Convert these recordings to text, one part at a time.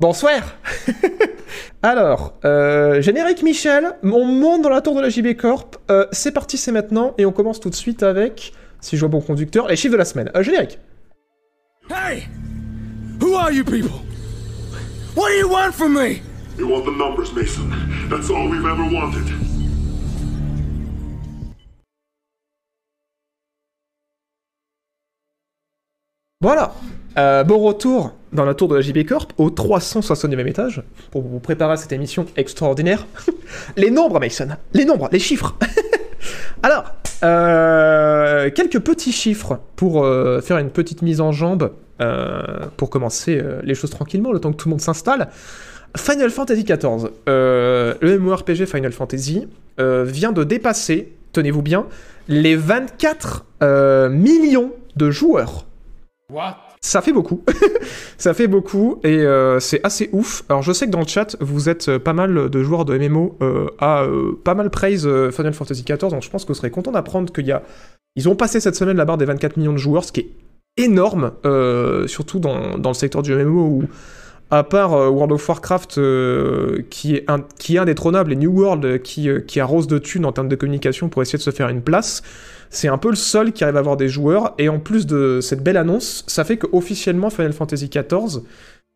Bonsoir Alors, euh, générique Michel, on monte dans la tour de la JB Corp. Euh, c'est parti, c'est maintenant, et on commence tout de suite avec, si je vois bon conducteur, les chiffres de la semaine. Euh, générique Hey! Who are you people? What do you want from me? You want the numbers, Mason. That's all we've ever wanted. Voilà euh, Bon retour dans la tour de la JB Corp, au 369e étage, pour vous préparer à cette émission extraordinaire. les nombres, Mason Les nombres, les chiffres Alors, euh, quelques petits chiffres pour euh, faire une petite mise en jambe, pour commencer les choses tranquillement, le temps que tout le monde s'installe. Final Fantasy XIV, le MMORPG Final Fantasy, vient de dépasser, tenez-vous bien, les 24 euh, millions de joueurs. What? Ça fait beaucoup. ça fait beaucoup et euh, c'est assez ouf. Alors je sais que dans le chat, vous êtes euh, pas mal de joueurs de MMO euh, à pas mal praise Final Fantasy XIV, donc je pense que vous serez content d'apprendre qu'il y a... Ils ont passé cette semaine la barre des 24 millions de joueurs, ce qui est énorme, surtout dans, dans le secteur du MMO où, à part World of Warcraft, qui, est qui est indétrônable, et New World qui, qui arrose de thunes en termes de communication pour essayer de se faire une place, c'est un peu le seul qui arrive à avoir des joueurs, et en plus de cette belle annonce, ça fait qu'officiellement Final Fantasy XIV,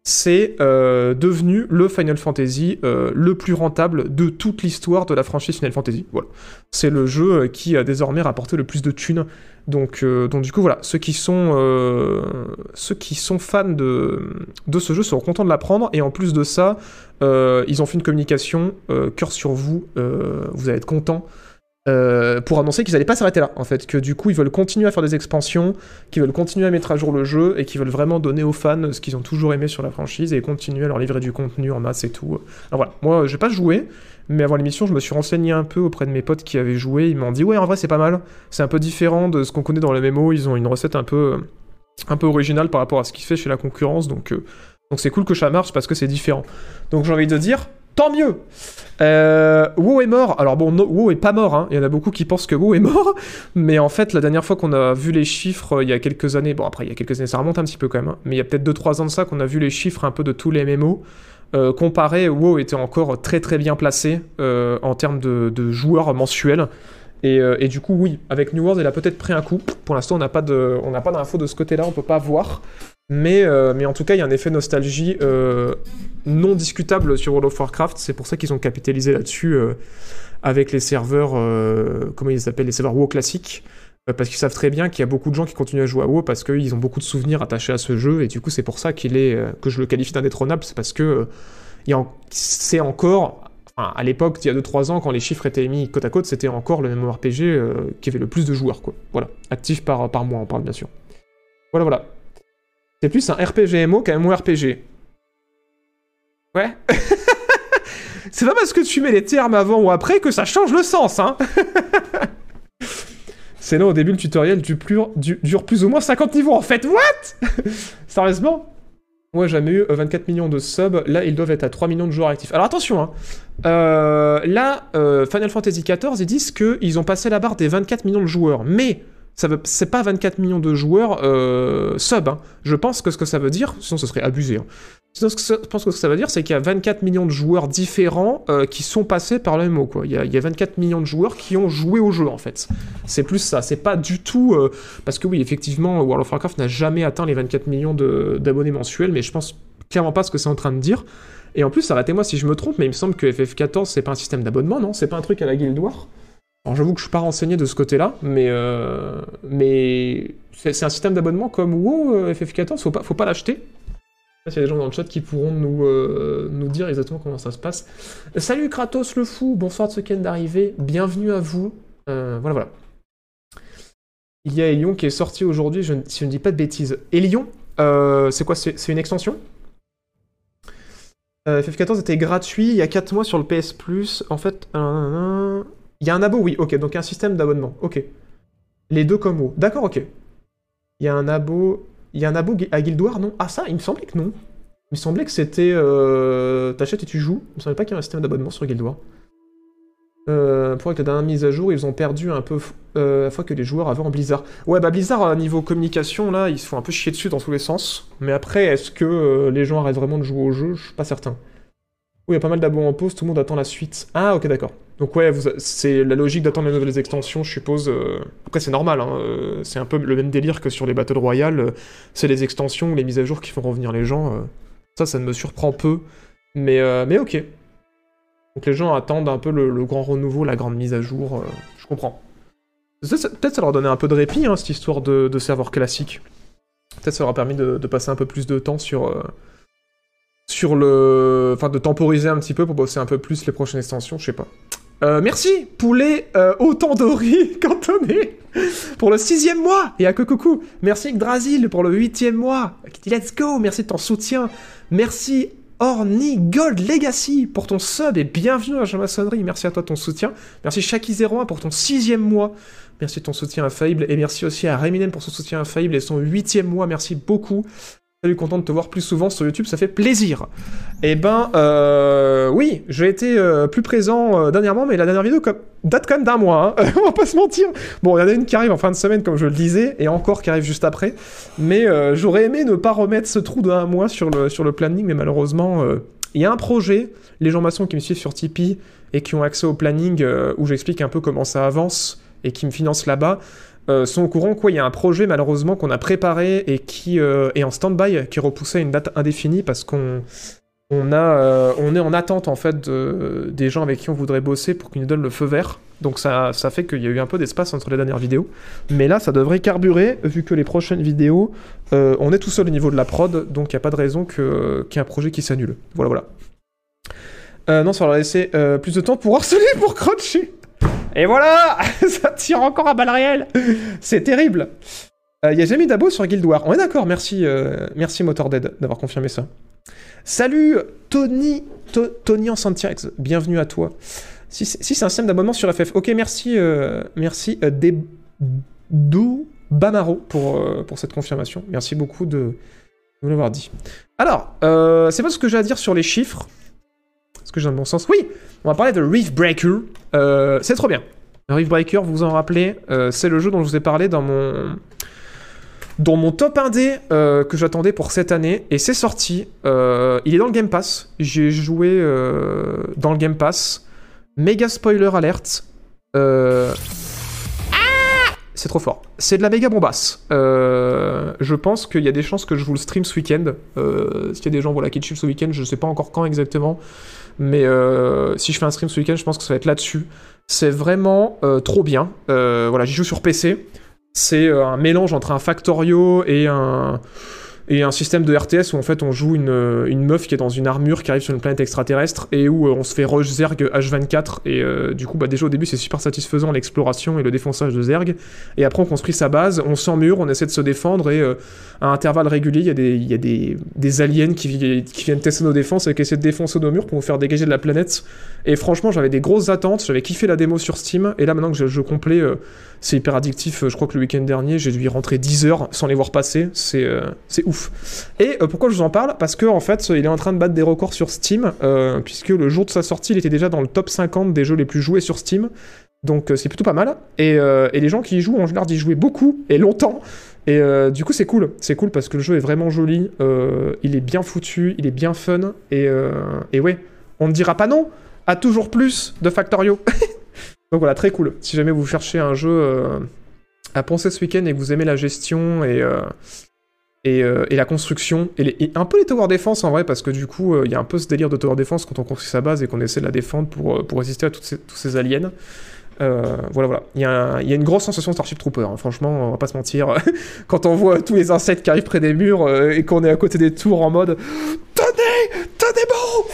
c'est euh, devenu le Final Fantasy euh, le plus rentable de toute l'histoire de la franchise Final Fantasy. Voilà. C'est le jeu euh, qui a désormais rapporté le plus de thunes. Donc, du coup, voilà, ceux qui sont, fans de, de ce jeu seront contents de l'apprendre. Et en plus de ça, ils ont fait une communication, cœur sur vous, vous allez être contents. Euh, pour annoncer qu'ils n'allaient pas s'arrêter là, en fait, que du coup ils veulent continuer à faire des expansions, qu'ils veulent continuer à mettre à jour le jeu et qu'ils veulent vraiment donner aux fans ce qu'ils ont toujours aimé sur la franchise et continuer à leur livrer du contenu en masse et tout. Alors voilà, moi j'ai pas joué, mais avant l'émission je me suis renseigné un peu auprès de mes potes qui avaient joué, ils m'ont dit ouais en vrai c'est pas mal, c'est un peu différent de ce qu'on connaît dans le MMO, ils ont une recette un peu, un peu originale par rapport à ce qui se fait chez la concurrence, donc euh, donc c'est cool que ça marche parce que c'est différent. Donc j'ai envie de dire, tant mieux euh, WoW est mort. Alors bon, WoW est pas mort. Hein. Il y en a beaucoup qui pensent que WoW est mort. Mais en fait, la dernière fois qu'on a vu les chiffres, euh, il y a quelques années, bon après il y a quelques années, ça remonte un petit peu quand même, hein, mais il y a peut-être 2-3 ans de ça qu'on a vu les chiffres un peu de tous les MMO. Euh, comparé, WoW était encore très très bien placé en termes de, de joueurs mensuels. Et, du coup, oui, avec New World, elle a peut-être pris un coup. Pour l'instant, on n'a pas de- d'infos de ce côté-là, on peut pas voir. Mais, euh, mais en tout cas, il y a un effet nostalgie euh, non discutable sur World of Warcraft. C'est pour ça qu'ils ont capitalisé là-dessus euh, avec les serveurs, comment ils s'appellent, les serveurs WoW classiques. Parce qu'ils savent très bien qu'il y a beaucoup de gens qui continuent à jouer à WoW parce qu'ils ont beaucoup de souvenirs attachés à ce jeu. Et du coup, c'est pour ça qu'il est, que je le qualifie d'indétrônable. C'est parce que c'est encore, à l'époque, il y a 2-3 ans, quand les chiffres étaient mis côte à côte, c'était encore le MMORPG euh, qui avait le plus de joueurs. Voilà, actifs par mois, on parle bien sûr. Voilà, voilà. C'est plus un RPG MO qu'un MMORPG. Ouais. C'est pas parce que tu mets les termes avant ou après que ça change le sens, hein. C'est là au début le tutoriel dure plus ou moins 50 niveaux en fait. What? Sérieusement? Moi j'ai jamais eu euh, 24 millions de subs. Là ils doivent être à 3 millions de joueurs actifs. Alors attention, hein. Euh, là euh, Final Fantasy XIV ils disent qu'ils ont passé la barre des 24 millions de joueurs. Mais ça veut, c'est pas 24 millions de joueurs euh, sub. hein. Je pense que ce que ça veut dire, sinon ce serait abusé. hein. Sinon, je pense que ce que ça veut dire, c'est qu'il y a 24 millions de joueurs différents euh, qui sont passés par le MMO. Il, y a, il y a 24 millions de joueurs qui ont joué au jeu, en fait. C'est plus ça. C'est pas du tout... euh, parce que oui, effectivement, World of Warcraft n'a jamais atteint les 24 millions d'abonnés mensuels, mais je pense clairement pas ce que c'est en train de dire. Et en plus, arrêtez-moi si je me trompe, mais il me semble que FF14, c'est pas un système d'abonnement, non? C'est pas un truc à la Guild Wars? Alors j'avoue que je suis pas renseigné de ce côté-là, mais, euh, c'est un système d'abonnement comme WoW, euh, FF14, faut pas, faut pas l'acheter. Il y a des gens dans le chat qui pourront nous, euh, nous dire exactement comment ça se passe. Salut Kratos le fou, bonsoir de ce qu'est d'arriver, bienvenue à vous. Voilà, voilà. Il y a Elion qui est sorti aujourd'hui, je, ne- si je ne dis pas de bêtises. Elion, c'est quoi C'est une extension? Euh, FF14 était gratuit il y a 4 mois sur le PS Plus. En fait, il y a un abo, oui, ok, donc un système d'abonnement, ok. Les deux comme WoW. D'accord, ok. Il y a un abo. Il y a un abo à Guild Wars, non? Ah, ça, il me semblait que non. Il me semblait que c'était. Euh... T'achètes et tu joues. Il me semblait pas qu'il y avait un système d'abonnement sur Guild Wars. Euh, pour la dernière mise à jour, ils ont perdu un peu euh, la fois que les joueurs avaient en Blizzard. Ouais, bah Blizzard, à niveau communication, là, ils se font un peu chier dessus dans tous les sens. Mais après, est-ce que euh, les gens arrêtent vraiment de jouer au jeu? Je suis pas certain. Oui, il y a pas mal d'abos en pause, tout le monde attend la suite. Ah, ok, d'accord. Donc ouais, c'est la logique d'attendre les nouvelles extensions, je suppose. euh. Après, c'est normal, hein, euh, c'est un peu le même délire que sur les Battle Royale. euh, C'est les extensions, les mises à jour qui font revenir les gens. Ça, ça ne me surprend peu. Mais, euh, mais ok. Donc les gens attendent un peu le, grand renouveau, la grande mise à jour. je comprends. Peut-être ça leur donnait un peu de répit, hein, cette histoire de, serveur classique. Peut-être ça leur a permis de, passer un peu plus de temps sur, sur le... Enfin, de temporiser un petit peu pour bosser un peu plus les prochaines extensions, je sais pas. Euh, merci, poulet euh, autant d'ori cantonné pour le sixième mois et à coucou. Merci Yggdrasil pour le huitième mois. Let's go, merci de ton soutien. Merci Orni Gold Legacy pour ton sub et bienvenue à la maçonnerie. Merci à toi ton soutien. Merci Shaki01 pour ton sixième mois. Merci de ton soutien Fable et merci aussi à Reminen pour son soutien Fable et son huitième mois. Merci beaucoup. Salut, content de te voir plus souvent sur YouTube, ça fait plaisir. Eh ben, euh, oui, j'ai été euh, plus présent euh, dernièrement, mais la dernière vidéo comme- date quand même d'un mois, hein. on va pas se mentir. Bon, il y en a une qui arrive en fin de semaine, comme je le disais, et encore qui arrive juste après. Mais j'aurais aimé ne pas remettre ce trou d'un mois sur le, sur le planning, mais malheureusement, il y a un projet, les gens maçons qui me suivent sur Tipeee et qui ont accès au planning où j'explique un peu comment ça avance et qui me financent là-bas, euh, sont au courant qu'il y a un projet malheureusement qu'on a préparé et qui euh, est en stand-by, qui est repoussé à une date indéfinie parce qu'on euh, est en attente en fait de- des gens avec qui on voudrait bosser pour qu'ils nous donnent le feu vert. Donc ça, fait qu'il y a eu un peu d'espace entre les dernières vidéos. Mais là, ça devrait carburer vu que les prochaines vidéos, on est tout seul au niveau de la prod, donc il n'y a pas de raison qu'il y ait un projet qui s'annule. Voilà, voilà. Non, ça leur a laissé euh, plus de temps pour harceler, pour cruncher. Et voilà Ça tire encore à balles réelles C'est terrible Il n'y a jamais d'abo sur Guild Wars. On est d'accord, merci, euh, merci Motordead d'avoir confirmé ça. Salut Tony, To- Tony en Santiago, bienvenue à toi. Si, c'est- un système d'abonnement sur FF, ok, merci, euh, merci euh, Bamaro pour, euh, pour cette confirmation. Merci beaucoup de, me l'avoir dit. Alors, euh, c'est pas ce que j'ai à dire sur les chiffres. Est-ce que j'ai un bon sens Oui, on va parler de Reef Breaker. Euh, c'est trop bien. Reef Breaker, vous vous en rappelez, euh, c'est le jeu dont je vous ai parlé dans mon dans mon top 1D euh, que j'attendais pour cette année, et c'est sorti. Il est dans le Game Pass. J'ai joué dans le Game Pass. Méga spoiler alert. Euh, ah c'est trop fort. C'est de la méga bombasse. Je pense qu'il y a des chances que je vous le stream ce week-end. Euh, S'il y a des gens voilà, qui suivent ce week-end, je sais pas encore quand exactement. Mais euh, si je fais un stream ce week-end, je pense que ça va être là-dessus. C'est vraiment euh, trop bien. Euh, voilà, j'y joue sur PC. C'est un mélange entre un Factorio et un, et un système de RTS où en fait on joue une, euh, une meuf qui est dans une armure qui arrive sur une planète extraterrestre et où euh, on se fait rush Zerg H24 et euh, du coup bah déjà au début c'est super satisfaisant l'exploration et le défonçage de Zerg. Et après on construit sa base, on s'emmure, on essaie de se défendre et à intervalles réguliers il y a des, aliens qui, vi- qui viennent tester nos défenses et qui essaient de défoncer nos murs pour nous faire dégager de la planète. Et franchement j'avais des grosses attentes, j'avais kiffé la démo sur Steam et là maintenant que jeu complet euh, c'est hyper addictif, je crois que le week-end dernier j'ai dû y rentrer 10 heures sans les voir passer, c'est euh, ouf. Et euh, pourquoi je vous en parle? Parce que en fait, il est en train de battre des records sur Steam, euh, puisque le jour de sa sortie, il était déjà dans le top 50 des jeux les plus joués sur Steam. Donc euh, c'est plutôt pas mal. Et, euh, les gens qui y jouent ont l'air d'y jouer beaucoup et longtemps. Et euh, du coup, c'est cool. C'est cool parce que le jeu est vraiment joli. euh, il est bien foutu, il est bien fun. Et, euh, et ouais, on ne dira pas non à toujours plus de Factorio. Donc voilà, très cool. Si jamais vous cherchez un jeu euh, à penser ce week-end et que vous aimez la gestion et, euh, euh, et la construction, et, un peu les tower defense en vrai, parce que du coup, il y a un peu ce délire de tower defense quand on construit sa base et qu'on essaie de la défendre pour, pour résister à ces- tous ces aliens. Voilà, voilà. Il y, a une grosse sensation Starship Trooper, hein. franchement, on va pas se mentir. quand on voit tous les insectes qui arrivent près des murs et qu'on est à côté des tours en mode Tenez Tenez bon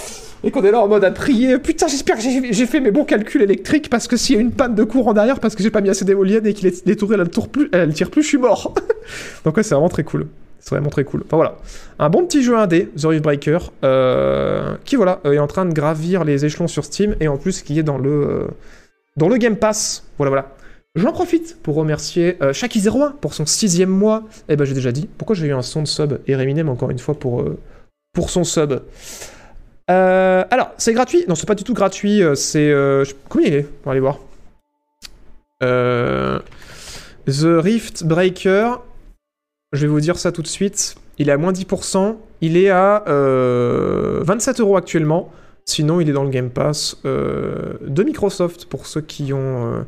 et qu'on est là en mode à prier, putain j'espère que j'ai fait mes bons calculs électriques parce que s'il y a une panne de courant derrière parce que j'ai pas mis assez d'éoliennes et que les, les tourelles elles, tournent plus, tirent plus, je suis mort. Donc ouais c'est vraiment très cool. C'est vraiment très cool. Enfin voilà. Un bon petit jeu indé, The Reef Breaker, euh, qui voilà, euh, est en train de gravir les échelons sur Steam et en plus qui est dans le, euh, dans le Game Pass. Voilà voilà. J'en profite pour remercier euh, Shaki01 pour son sixième mois. Eh ben j'ai déjà dit. Pourquoi j'ai eu un son de sub et Reminem encore une fois pour, pour son sub? Euh, alors, c'est gratuit Non, c'est pas du tout gratuit. euh, C'est. euh, Combien il est? On va aller voir. Euh, The Rift Breaker. Je vais vous dire ça tout de suite. Il est à moins 10%. Il est à euh, 27 euros actuellement. Sinon, il est dans le Game Pass de Microsoft pour ceux qui ont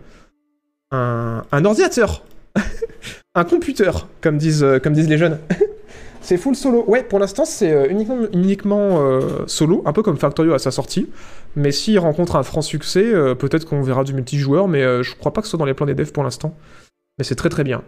un, ordinateur. un computer, comme disent, comme disent les jeunes. c'est full solo. Ouais, pour l'instant, c'est euh, uniquement, euh, solo, un peu comme Factorio à sa sortie. Mais s'il rencontre un franc succès, euh, peut-être qu'on verra du multijoueur, mais je crois pas que ce soit dans les plans des devs pour l'instant. Mais c'est très très bien.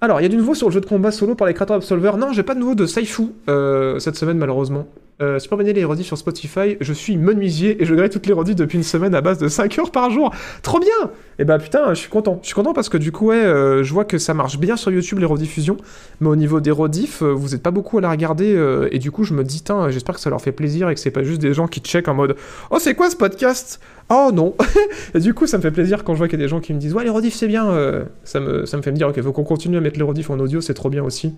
Alors, il y a du nouveau sur le jeu de combat solo par les créateurs d'Absolver. Non, j'ai pas de nouveau de Saifu cette semaine, malheureusement. Euh, les rediffs sur Spotify. Je suis menuisier et je grille toutes les rediffs depuis une semaine à base de 5 heures par jour. Trop bien Et bah putain, je suis content. Je suis content parce que du coup, euh, je vois que ça marche bien sur YouTube les rediffusions. Mais au niveau des rediffs, euh, vous êtes pas beaucoup à la regarder. euh, et du coup, je me dis, tiens, j'espère que ça leur fait plaisir et que c'est pas juste des gens qui checkent en mode Oh, c'est quoi ce podcast? Oh non Et du coup, ça me fait plaisir quand je vois qu'il y a des gens qui me disent Ouais, les rediffs, c'est bien. ça, me, ça me fait me dire Ok, faut qu'on continue à mettre les rediffs en audio, c'est trop bien aussi.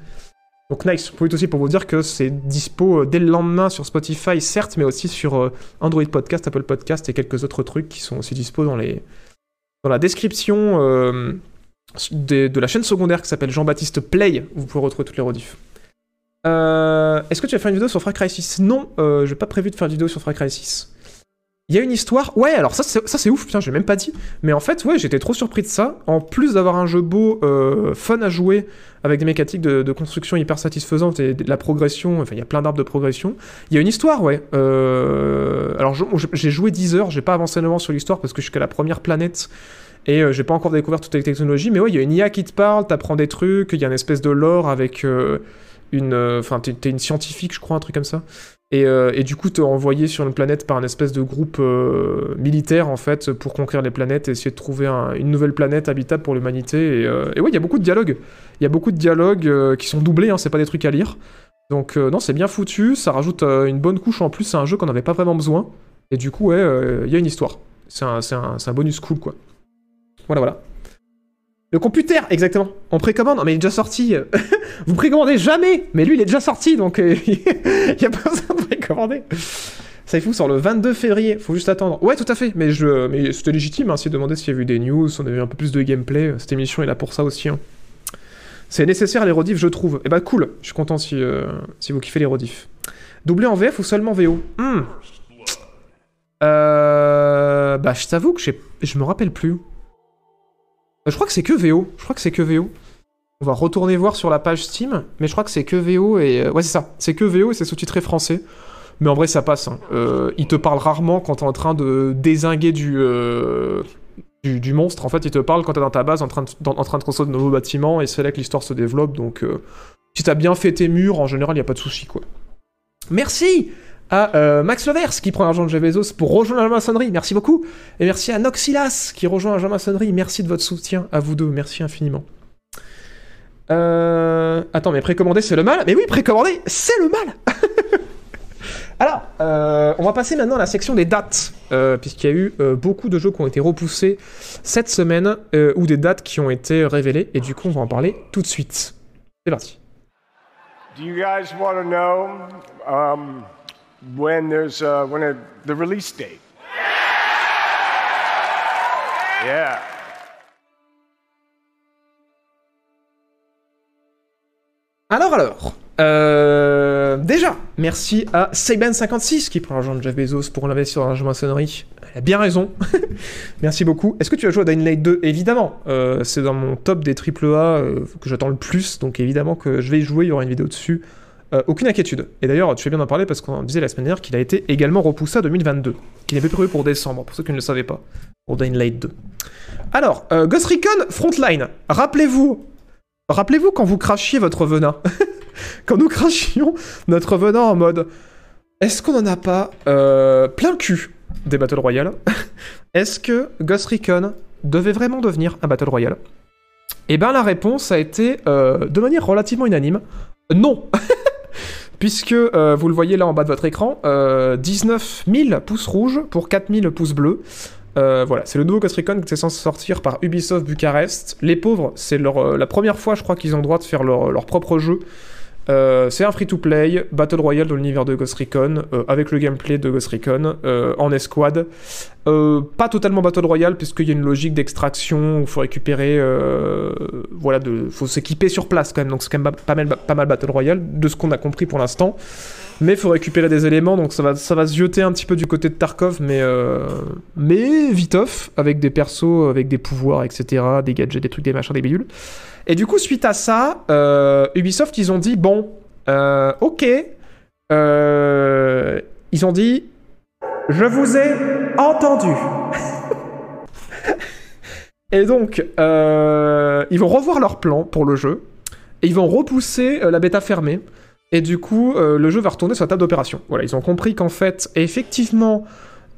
Donc, nice. Profite aussi pour vous dire que c'est dispo euh, dès le lendemain sur Spotify, certes, mais aussi sur euh, Android Podcast, Apple Podcast et quelques autres trucs qui sont aussi dispo dans, les... dans la description euh, de la chaîne secondaire qui s'appelle Jean-Baptiste Play. où Vous pouvez retrouver toutes les rediffs. Est-ce que tu vas faire une vidéo sur Far Cry 6 Non, euh, j'ai pas prévu de faire de vidéo sur Far Cry 6. Il y a une histoire. Ouais, alors ça, c'est- ça c'est ouf, putain, j'ai même pas dit. Mais en fait, ouais, j'étais trop surpris de ça. En plus d'avoir un jeu beau, euh, fun à jouer, avec des mécaniques de, de construction hyper satisfaisantes et de la progression, enfin, il y a plein d'arbres de progression. Il y a une histoire, ouais. Euh, alors, je- j'ai joué 10 heures, j'ai pas avancé énormément sur l'histoire parce que je suis qu'à la première planète. Et euh, j'ai pas encore découvert toutes les technologies, mais ouais, il y a une IA qui te parle, t'apprends des trucs, il y a une espèce de lore avec euh, une. euh, Enfin, t'es une scientifique, je crois, un truc comme ça. Et, euh, et du coup, t'es envoyé sur une planète par un espèce de groupe euh, militaire, en fait, pour conquérir les planètes et essayer de trouver un- une nouvelle planète habitable pour l'humanité. Et, euh, ouais, il y a beaucoup de dialogues. Il y a beaucoup de dialogues euh, qui sont doublés, hein, c'est pas des trucs à lire. Donc, non, c'est bien foutu. Ça rajoute une bonne couche en plus. C'est un jeu qu'on n'avait pas vraiment besoin. Et du coup, ouais, il y a une histoire. C'est un, un bonus cool, quoi. Voilà, voilà. Le computer, exactement. On précommande, mais il est déjà sorti. Vous précommandez jamais, mais lui, il est déjà sorti, donc euh, il n'y a pas besoin de précommander. Ça est fou, sort le 22 février, faut juste attendre. Ouais, tout à fait, mais, je, mais c'était légitime, hein, si demander s'il y a eu des news, on avait un peu plus de gameplay. Cette émission est là pour ça aussi. hein. C'est nécessaire les rediffs, je trouve. Et bah cool, je suis content si, euh, si vous kiffez les rediffs. Doublé en VF ou seulement VO Hmm. Euh, bah je t'avoue que je me rappelle plus. Euh, Je crois que c'est que VO. Je crois que c'est que VO. On va retourner voir sur la page Steam, mais je crois que c'est que VO et euh, ouais c'est ça. C'est que VO et c'est sous-titré français. Mais en vrai ça passe. hein. Euh, il te parle rarement quand t'es en train de désinguer du, du monstre. En fait, il te parle quand t'es dans ta base en train de, construire de nouveaux bâtiments et c'est là que l'histoire se développe. Donc si t'as bien fait tes murs, en général il a pas de souci quoi. Merci à euh, Max Levers qui prend l'argent de Jeff pour rejoindre la maçonnerie. Merci beaucoup. Et merci à Noxilas qui rejoint la maçonnerie. Merci de votre soutien à vous deux. Merci infiniment. Euh... Attends, mais précommander c'est le mal Mais oui, précommander c'est le mal Alors, euh, on va passer maintenant à la section des dates, puisqu'il y a eu beaucoup de jeux qui ont été repoussés cette semaine, ou des dates qui ont été révélées, et du coup on va en parler tout de suite. C'est parti. Do you guys want to know um, when there's uh, when a, the release date? Yeah. Alors alors, euh, déjà, merci à Seiban56 qui prend l'argent de Jeff Bezos pour l'investir dans la maçonnerie. Elle a bien raison. merci beaucoup. Est-ce que tu as joué à Dying Light 2 Évidemment. Euh, c'est dans mon top des AAA euh, que j'attends le plus, donc évidemment que je vais y jouer, il y aura une vidéo dessus. Euh, aucune inquiétude. Et d'ailleurs, tu fais bien d'en parler parce qu'on disait la semaine dernière qu'il a été également repoussé à 2022, qu'il avait prévu pour décembre, pour ceux qui ne le savaient pas, pour Dying Light 2. Alors, euh, Ghost Recon Frontline, rappelez-vous, rappelez-vous quand vous crachiez votre venin, quand nous crachions notre venin en mode, est-ce qu'on en a pas euh, plein le cul des Battle Royale? Est-ce que Ghost Recon devait vraiment devenir un Battle Royale? Eh ben la réponse a été, de manière relativement unanime, non Puisque, euh, vous le voyez là en bas de votre écran, euh, 19 000 pouces rouges pour 4 000 pouces bleus. Euh, voilà, c'est le nouveau Ghost Recon qui est censé sortir par Ubisoft Bucarest. Les pauvres, c'est euh, la première fois, je crois, qu'ils ont le droit de faire leur propre jeu. Euh, c'est un free-to-play, Battle Royale dans l'univers de Ghost Recon, euh, avec le gameplay de Ghost Recon, euh, en escouade. Pas totalement Battle Royale, puisqu'il y a une logique d'extraction, où il faut récupérer... voilà, de, faut s'équiper sur place quand même, donc c'est quand même pas mal, Battle Royale, de ce qu'on a compris pour l'instant. Mais il faut récupérer des éléments, donc ça va, ça va se jeter un petit peu du côté de Tarkov, mais, mais viteuf, avec des persos, avec des pouvoirs, etc., des gadgets, des trucs, des machins, des bidules. Et du coup, suite à ça, euh, Ubisoft, ils ont dit, bon, euh, ok, euh, ils ont dit, je vous ai entendu. et donc, ils vont revoir leur plan pour le jeu, et ils vont repousser la bêta fermée. Et du coup, le jeu va retourner sur la table d'opération. Voilà, ils ont compris qu'en fait, effectivement,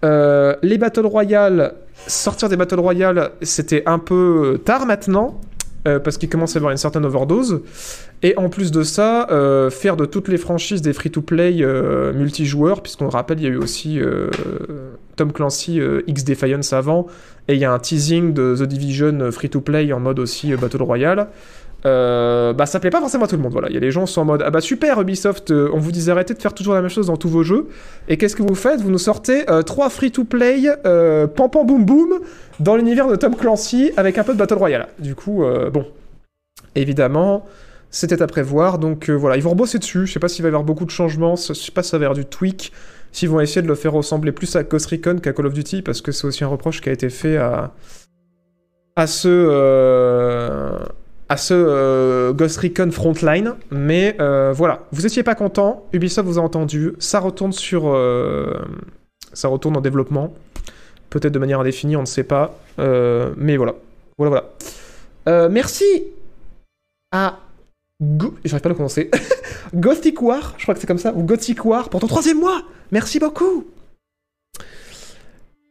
les Battle Royale, sortir des Battle Royale, c'était un peu tard maintenant, euh, parce qu'il commence à y avoir une certaine overdose. Et en plus de ça, euh, faire de toutes les franchises des free-to-play euh, multijoueurs, puisqu'on rappelle, il y a eu aussi Tom Clancy X Defiance avant, et il y a un teasing de The Division free-to-play en mode aussi Battle Royale. Euh, bah ça plaît pas forcément à tout le monde voilà. Il y a les gens qui sont en mode ah bah super Ubisoft euh, on vous disait arrêtez de faire toujours la même chose dans tous vos jeux. Et qu'est-ce que vous faites? Vous nous sortez euh, trois free to play euh, pam pam boum boum dans l'univers de Tom Clancy avec un peu de Battle Royale. Du coup bon. Évidemment c'était à prévoir donc voilà. Ils vont rebosser dessus. Je sais pas s'il va y avoir beaucoup de changements. Je sais pas si ça va y avoir du tweak. S'ils vont essayer de le faire ressembler plus à Ghost Recon qu'à Call of Duty parce que c'est aussi un reproche qui a été fait à à ce à ce euh, Ghost Recon Frontline, mais euh, voilà, vous étiez pas content, Ubisoft vous a entendu, ça retourne sur, euh, ça retourne en développement, peut-être de manière indéfinie, on ne sait pas, mais voilà, voilà, voilà. Merci à Go... j'arrive pas à le prononcer, Gothic War, je crois que c'est comme ça, ou Gothic War pour ton troisième mois, merci beaucoup.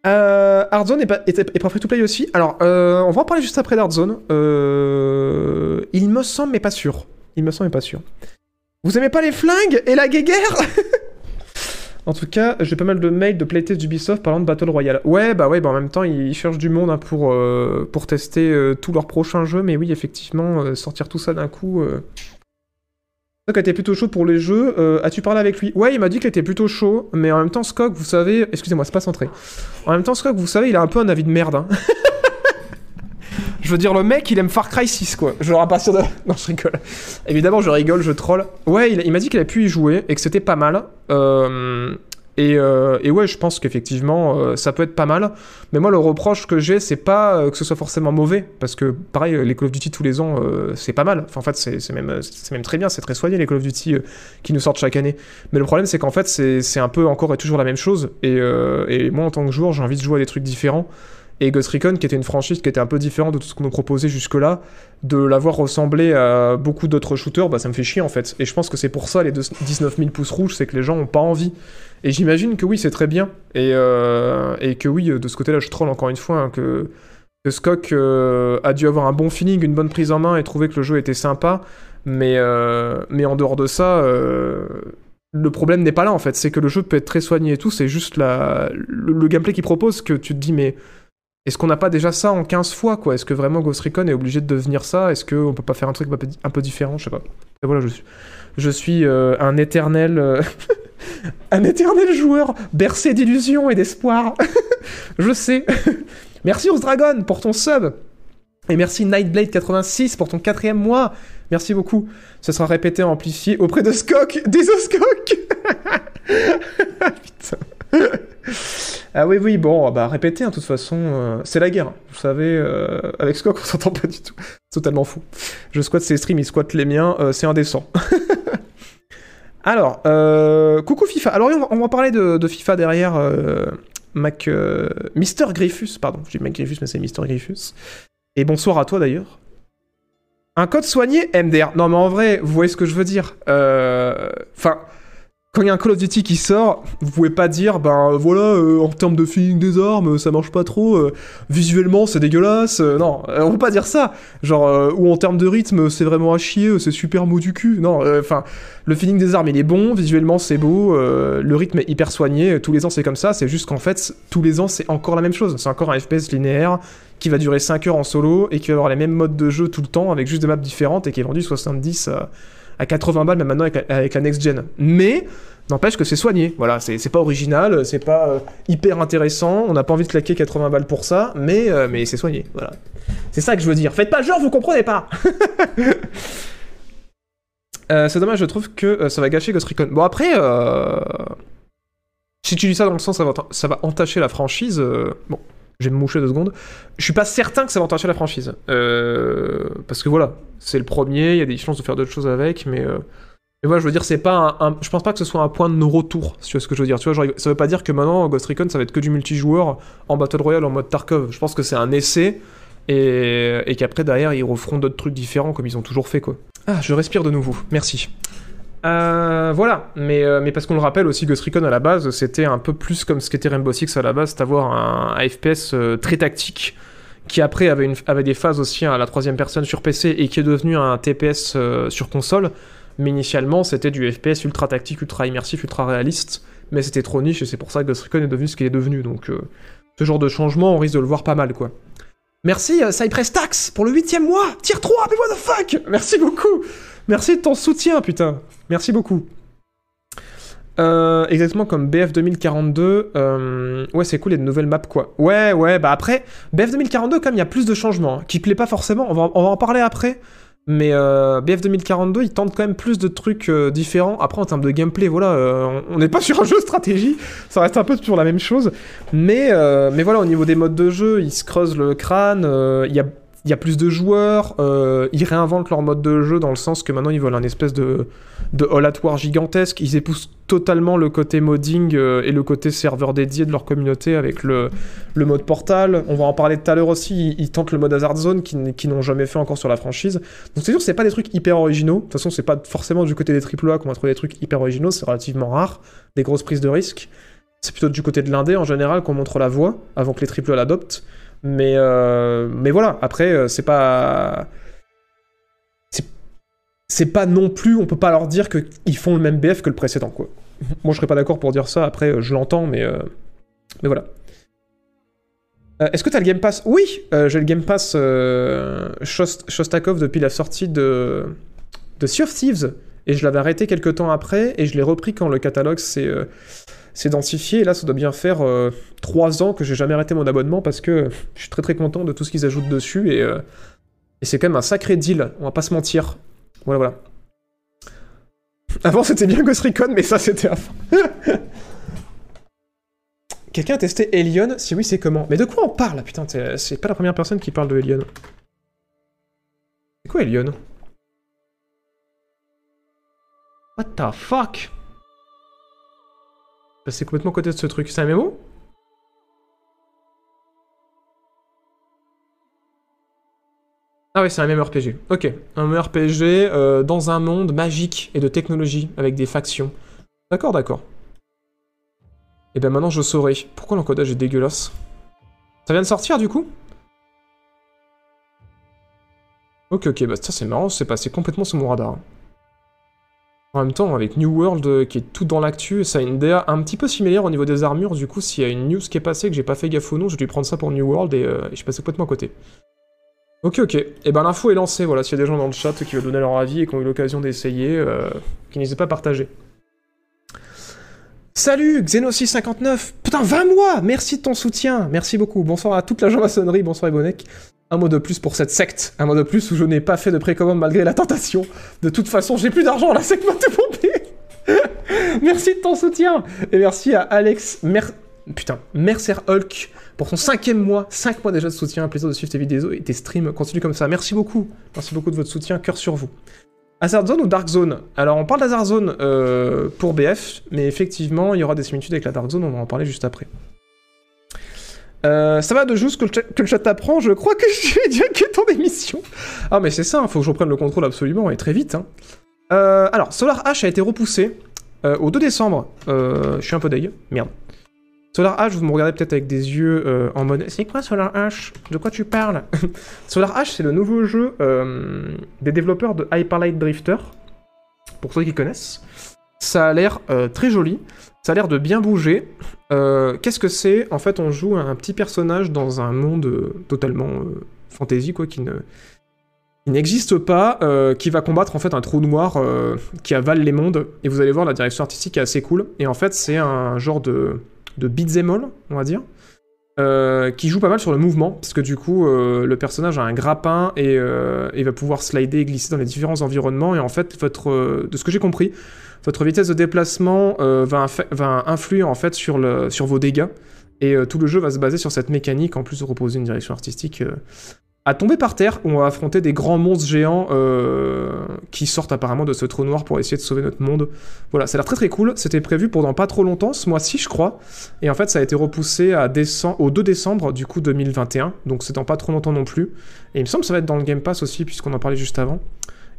Euh, Hardzone est pas, est, est pas free to play aussi. Alors, euh, on va en parler juste après d'Hardzone. Euh, il me semble, mais pas sûr. Il me semble, mais pas sûr. Vous aimez pas les flingues et la guéguerre? En tout cas, j'ai pas mal de mails de playtest d'Ubisoft parlant de Battle Royale. Ouais, bah ouais, bah en même temps, ils cherchent du monde hein, pour, euh, pour tester tous leurs prochains jeux, mais oui, effectivement, sortir tout ça d'un coup. Scog était plutôt chaud pour les jeux. Euh, As-tu parlé avec lui? Ouais, il m'a dit qu'il était plutôt chaud, mais en même temps, Scog, vous savez. Excusez-moi, c'est pas centré. En même temps, Scog, vous savez, il a un peu un avis de merde. hein. je veux dire, le mec, il aime Far Cry 6, quoi. Genre à partir de. Non, je rigole. Évidemment, je rigole, je troll. Ouais, il, il m'a dit qu'il a pu y jouer et que c'était pas mal. Euh, Et, euh, et ouais, je pense qu'effectivement, euh, ça peut être pas mal. Mais moi, le reproche que j'ai, c'est pas euh, que ce soit forcément mauvais. Parce que, pareil, les Call of Duty tous les ans, c'est pas mal. Enfin, en fait, c'est même, très bien, c'est très soigné, les Call of Duty qui nous sortent chaque année. Mais le problème, c'est qu'en fait, c'est un peu encore et toujours la même chose. Et, et moi, en tant que joueur, j'ai envie de jouer à des trucs différents. Et Ghost Recon, qui était une franchise qui était un peu différente de tout ce qu'on nous proposait jusque-là, de l'avoir ressemblé à beaucoup d'autres shooters, bah ça me fait chier en fait. Et je pense que c'est pour ça les deux- 19 000 pouces rouges, c'est que les gens ont pas envie. Et j'imagine que oui, c'est très bien. Et, euh, et que oui, de ce côté-là, je troll encore une fois, hein, que, que euh, a dû avoir un bon feeling, une bonne prise en main et trouver que le jeu était sympa. Mais, euh, mais en dehors de ça, euh, le problème n'est pas là en fait. C'est que le jeu peut être très soigné et tout, c'est juste la, le gameplay qu'il propose que tu te dis, mais est-ce qu'on n'a pas déjà ça en 15 fois quoi? Est-ce que vraiment Ghost Recon est obligé de devenir ça? Est-ce qu'on peut pas faire un truc un peu, différent? Je sais pas. Et voilà, je suis, euh, un éternel. euh, un éternel joueur bercé d'illusions et d'espoir. je sais. merci Dragon pour ton sub. Et merci Nightblade86 pour ton quatrième mois. Merci beaucoup. Ce sera répété, amplifié auprès de Skok. Des Skok Putain. Ah oui, oui, bon, bah répéter, hein, de toute façon, euh, c'est la guerre. Vous savez, euh, avec Skok, on s'entend pas du tout. Totalement fou. Je squatte ses streams, il squatte les miens, euh, c'est indécent. Alors, coucou FIFA. Alors, on va, parler de, FIFA derrière Mac. Mister Griffus, pardon. Je dis Mac Griffus, mais c'est Mister Griffus. Et bonsoir à toi d'ailleurs. Un code soigné MDR. Non, mais en vrai, vous voyez ce que je veux dire. Enfin. Quand il y a un Call of Duty qui sort, vous pouvez pas dire, ben euh, voilà, euh, en termes de feeling des armes, ça marche pas trop, euh, visuellement c'est dégueulasse, euh, non, euh, on peut pas dire ça. Genre, euh, ou en termes de rythme, c'est vraiment à chier, euh, c'est super mou du cul. Non, enfin, le feeling des armes il est bon, visuellement c'est beau, euh, le rythme est hyper soigné, euh, tous les ans c'est comme ça, c'est juste qu'en fait, tous les ans c'est encore la même chose. C'est encore un FPS linéaire qui va durer 5 heures en solo et qui va avoir les mêmes modes de jeu tout le temps avec juste des maps différentes et qui est vendu 70 à à 80 balles, même maintenant avec, la- avec la next gen. Mais n'empêche que c'est soigné. Voilà, c'est pas original, c'est pas euh, hyper intéressant. On n'a pas envie de claquer 80 balles pour ça, mais, euh, mais c'est soigné. Voilà. C'est ça que je veux dire. Faites pas genre, vous comprenez pas. Euh, c'est dommage, je trouve que ça va gâcher Ghost Recon. Bon après, si tu dis ça dans le sens ça va, ça va entacher la franchise, bon, je vais me moucher deux secondes. Je suis pas certain que ça va entacher la franchise. Euh, parce que voilà, c'est le premier, il y a des chances de faire d'autres choses avec, mais... Euh, mais voilà, je veux dire, c'est pas Je pense pas que ce soit un point de non-retour, si tu vois ce que je veux dire. Tu vois, ça veut pas dire que maintenant, Ghost Recon, ça va être que du multijoueur en Battle Royale, en mode Tarkov. Je pense que c'est un essai, et, et qu'après, derrière, ils referont d'autres trucs différents, comme ils ont toujours fait, quoi. Ah, je respire de nouveau, merci. Euh, voilà, mais, euh, mais parce qu'on le rappelle aussi, Ghost Recon à la base, c'était un peu plus comme ce qu'était Rainbow Six à la base, c'est avoir un, un FPS euh, très tactique, qui après avait, avait des phases aussi à la troisième personne sur PC et qui est devenu un TPS sur console. Mais initialement, c'était du FPS ultra tactique, ultra immersif, ultra réaliste, mais c'était trop niche et c'est pour ça que Ghost Recon est devenu ce qu'il est devenu. Donc, ce genre de changement, on risque de le voir pas mal, quoi. Merci Cypress Tax pour le huitième mois Tier 3, mais what the fuck? Merci beaucoup Merci de ton soutien, putain Merci beaucoup. Euh, exactement comme BF 2042. euh, ouais, c'est cool, il de nouvelles maps, quoi. Ouais, ouais, bah après, BF 2042, comme il y a plus de changements, hein, qui plaît pas forcément, on va, on va en parler après. Mais euh, BF 2042, il tente quand même plus de trucs différents. Après, en termes de gameplay, voilà, on n'est pas sur un jeu stratégie, ça reste un peu toujours la même chose. Mais, mais voilà, au niveau des modes de jeu, ils se creusent le crâne, il y a il y a plus de joueurs, euh, ils réinventent leur mode de jeu dans le sens que maintenant ils veulent un espèce de, de gigantesque. Ils épousent totalement le côté modding euh, et le côté serveur dédié de leur communauté avec le, le mode portal. On va en parler tout à l'heure aussi. Ils, tentent le mode Hazard Zone qui, n'ont jamais fait encore sur la franchise. Donc c'est sûr, c'est pas des trucs hyper originaux. De toute façon, c'est pas forcément du côté des AAA qu'on va trouver des trucs hyper originaux. C'est relativement rare, des grosses prises de risques. C'est plutôt du côté de l'indé en général qu'on montre la voie avant que les AAA l'adoptent. Mais, euh, mais voilà, après, euh, c'est pas. c'est- pas non plus, on peut pas leur dire qu'ils font le même BF que le précédent, quoi. Moi, je serais pas d'accord pour dire ça, après, euh, je l'entends, mais. euh, Mais voilà. Euh, Est-ce que t'as le Game Pass? Oui, j'ai le Game Pass Shost- Shostakov depuis la sortie de, de Sea of Thieves. Et je l'avais arrêté quelques temps après, et je l'ai repris quand le catalogue s'est euh, s'est densifié. Et là, ça doit bien faire euh, trois ans que j'ai jamais arrêté mon abonnement parce que je suis très très content de tout ce qu'ils ajoutent dessus. Et, euh, et c'est quand même un sacré deal, on va pas se mentir. Voilà, voilà. Avant, c'était bien Ghost Recon, mais ça, c'était avant. Quelqu'un a testé Alien? Si oui, c'est comment? Mais de quoi on parle? Putain, c'est pas la première personne qui parle de Alien. C'est quoi Alien? What the fuck? Bah, C'est complètement côté de ce truc. C'est un MMO Ah ouais, c'est un MMORPG. Ok, un MMORPG euh, dans un monde magique et de technologie avec des factions. D'accord, d'accord. Et ben maintenant je saurai. Pourquoi l'encodage est dégueulasse? Ça vient de sortir du coup? Ok, ok, bah ça c'est marrant, c'est passé complètement sous mon radar. En même temps, avec New World euh, qui est tout dans l'actu, ça a une DA un petit peu similaire au niveau des armures, du coup s'il y a une news qui est passée que j'ai pas fait gaffe au nom, j'ai dû prendre ça pour New World et, euh, je suis complètement à côté. Ok, ok. Et ben l'info est lancée, voilà, s'il y a des gens dans le chat qui veulent donner leur avis et qui ont eu l'occasion d'essayer, euh, qui n'hésitent pas à partager. Salut, Xenos659 Putain, 20 mois Merci de ton soutien, merci beaucoup. Bonsoir à toute la maçonnerie, bonsoir Ebonek. Un mot de plus pour cette secte, un mot de plus où je n'ai pas fait de précommande malgré la tentation. De toute façon, j'ai plus d'argent, la secte m'a tout pompé Merci de ton soutien Et merci à Alex. Putain, Mercer Hulk pour son cinquième mois, 5 mois déjà de soutien, un plaisir de suivre tes vidéos et tes streams, continue comme ça, merci beaucoup, merci beaucoup de votre soutien, cœur sur vous. Hazard Zone ou Dark Zone? Alors on parle d'Hazard Zone euh, pour BF, mais effectivement il y aura des similitudes avec la Dark Zone, on va en parler juste après. Euh, ça va de juste que le, chat, que t'apprend, je crois que j'ai déjà que ton émission. Ah mais c'est ça, il faut que je reprenne le contrôle absolument et très vite. hein. Euh, alors, Solar H a été repoussé euh, au 2 décembre. Je suis un peu deg, merde. Solar H, vous me regardez peut-être avec des yeux en mode C'est quoi Solar H? De quoi tu parles? Solar H, c'est le nouveau jeu des développeurs de Hyper Light Drifter. Pour ceux qui connaissent. Ça a l'air très joli. Ça a l'air de bien bouger. Euh, Qu'est-ce que c'est? En fait, on joue un petit personnage dans un monde euh, totalement euh, fantasy, quoi, qui ne n'existe pas, qui va combattre en fait un trou noir qui avale les mondes. Et vous allez voir, la direction artistique est assez cool. Et en fait, c'est un genre de, de beat'em all, on va dire, qui joue pas mal sur le mouvement, parce que du coup, le personnage a un grappin et il va pouvoir slider et glisser dans les différents environnements. Et en fait, votre, de ce que j'ai compris, votre vitesse de déplacement euh, va, influer en fait sur, vos dégâts. Et euh, tout le jeu va se baser sur cette mécanique, en plus de reposer une direction artistique euh, à tomber par terre, on va affronter des grands monstres géants qui sortent apparemment de ce trou noir pour essayer de sauver notre monde. Voilà, ça a l'air très très cool. C'était prévu pour dans pas trop longtemps, ce mois-ci, je crois. Et en fait, ça a été repoussé au 2 décembre, du coup, 2021. Donc c'est dans pas trop longtemps non plus. Et il me semble que ça va être dans le Game Pass aussi, puisqu'on en parlait juste avant.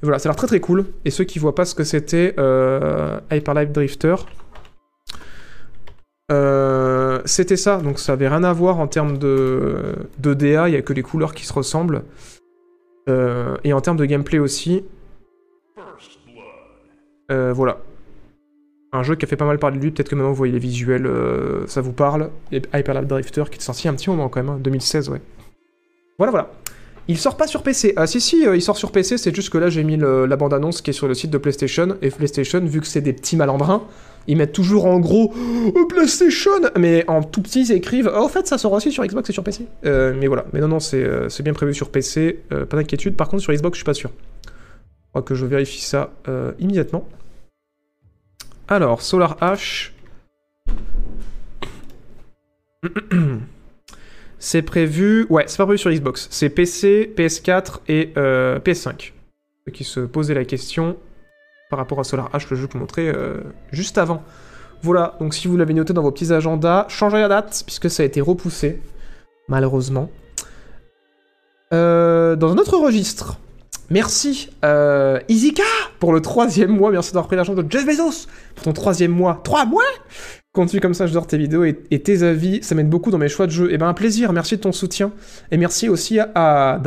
Voilà, ça a l'air très très cool. Et ceux qui voient pas ce que c'était, euh, Hyperlight Drifter, euh, c'était ça, donc ça avait rien à voir en termes de, de DA, il y a que les couleurs qui se ressemblent. Euh, et en termes de gameplay aussi. Euh, voilà. Un jeu qui a fait pas mal parler de lui, peut-être que maintenant vous voyez les visuels, ça vous parle. Et Hyperlap Drifter qui est sorti un petit moment quand même, hein, 2016, ouais. Voilà, voilà. Il sort pas sur PC. Ah si, si, euh, il sort sur PC, c'est juste que là j'ai mis la bande-annonce qui est sur le site de PlayStation. Et PlayStation, vu que c'est des petits malandrins, ils mettent toujours en gros oh, PlayStation, mais en tout petit ils écrivent oh, en fait ça sort aussi sur Xbox et sur PC. Euh, mais voilà, mais non, non, c'est euh, bien prévu sur PC, pas d'inquiétude. Par contre, sur Xbox, je suis pas sûr. Je crois que je vérifie ça immédiatement. Alors, Solar Ash. C'est prévu. Ouais, c'est pas prévu sur Xbox. C'est PC, PS4 et euh, PS5. Ceux qui se posaient la question par rapport à Solar Ash, le jeu que je vous montrais euh, juste avant. Voilà, donc si vous l'avez noté dans vos petits agendas, changez la date, puisque ça a été repoussé, malheureusement. Euh, dans un autre registre, merci euh, Izika pour le troisième mois, merci d'avoir pris l'argent de Jeff Bezos pour ton troisième mois. Trois mois? Continue comme ça, j'adore tes vidéos et, tes avis, ça m'aide beaucoup dans mes choix de jeu. Et ben un plaisir, merci de ton soutien. Et merci aussi à, à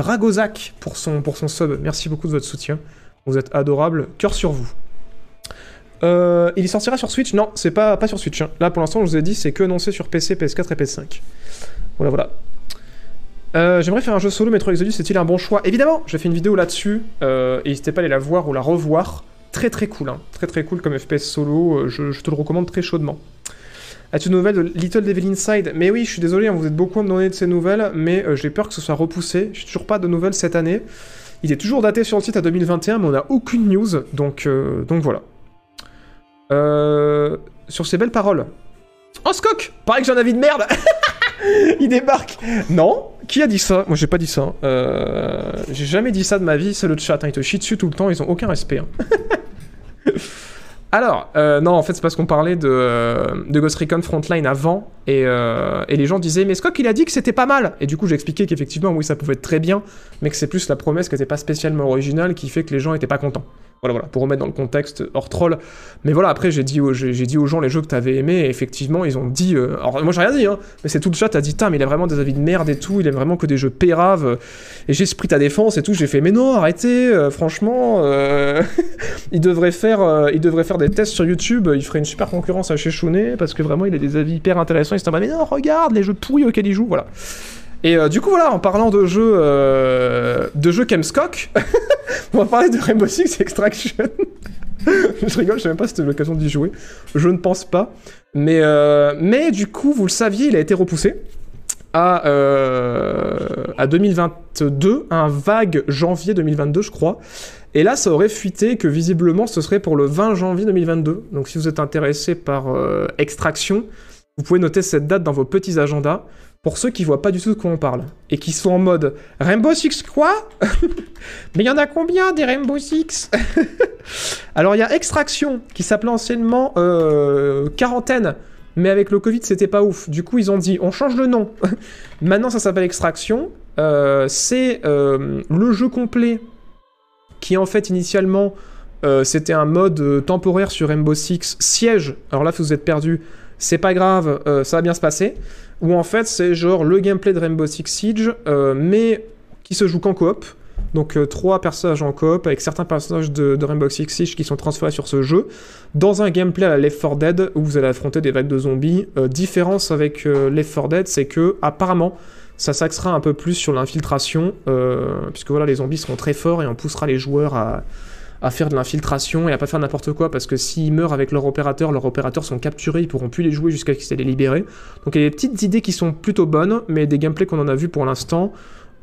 pour son, sub. Merci beaucoup de votre soutien. Vous êtes adorables. Cœur sur vous. Euh, il sortira sur Switch? Non, c'est pas, pas sur Switch. hein. Là, pour l'instant, je vous ai dit, c'est que annoncé sur PC, PS4 et PS5. Voilà, voilà. Euh, J'aimerais faire un jeu solo Metro Exodus, c'est-il un bon choix? Évidemment, j'ai fait une vidéo là-dessus, euh, n'hésitez pas à aller la voir ou la revoir. Très très cool, hein. très très cool comme FPS solo, euh, je, je te le recommande très chaudement. As-tu une nouvelle de Little Devil Inside? Mais oui, je suis désolé, hein, vous êtes beaucoup à me donner de ces nouvelles, mais euh, j'ai peur que ce soit repoussé. J'ai toujours pas de nouvelles cette année. Il est toujours daté sur le site à 2021, mais on n'a aucune news, donc, euh, donc voilà. Euh, sur ces belles paroles. Oh, Skok Pareil que j'ai un avis de merde Il débarque Non? Qui a dit ça? Moi, j'ai pas dit ça. Euh, j'ai jamais dit ça de ma vie, c'est le chat. hein. Ils te chient dessus tout le temps, ils ont aucun respect. hein. Alors, euh, non, en fait, c'est parce qu'on parlait de, euh, de Ghost Recon Frontline avant, et, euh, et les gens disaient, mais Skok, il a dit que c'était pas mal. Et du coup, j'ai expliqué qu'effectivement, oui, ça pouvait être très bien, mais que c'est plus la promesse qui n'était pas spécialement originale qui fait que les gens étaient pas contents. Voilà, voilà, pour remettre dans le contexte hors troll. Mais voilà, après, j'ai dit, aux- gens les jeux que t'avais aimés, et effectivement, ils ont dit. euh, alors, moi, j'ai rien dit, hein, mais c'est tout le chat a dit, mais il a vraiment des avis de merde et tout, il aime vraiment que des jeux péraves. Et j'ai pris ta défense et tout, j'ai fait, mais non, arrêtez, euh, franchement, euh, il, devrait faire, euh, il devrait faire des tests sur YouTube, il ferait une super concurrence à Sheshune, parce que vraiment, il a des avis hyper intéressants. Il se dit, mais non, regarde les jeux pourris auxquels il joue, voilà. Et euh, du coup, voilà, en parlant de jeux, euh, de jeux Kemskok, on va parler de Rainbow Six Extraction. je rigole, je sais même pas si c'était l'occasion d'y jouer. Je ne pense pas. Mais, euh, mais du coup, vous le saviez, il a été repoussé à, euh, à 2022, un vague janvier 2022, je crois. Et là, ça aurait fuité que visiblement, ce serait pour le 20 janvier 2022. Donc, si vous êtes intéressé par Extraction, vous pouvez noter cette date dans vos petits agendas. Pour ceux qui voient pas du tout de quoi on parle et qui sont en mode Rainbow Six quoi Mais il y en a combien des Rainbow Six Alors il y a Extraction qui s'appelait anciennement euh, Quarantaine, mais avec le Covid c'était pas ouf. Du coup ils ont dit on change le nom. Maintenant ça s'appelle Extraction. Euh, c'est euh, le jeu complet qui en fait initialement c'était un mode temporaire sur Rainbow Six Siège. Alors là vous êtes perdu, c'est pas grave, euh, ça va bien se passer. Ou en fait c'est genre le gameplay de Rainbow Six Siege, euh, mais qui se joue qu'en coop. Donc euh, trois personnages en coop avec certains personnages de, Rainbow Six Siege qui sont transférés sur ce jeu dans un gameplay à la Left 4 Dead où vous allez affronter des vagues de zombies. Différence avec Left 4 Dead, c'est que apparemment ça s'axera un peu plus sur l'infiltration, puisque voilà, les zombies seront très forts et on poussera les joueurs à, à faire de l'infiltration et à pas faire n'importe quoi, parce que s'ils meurent avec leur opérateur, leurs opérateurs sont capturés, ils pourront plus les jouer jusqu'à ce qu'ils les libérer. Donc il y a des petites idées qui sont plutôt bonnes, mais des gameplays qu'on en a vu pour l'instant,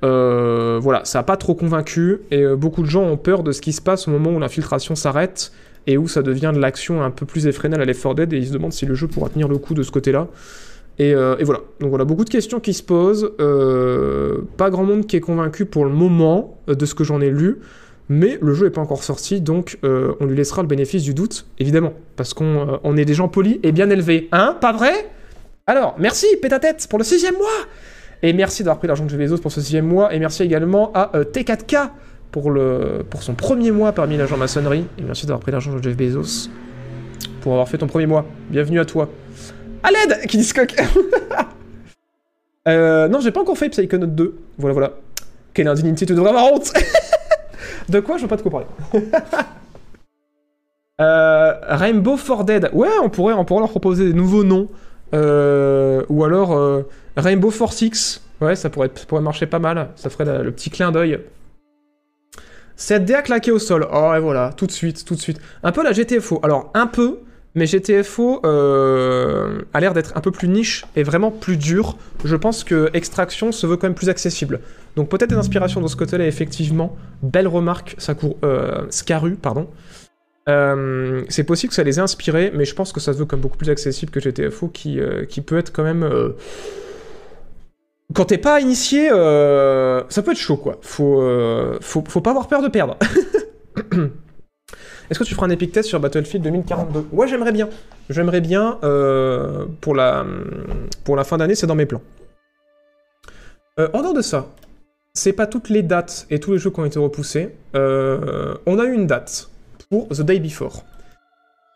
euh, voilà, ça n'a pas trop convaincu, et euh, beaucoup de gens ont peur de ce qui se passe au moment où l'infiltration s'arrête, et où ça devient de l'action un peu plus effrénée à la Left 4 Dead, et ils se demandent si le jeu pourra tenir le coup de ce côté-là. Et, euh, voilà, donc voilà, beaucoup de questions qui se posent, pas grand monde qui est convaincu pour le moment de ce que j'en ai lu, mais le jeu n'est pas encore sorti, donc euh, on lui laissera le bénéfice du doute, évidemment, parce qu'on euh, est des gens polis et bien élevés, hein, pas vrai? Alors, merci Pétatête pour le sixième mois et merci d'avoir pris l'argent de Jeff Bezos pour ce sixième mois. Et merci également à euh, T4K pour, son premier mois parmi l'agent maçonnerie. Et merci d'avoir pris l'argent de Jeff Bezos pour avoir fait ton premier mois. Bienvenue à toi. À l'aide qui dit Scott. euh, Non, j'ai pas encore fait Psychonaut 2. Voilà, voilà. Quelle indignité, tu devrais avoir honte De quoi Je veux pas te comparer. euh, Rainbow for Dead. Ouais, on pourrait, on pourrait leur proposer des nouveaux noms. Euh, ou alors euh, Rainbow for Six. Ouais, ça pourrait, ça pourrait marcher pas mal. Ça ferait le petit clin d'œil. Cette dé a claqué au sol. Oh, et voilà, tout de suite, tout de suite. Un peu la GTFO. Alors, un peu, mais GTFO euh, a l'air d'être un peu plus niche et vraiment plus dur. Je pense que Extraction se veut quand même plus accessible. Donc, peut-être des inspirations de ce côté-là, effectivement. Belle remarque, euh, Scaru, pardon. Euh, c'est possible que ça les ait inspirés, mais je pense que ça se veut comme beaucoup plus accessible que GTFO, qui, qui peut être quand même. Quand t'es pas initié, ça peut être chaud, quoi. Faut, faut, faut pas avoir peur de perdre. Est-ce que tu feras un epic test sur Battlefield 2042 Ouais, j'aimerais bien. J'aimerais bien. euh, pour, la, pour la fin d'année, c'est dans mes plans. Euh, en dehors de ça, c'est pas toutes les dates et tous les jeux qui ont été repoussés. Euh, on a eu une date pour The Day Before.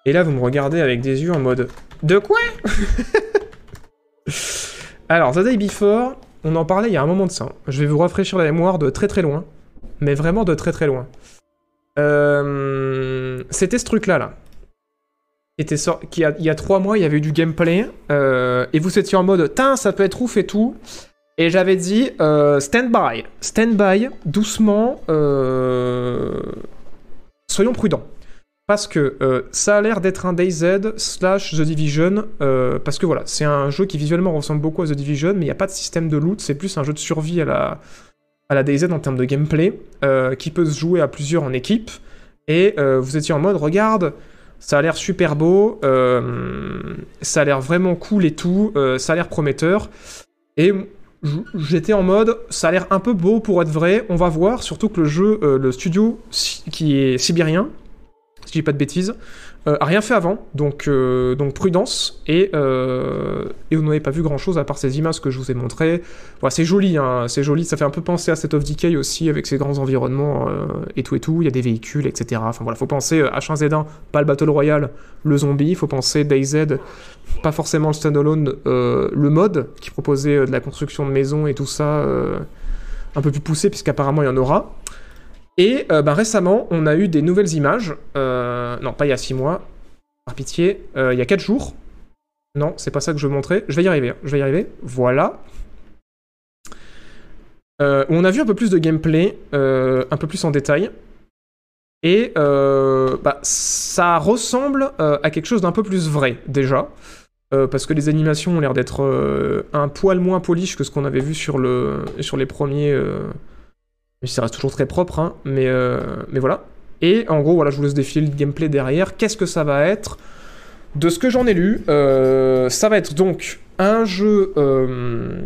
Et là, vous me regardez avec des yeux en mode De quoi? Alors, The Day Before, on en parlait il y a un moment de ça. Je vais vous rafraîchir la mémoire de très très loin. Mais vraiment de très très loin. Euh, C'était ce truc-là, là. Il y a trois mois, il y avait eu du gameplay. euh, et vous étiez en mode Tain, ça peut être ouf et tout. Et j'avais dit euh, stand by, stand by, doucement, euh, soyons prudents. Parce que ça a l'air d'être un DayZ slash The Division, parce que voilà, c'est un jeu qui visuellement ressemble beaucoup à The Division, mais il n'y a pas de système de loot, c'est plus un jeu de survie à la, à la DayZ en termes de gameplay, euh, qui peut se jouer à plusieurs en équipe. Et euh, vous étiez en mode, regarde, ça a l'air super beau, euh, ça a l'air vraiment cool et tout, ça a l'air prometteur. Et j'étais en mode, ça a l'air un peu beau pour être vrai, on va voir, surtout que le jeu, le studio qui est sibérien, si je dis pas de bêtises, euh, a rien fait avant, donc, euh, donc prudence, et, euh, et vous n'avez pas vu grand chose à part ces images que je vous ai montrées. Voilà, c'est joli, hein, c'est joli, ça fait un peu penser à State of Decay aussi, avec ses grands environnements et tout et tout, il y a des véhicules, etc. Enfin voilà, faut penser euh, H1Z1, pas le Battle Royale, le zombie, faut penser DayZ, pas forcément le standalone, le mode, qui proposait de la construction de maisons et tout ça, un peu plus poussé, puisqu'apparemment il y en aura. Et euh, bah, récemment, on a eu des nouvelles images. euh, non, pas il y a 6 mois. Par pitié. euh, il y a 4 jours. Non, c'est pas ça que je veux montrer. Je vais y arriver. hein, Je vais y arriver. Voilà. On a vu un peu plus de gameplay, un peu plus en détail. Et bah, ça ressemble à quelque chose d'un peu plus vrai, déjà. Parce que les animations ont l'air d'être un poil moins polish que ce qu'on avait vu sur, le, sur les premiers. Ça reste toujours très propre, hein, mais, euh, mais voilà. Et en gros, voilà, je vous laisse défiler le gameplay derrière. Qu'est-ce que ça va être? De ce que j'en ai lu, euh, ça va être donc un jeu euh,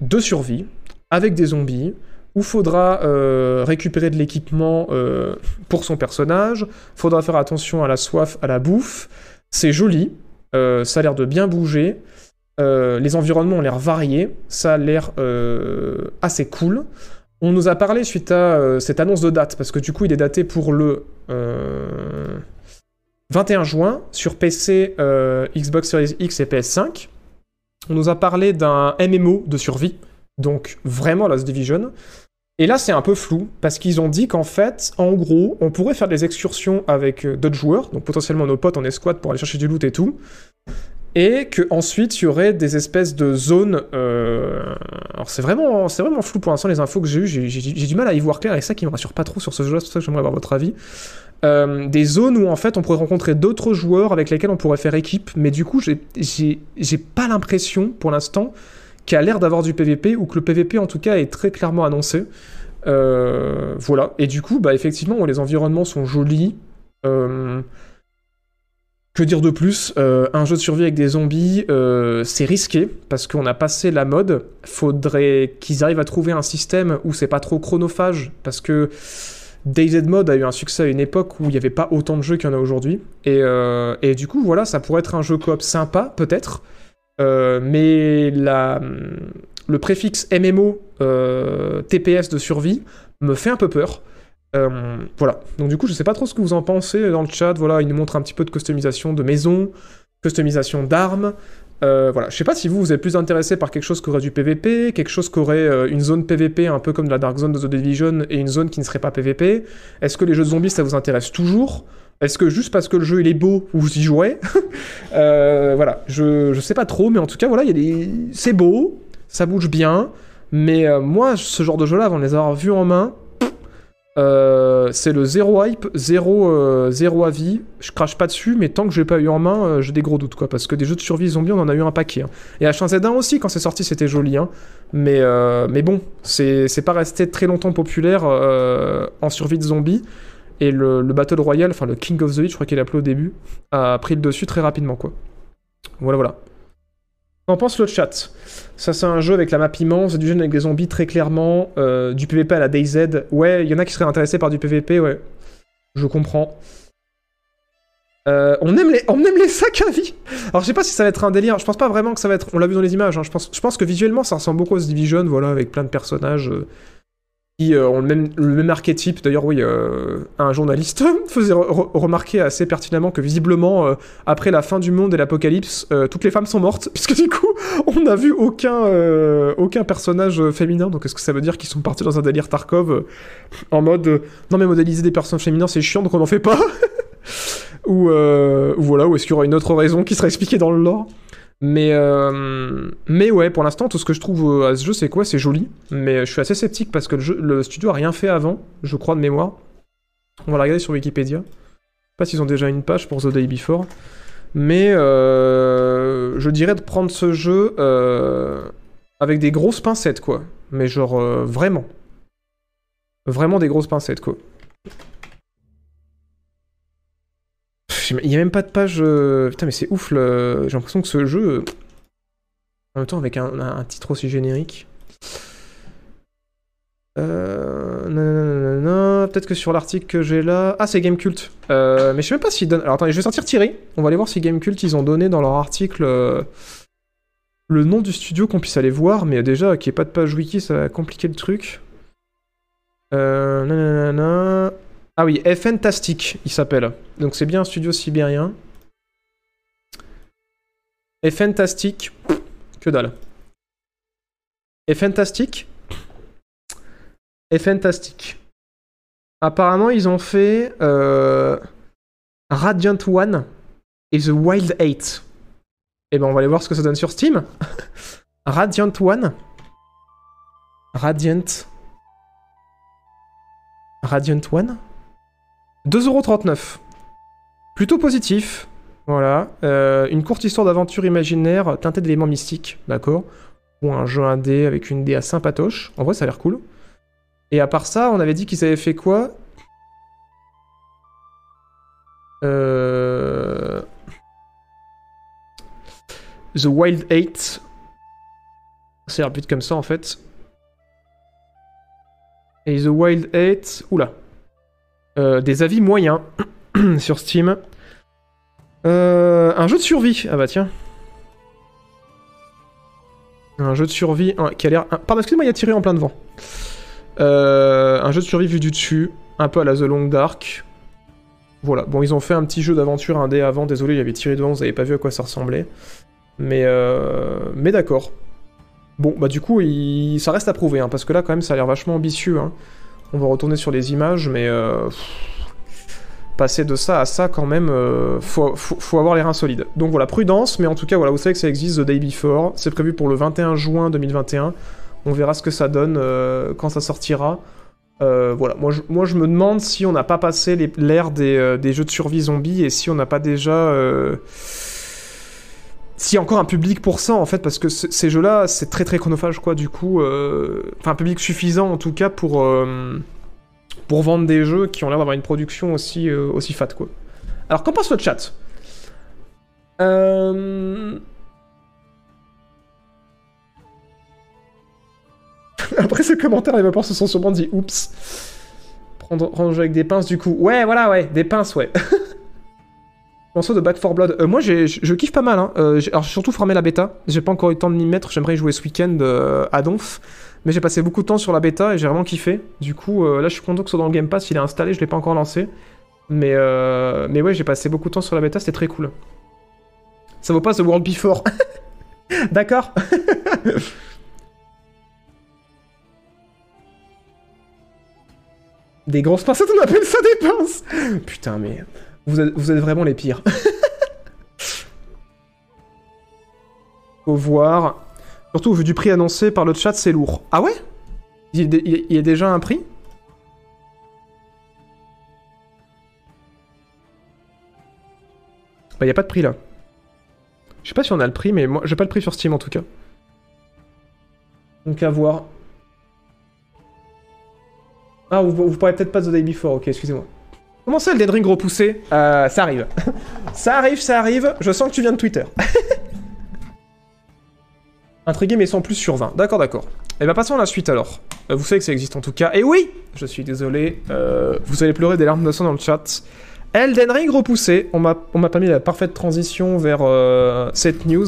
de survie avec des zombies où faudra euh, récupérer de l'équipement pour son personnage. Faudra faire attention à la soif, à la bouffe. C'est joli, ça a l'air de bien bouger. Les environnements ont l'air variés, ça a l'air assez cool. On nous a parlé suite à euh, cette annonce de date, parce que du coup il est daté pour le euh, 21 juin sur PC, euh, Xbox Series X et PS5. On nous a parlé d'un MMO de survie, donc vraiment Lost Division. Et là c'est un peu flou, parce qu'ils ont dit qu'en fait, en gros, on pourrait faire des excursions avec euh, d'autres joueurs, donc potentiellement nos potes en escouade pour aller chercher du loot et tout. Et que ensuite il y aurait des espèces de zones. euh, Alors c'est vraiment, c'est vraiment flou pour l'instant les infos que j'ai eues. J'ai, du mal à y voir clair et ça qui me rassure pas trop sur ce jeu-là. C'est pour ça que j'aimerais avoir votre avis. Euh, des zones où en fait on pourrait rencontrer d'autres joueurs avec lesquels on pourrait faire équipe, mais du coup j'ai, j'ai, j'ai pas l'impression pour l'instant qu'il y a l'air d'avoir du PVP ou que le PVP en tout cas est très clairement annoncé. Euh, voilà. Et du coup, bah effectivement, les environnements sont jolis. Que dire de plus Euh, Un jeu de survie avec des zombies, euh, c'est risqué parce qu'on a passé la mode. Faudrait qu'ils arrivent à trouver un système où c'est pas trop chronophage parce que DayZ Mode a eu un succès à une époque où il n'y avait pas autant de jeux qu'il y en a aujourd'hui. Et, euh, et du coup, voilà, ça pourrait être un jeu coop sympa, peut-être. Mais le préfixe MMO TPS de survie me fait un peu peur. Euh, voilà. Donc du coup, je sais pas trop ce que vous en pensez dans le chat. Voilà, il nous montre un petit peu de customisation de maison, customisation d'armes. Euh, voilà. Je sais pas si vous, vous êtes plus intéressé par quelque chose qui aurait du PVP, quelque chose qui aurait euh, une zone PVP un peu comme la Dark Zone de The Division et une zone qui ne serait pas PVP. Est-ce que les jeux de zombies, ça vous intéresse toujours? Est-ce que juste parce que le jeu il est beau, vous y jouez? Voilà. Je, je sais pas trop, mais en tout cas, voilà, il y a des... c'est beau, ça bouge bien. Mais moi, ce genre de jeu-là, avant de les avoir vus en main, euh, c'est le zéro hype, zéro, euh, zéro avis. Je crache pas dessus, mais tant que je l'ai pas eu en main, euh, j'ai des gros doutes, quoi. Parce que des jeux de survie zombies, on en a eu un paquet. hein. Et H1Z1 aussi, quand c'est sorti, c'était joli, hein. Mais, euh, mais bon, c'est pas resté très longtemps populaire en survie de zombies. Et le, le Battle Royale, enfin le King of the Hill, je crois qu'il est appelé au début, a pris le dessus très rapidement, quoi. Voilà, voilà. Qu'en pense le chat? Ça, c'est un jeu avec la map immense, du jeu avec des zombies très clairement, euh, du PVP à la DayZ. Ouais, il y en a qui seraient intéressés par du PVP, ouais. Je comprends. Euh, on, aime les, sacs à vie Alors, je sais pas si ça va être un délire. Je pense pas vraiment que ça va être. On l'a vu dans les images. hein. Je, pense, que visuellement, ça ressemble beaucoup à The Division, voilà, avec plein de personnages. euh, qui euh, ont le même, le même archétype. D'ailleurs, oui, euh, un journaliste faisait re- re- remarquer assez pertinemment que visiblement, euh, après la fin du monde et l'apocalypse, toutes les femmes sont mortes, puisque du coup, on n'a vu aucun, aucun personnage féminin. Donc, est-ce que ça veut dire qu'ils sont partis dans un délire Tarkov en mode non, mais modéliser des personnages féminins, c'est chiant, donc on n'en fait pas ou, ou voilà, ou est-ce qu'il y aura une autre raison qui sera expliquée dans le lore? Mais, euh, mais ouais, pour l'instant, tout ce que je trouve euh, à ce jeu, c'est quoi? C'est joli. Mais je suis assez sceptique parce que le, studio a rien fait avant, je crois de mémoire. On va la regarder sur Wikipédia. Je sais pas s'ils ont déjà une page pour The Day Before. Mais euh, je dirais de prendre ce jeu euh, avec des grosses pincettes, quoi. Mais genre, euh, vraiment. Vraiment des grosses pincettes, quoi. Il n'y a même pas de page. euh, Putain, mais c'est ouf. le- J'ai l'impression que ce jeu. euh, En même temps, avec un, titre aussi générique. Euh... Peut-être que sur l'article que j'ai là. Ah, c'est Gamecult. Euh, mais je sais même pas s'ils donnent. Alors attendez, je vais sortir Thierry. On va aller voir si Gamecult ils ont donné dans leur article. euh, Le nom du studio qu'on puisse aller voir, mais déjà qu'il n'y ait pas de page wiki, ça va compliquer le truc. Euh, nanana. Ah oui, Fantastic, il s'appelle. Donc c'est bien un studio sibérien. Et Fantastic, que dalle. Et Fantastic. Et Fantastic. Apparemment, ils ont fait euh, Radiant One et The Wild 8. Et ben, on va aller voir ce que ça donne sur Steam. Radiant One. Radiant. Radiant One? 2,39€. Plutôt positif. Voilà. Euh, une courte histoire d'aventure imaginaire teintée d'éléments mystiques. D'accord. Ou un jeu indé avec une DA sympatoche. En vrai, ça a l'air cool. Et à part ça, on avait dit qu'ils avaient fait quoi? Euh... The Wild 8. Ça a l'air plus comme ça en fait. Et The Wild 8. Oula. Euh, des avis moyens sur Steam. Euh, un jeu de survie. Ah bah tiens. Un jeu de survie qui a l'air. Pardon, excusez-moi, il a tiré en plein devant. Euh, un jeu de survie vu du dessus. Un peu à la The Long Dark. Voilà. Bon, ils ont fait un petit jeu d'aventure indé avant. Désolé, avait tiré devant, vous avez pas vu à quoi ça ressemblait. Mais, mais d'accord. Bon, bah du coup, ça reste à prouver, hein, parce que là, quand même, ça a l'air vachement ambitieux. hein. On va retourner sur les images, mais... euh, passer de ça à ça quand même, euh, faut, avoir les reins solides. Donc voilà, prudence, mais en tout cas, voilà, vous savez que ça existe The Day Before. C'est prévu pour le 21 juin 2021. On verra ce que ça donne euh, quand ça sortira. Voilà, moi je, me demande si on n'a pas passé l'ère des, jeux de survie zombies et si on n'a pas déjà. S'il y encore un public pour ça en fait, parce que ces jeux-là, c'est très très chronophage quoi, du coup. euh, Enfin, un public suffisant en tout cas pour. euh, pour vendre des jeux qui ont l'air d'avoir une production aussi, euh, aussi fat, quoi. Alors, qu'en pense le chat? Après ce commentaire, les vapeurs se sont sûrement dit oups. Prendre, prendre jeu avec des pinces, du coup. Ouais, voilà, ouais, des pinces, ouais. De Back 4 Blood. Euh, moi, je kiffe pas mal. Hein. Euh, alors, surtout farmé la bêta. J'ai pas encore eu le temps de m'y mettre. J'aimerais y jouer ce week-end euh, à Donf. Mais j'ai passé beaucoup de temps sur la bêta et j'ai vraiment kiffé. Du coup, là, je suis content que ce soit dans le Game Pass. Il est installé, je l'ai pas encore lancé. Mais, mais ouais, j'ai passé beaucoup de temps sur la bêta, c'était très cool. Ça vaut pas The World Before. D'accord Des grosses pincettes, on appelle ça des pinces Putain, mais vous êtes, vous êtes vraiment les pires. Faut voir. Surtout au vu du prix annoncé par le chat, c'est lourd. Ah ouais? Il y, a, dé- il y a déjà un prix? Bah, il y a pas de prix là. Je sais pas si on a le prix, mais moi, j'ai pas le prix sur Steam en tout cas. Donc à voir. Ah, vous, vous parlez peut-être pas de The Day Before, ok, excusez-moi. Comment ça, le Dead Ring repoussé? Euh, ça arrive. ça arrive, ça arrive, je sens que tu viens de Twitter. Intrigué mais sans plus sur 20. D'accord, d'accord. Et bah passons à la suite alors. Euh, vous savez que ça existe en tout cas. Et oui Je suis désolé, euh, vous allez pleurer des larmes de sang dans le chat. Elden Ring repoussé. On m'a pas mis la parfaite transition vers euh, cette news.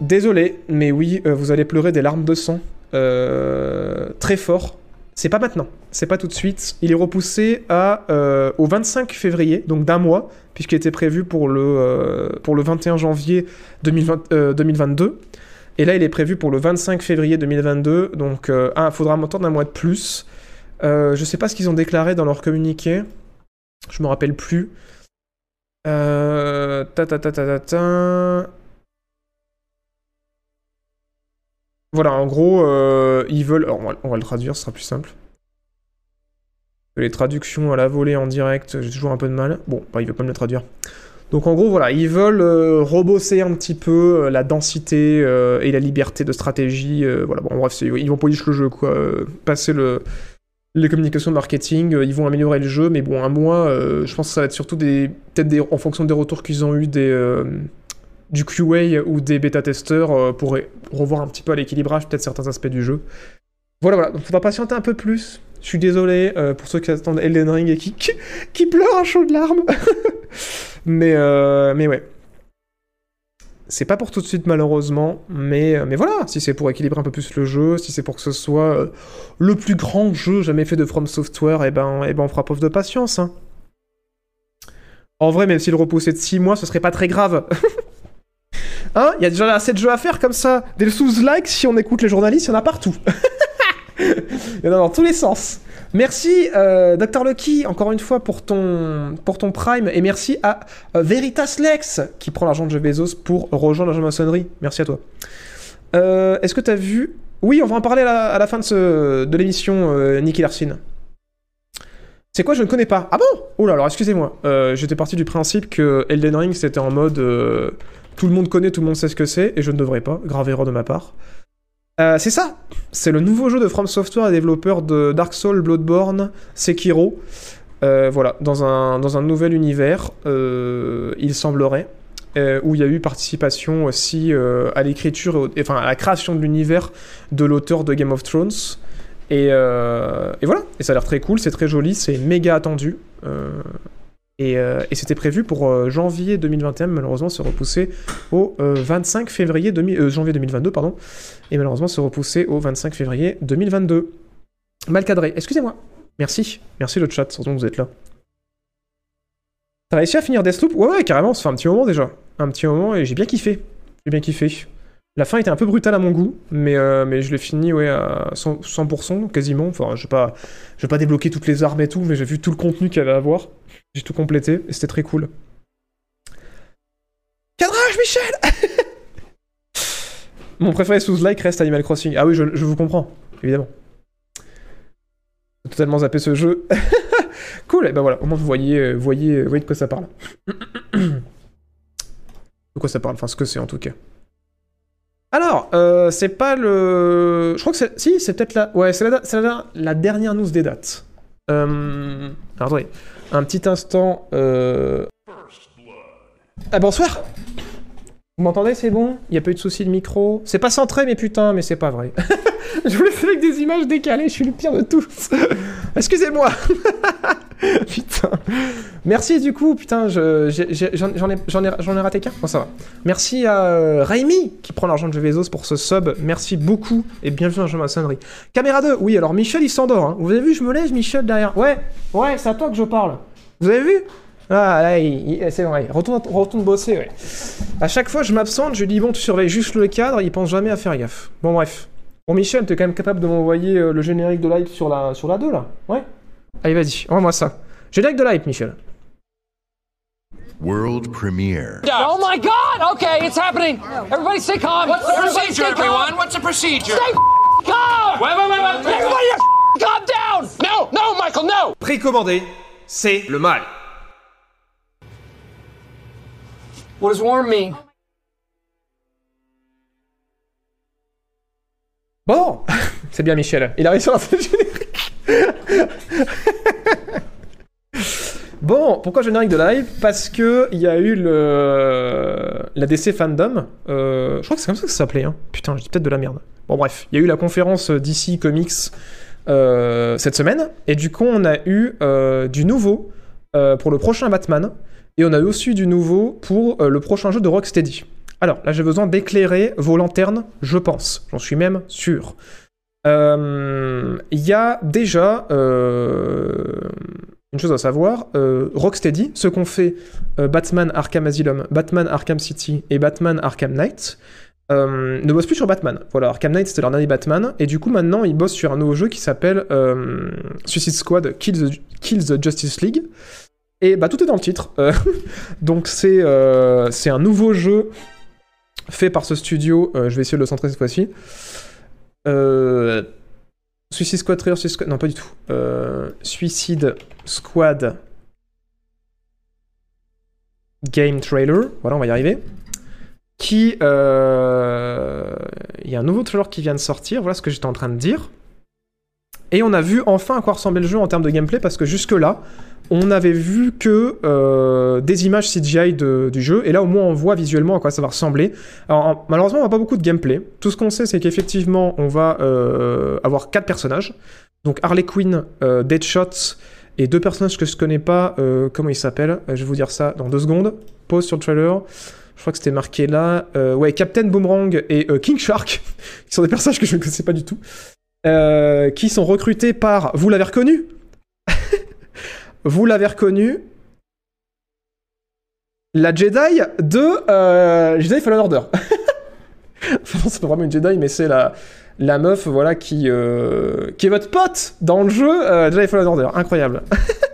Désolé, mais oui, vous allez pleurer des larmes de sang. Très fort. C'est pas maintenant, c'est pas tout de suite. Il est repoussé à, euh, au 25 février, donc d'un mois, puisqu'il était prévu pour le, euh, pour le 21 janvier 2020, euh, 2022. Et là, il est prévu pour le 25 février 2022, donc euh, ah, faudra m'entendre un mois de plus. Euh, je sais pas ce qu'ils ont déclaré dans leur communiqué. Je me rappelle plus. Euh... Ta ta ta ta ta ta. Voilà, en gros, euh, ils veulent. alors, on, va, le traduire, ce sera plus simple. Les traductions à la volée en direct, j'ai toujours un peu de mal. Bon, bah, il veut pas me le traduire. Donc en gros, voilà, ils veulent euh, rebosser un petit peu euh, la densité et la liberté de stratégie. voilà, bon, bref, ils vont polish le jeu, quoi. passer le, les communications marketing, ils vont améliorer le jeu, mais bon, un mois, je pense que ça va être surtout des. Peut-être en fonction des retours qu'ils ont eu des. Euh, du QA ou des bêta-testeurs euh, pour re- revoir un petit peu à l'équilibrage, peut-être certains aspects du jeu. Voilà, voilà, donc faudra patienter un peu plus. Je suis désolé euh, pour ceux qui attendent Elden Ring et qui, qui, pleurent à chaudes larmes. mais, euh, mais ouais. C'est pas pour tout de suite malheureusement, mais, mais voilà, si c'est pour équilibrer un peu plus le jeu, si c'est pour que ce soit euh, le plus grand jeu jamais fait de From Software, et ben, et ben on fera preuve de patience. hein. En vrai, même s'il repoussait de 6 mois, ce serait pas très grave. Hein Il y a déjà assez de jeux à faire comme ça. Des sous-likes, si on écoute les journalistes, il y en a partout. il y en a dans tous les sens. Merci, euh, Dr. Lucky, encore une fois, pour ton, pour ton Prime. Et merci à euh, Veritas Lex, qui prend l'argent de Jeff Bezos pour rejoindre la maçonnerie. Merci à toi. Euh, Est-ce que tu as vu... Oui, on va en parler à la, fin de, de l'émission, Nicky Larson. C'est quoi? Je ne connais pas. Ah bon? Oh là, alors excusez-moi. J'étais parti du principe que Elden Ring, c'était en mode... tout le monde connaît, tout le monde sait ce que c'est, et je ne devrais pas. Grave erreur de ma part. Euh, c'est ça C'est le nouveau jeu de From Software, les développeurs de Dark Souls, Bloodborne, Sekiro. Euh, voilà, dans un, dans un nouvel univers, euh, il semblerait, où il y a eu participation aussi à l'écriture, enfin à la création de l'univers de l'auteur de Game of Thrones. Et, et voilà, et ça a l'air très cool, c'est très joli, c'est méga attendu. Euh, et, euh, c'était prévu pour euh, janvier 2021, mais malheureusement c'est repoussé au euh, 25 février 2000 euh, janvier 2022, pardon. Et malheureusement c'est repoussé au 25 février 2022. Mal cadré, excusez-moi. Merci, merci le chat, surtout que vous êtes là. T'as réussi à finir Deathloop? Ouais, ouais, carrément, ça fait un petit moment déjà. Un petit moment et j'ai bien kiffé. J'ai bien kiffé. La fin était un peu brutale à mon goût, mais, euh, mais je l'ai fini ouais, à 100%, 100%, quasiment. Enfin, je je vais pas débloquer toutes les armes et tout, mais j'ai vu tout le contenu qu'il y avait à voir. J'ai tout complété et c'était très cool. Cadrage, Michel Mon préféré sous like reste Animal Crossing. Ah oui, je, vous comprends, évidemment. Totalement zappé ce jeu. cool, et ben voilà, au vous voyez, euh, voyez, voyez de quoi ça parle. de quoi ça parle, enfin ce que c'est en tout cas. Alors, euh, c'est pas le. Je crois que c'est. Si, c'est peut-être la. Ouais, c'est la, c'est la, la dernière news des dates. Euh... Alors, attendez. Un petit instant. Euh... Ah, bonsoir Vous m'entendez, c'est bon? Il a pas eu de souci de micro C'est pas centré, mais putain, mais c'est pas vrai. je vous fais avec des images décalées, je suis le pire de tous. Excusez-moi Putain. Merci du coup, putain, j'en ai, raté qu'un Bon, ça va. Merci à euh, Raimi qui prend l'argent de jeu Bezos pour ce sub. Merci beaucoup et bienvenue dans jeu maçonnerie. Caméra 2, oui, alors Michel il s'endort. Hein. Vous avez vu, je me lève, Michel derrière. Ouais, ouais, c'est à toi que je parle. Vous avez vu? Ah, là, c'est vrai. Retourne, retourne bosser, ouais. À chaque fois, je m'absente, je lui dis, bon, tu surveilles juste le cadre, il pense jamais à faire gaffe. Bon, bref. Bon, Michel, t'es quand même capable de m'envoyer euh, le générique de live sur la, sur la 2, là Ouais Allez, vas-y, envoie-moi ça. Générique de live, Michel. World premiere. Oh my god! Okay, it's happening! Everybody stay calm! What's the Everybody procedure, everyone? What's the procedure? Stay calm! Wait, wait, wait, wait. Everybody calm down! No, no, Michael, no! Précommandé, c'est le mal. What does warm mean? Bon C'est bien, Michel. Il a réussi à lancer le générique. Bon, pourquoi générique de live? Parce que il y a eu le la DC Fandom. Euh, je crois que c'est comme ça que ça s'appelait. Hein. Putain, je dis peut-être de la merde. Bon, bref, il y a eu la conférence DC Comics euh, cette semaine, et du coup, on a eu euh, du nouveau euh, pour le prochain Batman, et on a eu aussi du nouveau pour euh, le prochain jeu de Rocksteady. Alors, là, j'ai besoin d'éclairer vos lanternes, je pense. J'en suis même sûr. Euh, Il y a déjà euh, une chose à savoir. euh, Rocksteady, ce qu'ont fait Batman Arkham Asylum, Batman Arkham City et Batman Arkham Knight, ne bossent plus sur Batman. Voilà, Arkham Knight, c'était leur dernier Batman. Et du coup, maintenant, ils bossent sur un nouveau jeu qui s'appelle Suicide Squad Kill the, Justice League. Et bah, tout est dans le titre. Donc, c'est un nouveau jeu fait par ce studio. Euh, je vais essayer de le centrer cette fois-ci. Euh, Suicide Squad Trailer, Suicide Squad... Non, pas du tout. Euh, Suicide Squad Game Trailer. Voilà, on va y arriver. Qui... Il y a un nouveau trailer qui vient de sortir. Voilà ce que j'étais en train de dire. Et on a vu enfin à quoi ressemblait le jeu en termes de gameplay, parce que jusque-là, on n'avait vu que euh, des images CGI de- du jeu, et là au moins on voit visuellement à quoi ça va ressembler. Alors en- malheureusement on n'a pas beaucoup de gameplay. Tout ce qu'on sait c'est qu'effectivement on va euh, avoir quatre personnages. Donc Harley Quinn, euh, Deadshot et deux personnages que je connais pas. euh, comment ils s'appellent? Euh, Je vais vous dire ça dans deux secondes. Pause sur le trailer. Je crois que c'était marqué là. Euh, ouais, Captain Boomerang et King Shark, qui sont des personnages que je ne connaissais pas du tout. Euh, qui sont recrutés par, vous l'avez reconnu? Vous l'avez reconnu? La Jedi de euh, Jedi Fallen Order. enfin, c'est pas vraiment une Jedi, mais c'est la, la meuf voilà, qui, euh, qui est votre pote dans le jeu Jedi Fallen Order. Incroyable.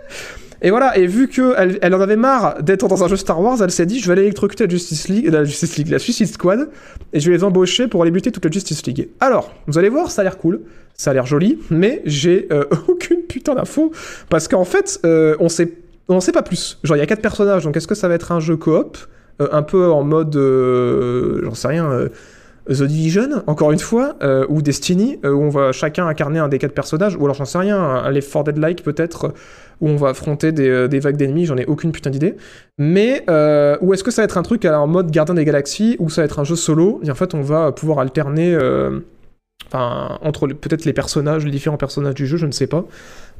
Et voilà, et vu qu'elle elle en avait marre d'être dans un jeu Star Wars, elle s'est dit je vais aller électrocuter la Justice League, la Justice League, la Suicide Squad, et je vais les embaucher pour aller buter toute la Justice League. Alors, vous allez voir, ça a l'air cool, ça a l'air joli, mais j'ai euh, aucune putain d'info, parce qu'en fait, euh, on sait, sait pas plus. Genre, il y a quatre personnages, donc est-ce que ça va être un jeu coop, euh, un peu en mode, j'en sais rien, The Division, encore une fois, euh, ou Destiny, euh, où on va chacun incarner un des quatre personnages, ou alors j'en sais rien, un Left 4 Dead-like peut-être, où on va affronter des, euh, des vagues d'ennemis, j'en ai aucune putain d'idée. Mais, ou est-ce que ça va être un truc en mode Gardien des Galaxies, ou ça va être un jeu solo, et en fait on va pouvoir alterner, enfin, entre peut-être les personnages, les différents personnages du jeu, je ne sais pas.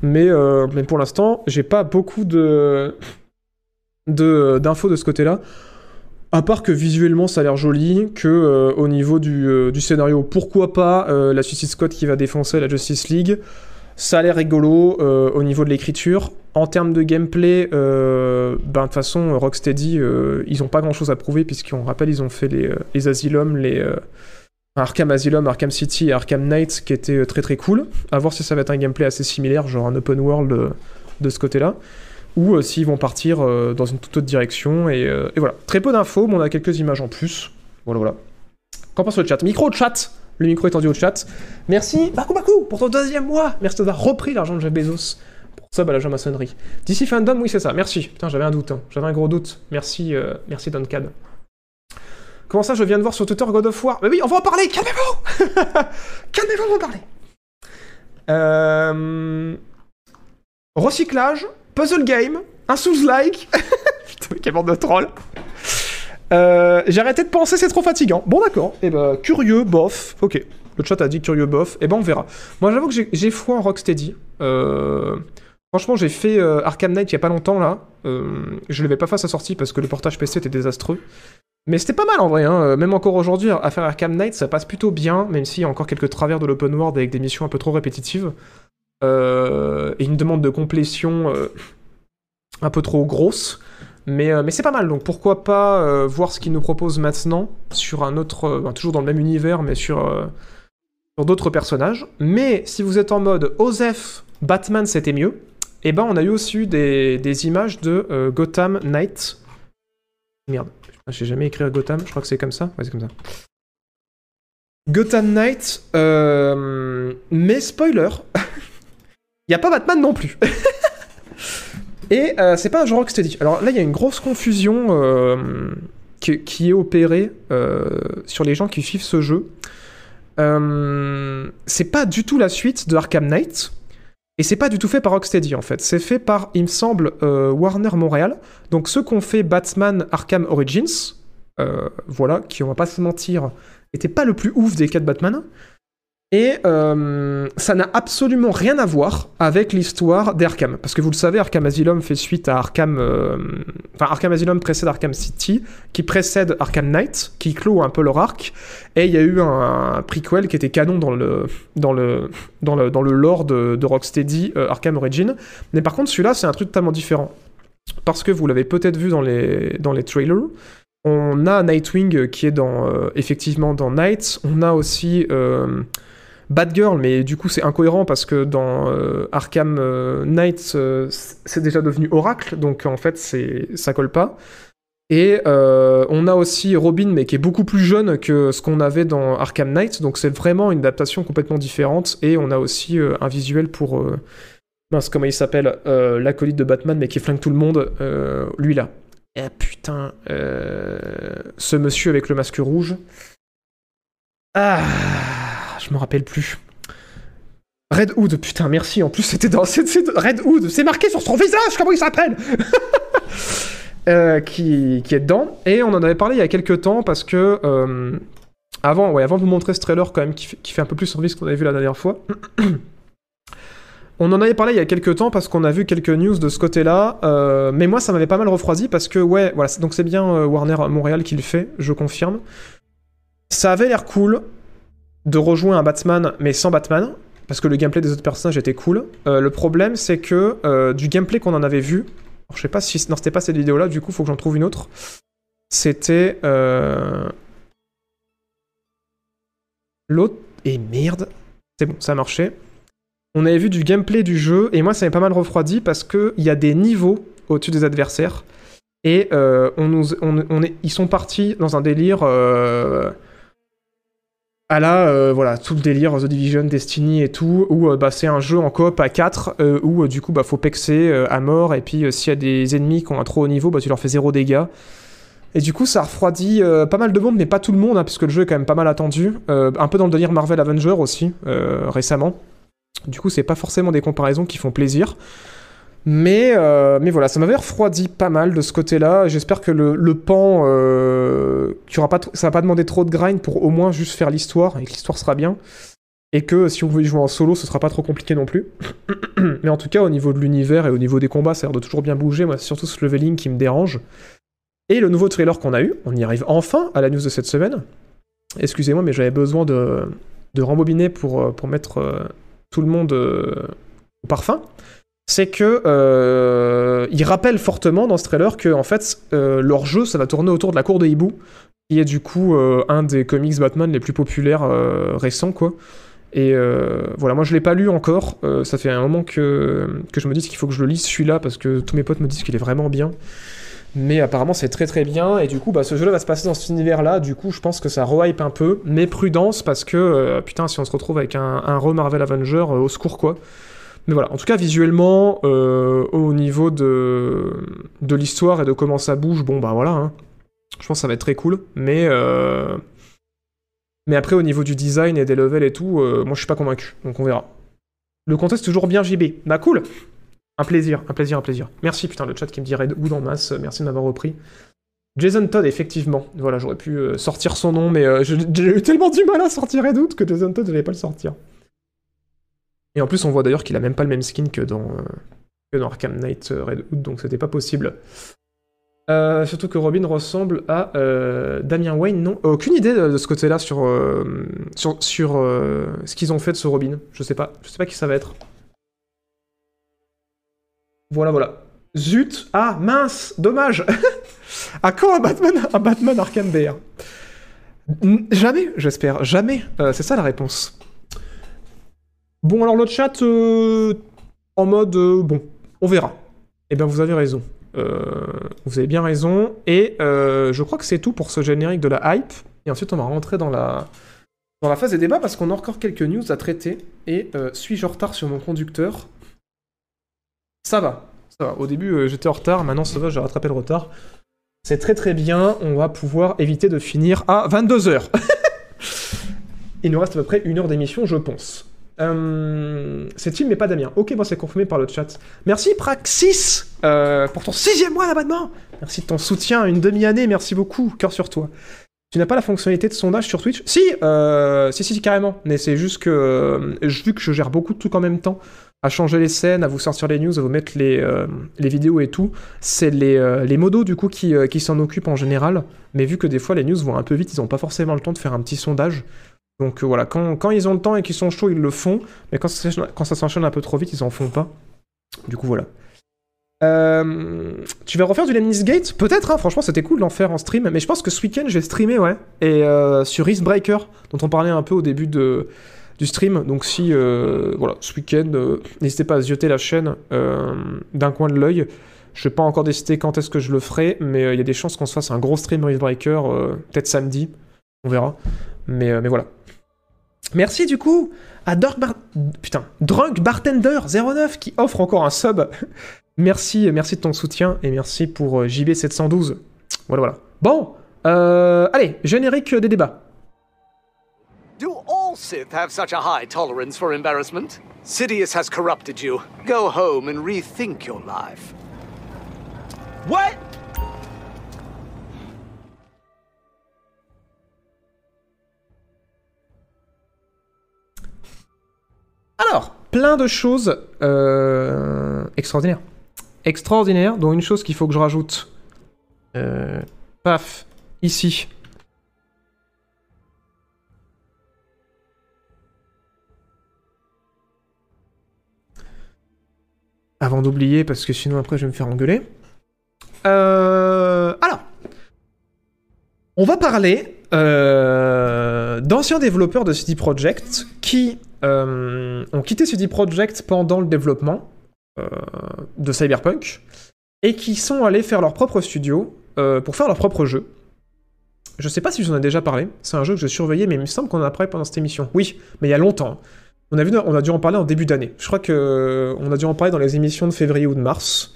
Mais, mais pour l'instant, j'ai pas beaucoup de de- d'infos de ce côté-là. À part que visuellement ça a l'air joli, que euh, au niveau du, euh, du scénario, pourquoi pas euh, la Suicide Squad qui va défoncer la Justice League. Ça a l'air rigolo au niveau de l'écriture. En termes de gameplay, ben, de toute façon, Rocksteady, ils ont pas grand chose à prouver, puisqu'on rappelle, ils ont fait les, les Asylum, les Arkham Asylum, Arkham City Arkham Knight, qui étaient très très cool. À voir si ça va être un gameplay assez similaire, genre un open world de ce côté-là, ou euh, s'ils vont partir euh, dans une toute autre direction. Et, euh, et voilà. Très peu d'infos, mais on a quelques images en plus. Voilà, voilà. Qu'en pense le chat? Micro chat Le micro est tendu au chat. Merci, Baku Baku, pour ton deuxième mois. Merci d'avoir repris l'argent de Jeff Bezos. Pour ça, bah, la maçonnerie. DC Fandom, oui, c'est ça. Merci. Putain, j'avais un doute. hein. J'avais un gros doute. Merci, euh, merci Duncad. Comment ça, je viens de voir sur Twitter God of War? Mais oui, on va en parler Calmez-vous Calmez-vous, on va en parler. Recyclage, puzzle game, un Souls-like. Putain, quel bande de troll. Euh, J'ai arrêté de penser, c'est trop fatigant. Bon, d'accord. Et ben, curieux, bof. Ok. Le chat a dit curieux, bof. Et ben, on verra. Moi, j'avoue que j'ai- foi en Rocksteady. Euh, Franchement, j'ai fait euh, Arkham Knight il y a pas longtemps, là. Je l'avais pas fait à sa sortie parce que le portage PC était désastreux. Mais c'était pas mal en vrai, hein. Même encore aujourd'hui, à faire Arkham Knight, ça passe plutôt bien, même s'il y a encore quelques travers de l'open world avec des missions un peu trop répétitives. Euh, et une demande de complétion euh, un peu trop grosse. Mais, euh, mais c'est pas mal, donc pourquoi pas voir ce qu'ils nous proposent maintenant sur un autre. ben, toujours dans le même univers, mais sur, d'autres personnages. Mais si vous êtes en mode Osef, Batman c'était mieux, et ben on a eu aussi des, des images de Gotham Knight. Merde, Putain, j'ai jamais écrit Gotham, je crois que c'est comme ça. Ouais, c'est comme ça. Gotham Knight, mais spoiler, il a pas Batman non plus. Et euh, c'est pas un jeu Rocksteady. Alors là, il y a une grosse confusion euh, qui, est opérée euh, sur les gens qui suivent ce jeu. C'est pas du tout la suite de Arkham Knight. Et c'est pas du tout fait par Rocksteady en fait. C'est fait par, il me semble, Warner Montréal. Donc ceux qui ont fait Batman Arkham Origins, voilà, qui on va pas se mentir, était pas le plus ouf des quatre Batman. Et euh, ça n'a absolument rien à voir avec l'histoire d'Arkham. Parce que vous le savez, Arkham Asylum fait suite à Arkham... euh, Enfin, Arkham Asylum précède Arkham City, qui précède Arkham Knight, qui clôt un peu leur arc. Et il y a eu un, prequel qui était canon dans le, dans le, dans le, dans le lore de, de Rocksteady, euh, Arkham Origin. Mais par contre, celui-là, c'est un truc totalement différent. Parce que vous l'avez peut-être vu dans les, dans les trailers. On a Nightwing qui est dans, effectivement dans Night. On a aussi... Batgirl, mais du coup c'est incohérent parce que dans euh, Arkham euh, Knight, euh, c'est déjà devenu Oracle, donc en fait c'est ça colle pas. Et on a aussi Robin, mais qui est beaucoup plus jeune que ce qu'on avait dans Arkham Knight, donc c'est vraiment une adaptation complètement différente. Et on a aussi un visuel pour, mince, comment il s'appelle, l'acolyte de Batman, mais qui flingue tout le monde, lui là. Eh putain, ce monsieur avec le masque rouge. Ah, je me rappelle plus. Red Hood, putain, merci. En plus, c'était dans. Red Hood, c'est marqué sur son visage, comment il s'appelle? Euh, qui, est dedans. Et on en avait parlé il y a quelques temps parce que. euh, avant, ouais, avant de vous montrer ce trailer, quand même, qui fait, un peu plus service qu'on avait vu la dernière fois. On en avait parlé il y a quelques temps parce qu'on a vu quelques news de ce côté-là, euh, mais moi ça m'avait pas mal refroidi parce que ouais, voilà, donc c'est bien euh, Warner Montréal qui le fait, je confirme. Ça avait l'air cool de rejoindre un Batman, mais sans Batman, parce que le gameplay des autres personnages était cool. Euh, le problème, c'est que euh, du gameplay qu'on en avait vu, alors, je sais pas si non c'était pas cette vidéo-là, du coup faut que j'en trouve une autre. C'était euh... l'autre et merde, c'est bon, ça a marché. On avait vu du gameplay du jeu et moi ça m'a pas mal refroidi parce que il y a des niveaux au-dessus des adversaires et on est, ils sont partis dans un délire. À la, euh, voilà, tout le délire The Division, Destiny et tout, où euh, bah, c'est un jeu en coop à 4, euh, où du coup, bah, faut pexer à mort, et puis s'il y a des ennemis qui ont un trop haut niveau, bah, tu leur fais zéro dégâts. Et du coup, ça refroidit pas mal de monde, mais pas tout le monde, hein, puisque le jeu est quand même pas mal attendu. Un peu dans le délire Marvel Avenger aussi, récemment. Du coup, c'est pas forcément des comparaisons qui font plaisir. Mais, euh, mais voilà, ça m'avait refroidi pas mal de ce côté-là. J'espère que le, pan, euh, pas, ça va pas demander trop de grind pour au moins juste faire l'histoire et que l'histoire sera bien. Et que si on veut y jouer en solo, ce sera pas trop compliqué non plus. mais en tout cas, au niveau de l'univers et au niveau des combats, ça a l'air de toujours bien bouger. Moi, c'est surtout ce leveling qui me dérange. Et le nouveau trailer qu'on a eu, on y arrive enfin à la news de cette semaine. Excusez-moi, mais j'avais besoin de, de rembobiner pour, euh, mettre euh, tout le monde au parfum, c'est que euh, ils rappellent fortement dans ce trailer que en fait euh, leur jeu ça va tourner autour de la cour de hibou, qui est du coup euh, un des comics Batman les plus populaires euh, récents quoi. Et voilà, moi je l'ai pas lu encore. ça fait un moment que, que je me dis qu'il faut que je le lise celui-là parce que tous mes potes me disent qu'il est vraiment bien. Mais apparemment c'est très très bien et du coup bah, ce jeu-là va se passer dans cet univers-là. Du coup je pense que ça rehype un peu, mais prudence parce que putain si on se retrouve avec un, un re Marvel Avenger au secours quoi. Mais voilà, en tout cas visuellement euh, au niveau de de l'histoire et de comment ça bouge, bon bah voilà. hein. Je pense que ça va être très cool, mais euh, mais après, au niveau du design et des levels et tout, euh, moi je suis pas convaincu, donc on verra. Le contexte toujours bien JB. Bah cool Un plaisir, un plaisir, un plaisir. Merci putain le chat qui me Red Hood en masse, merci de m'avoir repris. Jason Todd, effectivement. Voilà, j'aurais pu sortir son nom, mais je- j'ai eu tellement du mal à sortir Red Hood que Jason Todd, j'allais pas le sortir. Et en plus, on voit d'ailleurs qu'il a même pas le même skin que dans, euh, que dans Arkham Knight euh, Red Hood, donc c'était pas possible. Euh, surtout que Robin ressemble à Damien Wayne, non Aucune idée de, ce côté-là sur, ce qu'ils ont fait de ce Robin. Je sais pas. Je sais pas qui ça va être. Voilà, voilà. Zut Ah, mince Dommage À quand un Batman, un Batman Arkham BR N- Jamais, j'espère. Jamais. C'est ça la réponse. Bon, alors le chat, euh, en mode... euh, bon, on verra. Eh bien, vous avez raison. Euh, vous avez bien raison. Et je crois que c'est tout pour ce générique de la hype. Et ensuite, on va rentrer dans la, dans la phase des débats parce qu'on a encore quelques news à traiter. Et suis-je en retard sur mon conducteur? Ça va. Ça va. Au début, j'étais en retard. Maintenant, ça va, j'ai rattrapé le retard. C'est très très bien. On va pouvoir éviter de finir à 22h. Il nous reste à peu près une heure d'émission, je pense. Euh, c'est Tim mais pas Damien. Ok, bon, c'est confirmé par le chat. Merci Praxis euh, pour ton sixième mois d'abonnement. Merci de ton soutien, une demi-année, merci beaucoup, cœur sur toi. Tu n'as pas la fonctionnalité de sondage sur Twitch? Si, euh, si, si, carrément. Mais c'est juste que, vu que je gère beaucoup de trucs en même temps, à changer les scènes, à vous sortir les news, à vous mettre les, vidéos et tout, c'est les, modos du coup qui s'en occupent en général. Mais vu que des fois les news vont un peu vite, ils n'ont pas forcément le temps de faire un petit sondage. Donc euh, voilà, quand, ils ont le temps et qu'ils sont chauds, ils le font. Mais quand ça, s'enchaîne un peu trop vite, ils en font pas. Du coup, voilà. Euh, tu vas refaire du Lemnis Gate? Peut-être, hein, franchement, c'était cool d'en faire en stream. Mais je pense que ce week-end, je vais streamer, ouais. Et euh, sur Breaker, dont on parlait un peu au début de, du stream. Donc si, euh, voilà, ce week-end, n'hésitez pas à zioter la chaîne d'un coin de l'œil. Je n'ai pas encore décidé quand est-ce que je le ferai, mais il y a des chances qu'on se fasse un gros stream Breaker, euh, peut-être samedi. On verra. Mais voilà. Merci du coup à Dark Bar... Putain, Drunk Bartender 09 qui offre encore un sub. merci, merci de ton soutien et merci pour euh, JB712. Voilà, voilà. Bon, euh, allez, générique des débats. Do all Sith have such a high tolerance for embarrassment? Sidious has corrupted you. Go home and rethink your life. What? De choses euh, extraordinaires. Extraordinaires, dont une chose qu'il faut que je rajoute. Euh, paf, ici. Avant d'oublier, parce que sinon après je vais me faire engueuler. Euh, alors, on va parler d'anciens développeurs de CD Projekt qui ont quitté CD Projekt pendant le développement euh, de Cyberpunk et qui sont allés faire leur propre studio euh, pour faire leur propre jeu. Je sais pas si j'en ai déjà parlé, c'est un jeu que j'ai surveillé, mais il me semble qu'on en a parlé pendant cette émission. Oui, mais il y a longtemps. On a, dû en parler en début d'année. Je crois que on a dû en parler dans les émissions de février ou de mars.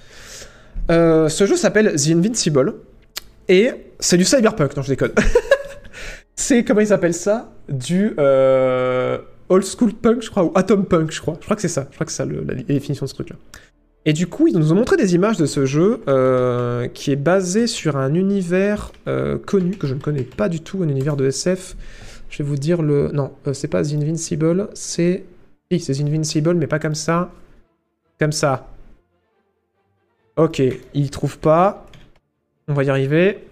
Euh, ce jeu s'appelle The Invincible et c'est du cyberpunk, non je déconne. c'est comment ils appellent ça? Du euh, old school punk, je crois, ou atom punk, je crois. Je crois que c'est ça. Je crois que c'est la définition de ce truc-là. Et du coup, ils nous ont montré des images de ce jeu euh, qui est basé sur un univers euh, connu que je ne connais pas du tout, un univers de SF. Je vais vous dire le. Non, euh, c'est pas The Invincible, c'est. Oui, c'est The Invincible, mais pas comme ça. Comme ça. Ok, il trouve pas. On va y arriver.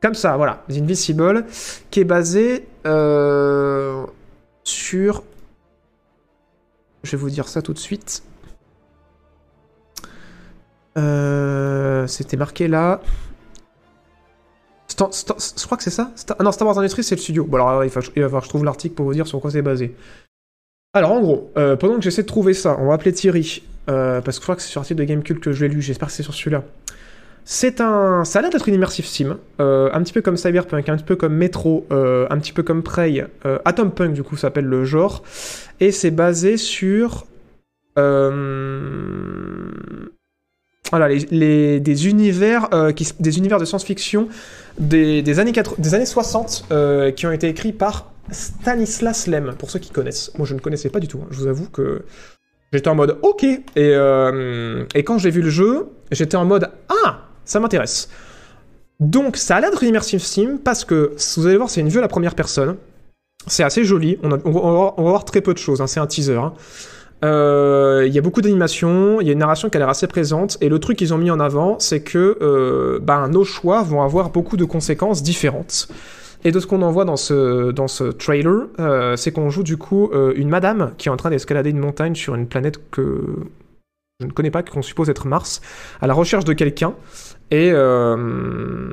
Comme ça, voilà. The Invincible, qui est basé euh, sur... Je vais vous dire ça tout de suite. Euh, c'était marqué là. Je crois que c'est ça ah Non, Star Wars Industries, c'est le studio. Bon, alors, il va, falloir que je trouve l'article pour vous dire sur quoi c'est basé. Alors, en gros, euh, pendant que j'essaie de trouver ça, on va appeler Thierry. Euh, parce que je crois que c'est sur l'article de Gamecube que je l'ai lu. J'espère que c'est sur celui-là. C'est un. Ça a l'air d'être une immersive sim. euh, un petit peu comme Cyberpunk, un petit peu comme Metro, euh, un petit peu comme Prey. Euh, Atom Punk, du coup, s'appelle le genre. Et c'est basé sur. voilà, les, des univers, qui, des univers de science-fiction des, des années 80 des années 60 euh, qui ont été écrits par Stanislas Lem, pour ceux qui connaissent. Moi, je ne connaissais pas du tout. hein. Je vous avoue que j'étais en mode OK. Et, et quand j'ai vu le jeu, j'étais en mode Ah, ça m'intéresse. Donc, ça a l'air une immersive sim parce que, vous allez voir, c'est une vue à la première personne. C'est assez joli. On, va, voir- très peu de choses. hein. C'est un teaser. hein. Euh, Il y a beaucoup d'animation, il y a une narration qui a l'air assez présente, et le truc qu'ils ont mis en avant, c'est que euh, ben, nos choix vont avoir beaucoup de conséquences différentes. Et de ce qu'on en voit dans ce, dans ce trailer, euh, c'est qu'on joue du coup une madame qui est en train d'escalader une montagne sur une planète que je ne connais pas, qu'on suppose être Mars, à la recherche de quelqu'un. Et, euh,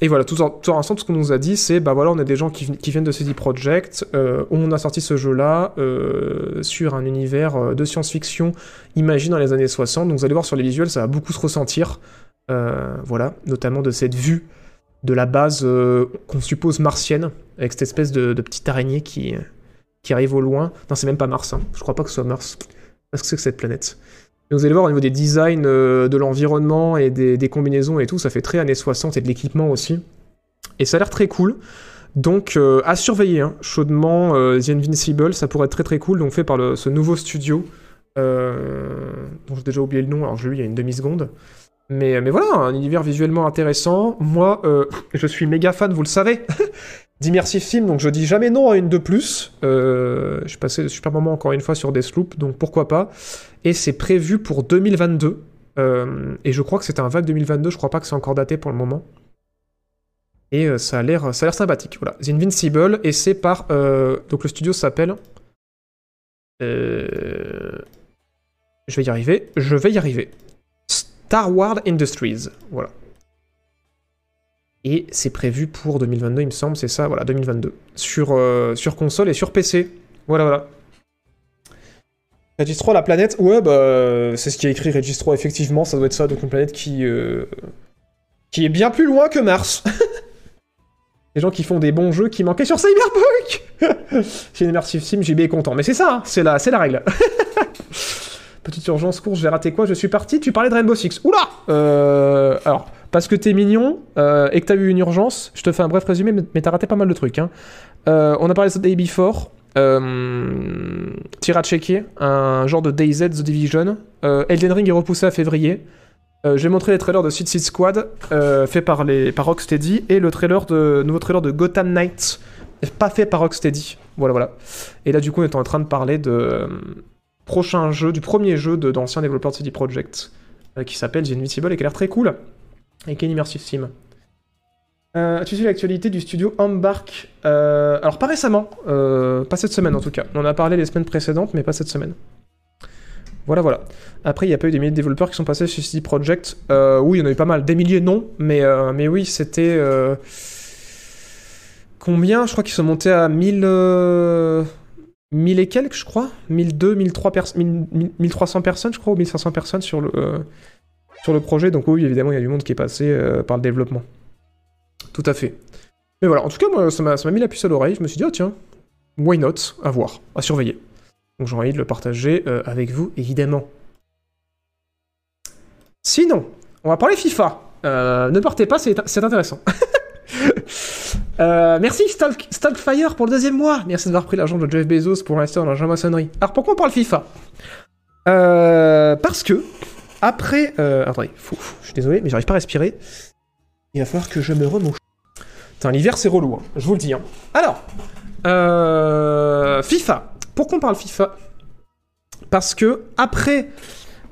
et voilà, tout en, tout ce qu'on nous a dit, c'est bah voilà, on a des gens qui, viennent de CD Projekt, euh, on a sorti ce jeu-là euh, sur un univers euh, de science-fiction imagine dans les années 60. Donc vous allez voir sur les visuels, ça va beaucoup se ressentir. Voilà, notamment de cette vue de la base qu'on suppose martienne, avec cette espèce de, de petite araignée qui, qui arrive au loin. Non, c'est même pas Mars, hein. je crois pas que ce soit Mars. Qu'est-ce que c'est que cette planète Et vous allez voir au niveau des designs euh, de l'environnement et des, combinaisons et tout, ça fait très années 60 et de l'équipement aussi. Et ça a l'air très cool. Donc euh, à surveiller, hein, chaudement, euh, The Invincible, ça pourrait être très très cool, donc fait par ce nouveau studio, dont j'ai déjà oublié le nom, alors je l'ai lu il y a une demi-seconde. Mais, mais voilà, un univers visuellement intéressant. Moi, je suis méga fan, vous le savez, d'immersive film, donc je dis jamais non à une de plus. Euh, je passé de super moments encore une fois sur Deathloop, donc pourquoi pas. Et c'est prévu pour 2022. euh, et je crois que c'est un vague 2022, je crois pas que c'est encore daté pour le moment. Et euh, ça a l'air ça a l'air sympathique. Voilà, The Invincible, et c'est par... euh, donc le studio s'appelle... je vais y arriver. Je vais y arriver. Star Wars Industries. Voilà. Et c'est prévu pour 2022, il me semble, c'est ça, voilà, 2022. Sur, euh, sur console et sur PC. Voilà, voilà. Registro, la planète, ouais, bah, c'est ce qui est écrit Registro, effectivement, ça doit être ça, donc une planète qui, euh, qui est bien plus loin que Mars. Les gens qui font des bons jeux qui manquaient sur Cyberpunk J'ai une immersive sim, JB est content. Mais c'est ça, hein, c'est la, c'est la règle. Petite urgence, course, j'ai raté quoi? Je suis parti, tu parlais de Rainbow Six. Oula euh, Alors, parce que t'es mignon euh, et que t'as eu une urgence, je te fais un bref résumé, mais, t'as raté pas mal de trucs. Hein. Euh, on a parlé de Day Before, euh, tir à checker, un genre de DayZ The Division. Euh, Elden Ring est repoussé à février. J'ai montré les trailers de Suicide Squad, fait par, les, par Rocksteady, et le trailer de, nouveau trailer de Gotham Knight, pas fait par Rocksteady. Voilà, voilà. Et là, du coup, on est en train de parler de prochain jeu, du premier jeu d'anciens développeurs de CD Projekt, euh, qui s'appelle The Invincible et qui a l'air très cool, et une immersive sim. Euh, As-tu suivi l'actualité du studio Embark Euh, Alors, pas récemment, euh, pas cette semaine en tout cas. On en a parlé les semaines précédentes, mais pas cette semaine. Voilà, voilà. Après, il n'y a pas eu des milliers de développeurs qui sont passés chez CD Projekt. Euh, oui, il y en a eu pas mal. Des milliers, non. Mais, mais oui, c'était. Combien? Je crois qu'ils sont montés à 1000. euh, 1000 et quelques, je crois. 1002, 1003 pers 1000 1300 personnes, je crois, ou 1500 personnes sur le, sur le projet. Donc, oui, évidemment, il y a du monde qui est passé euh, par le développement. Tout à fait. Mais voilà, en tout cas, moi, ça m'a mis la puce à l'oreille. Je me suis dit, oh tiens, why not? À voir, à surveiller. Donc j'ai envie de le partager euh, avec vous, évidemment. Sinon, on va parler FIFA. Euh, ne partez pas, c'est intéressant. Merci Stalk, Stalkfire pour le deuxième mois. Merci d'avoir pris l'argent de Jeff Bezos pour l'instant dans la maçonnerie. Alors pourquoi on parle FIFA? Parce que, après... Euh, attendez, je suis désolé, mais j'arrive pas à respirer. Il va falloir que je me remouche. Putain, l'hiver c'est relou, hein, je vous le dis. hein. Alors, euh, FIFA. Pourquoi on parle FIFA? Parce que après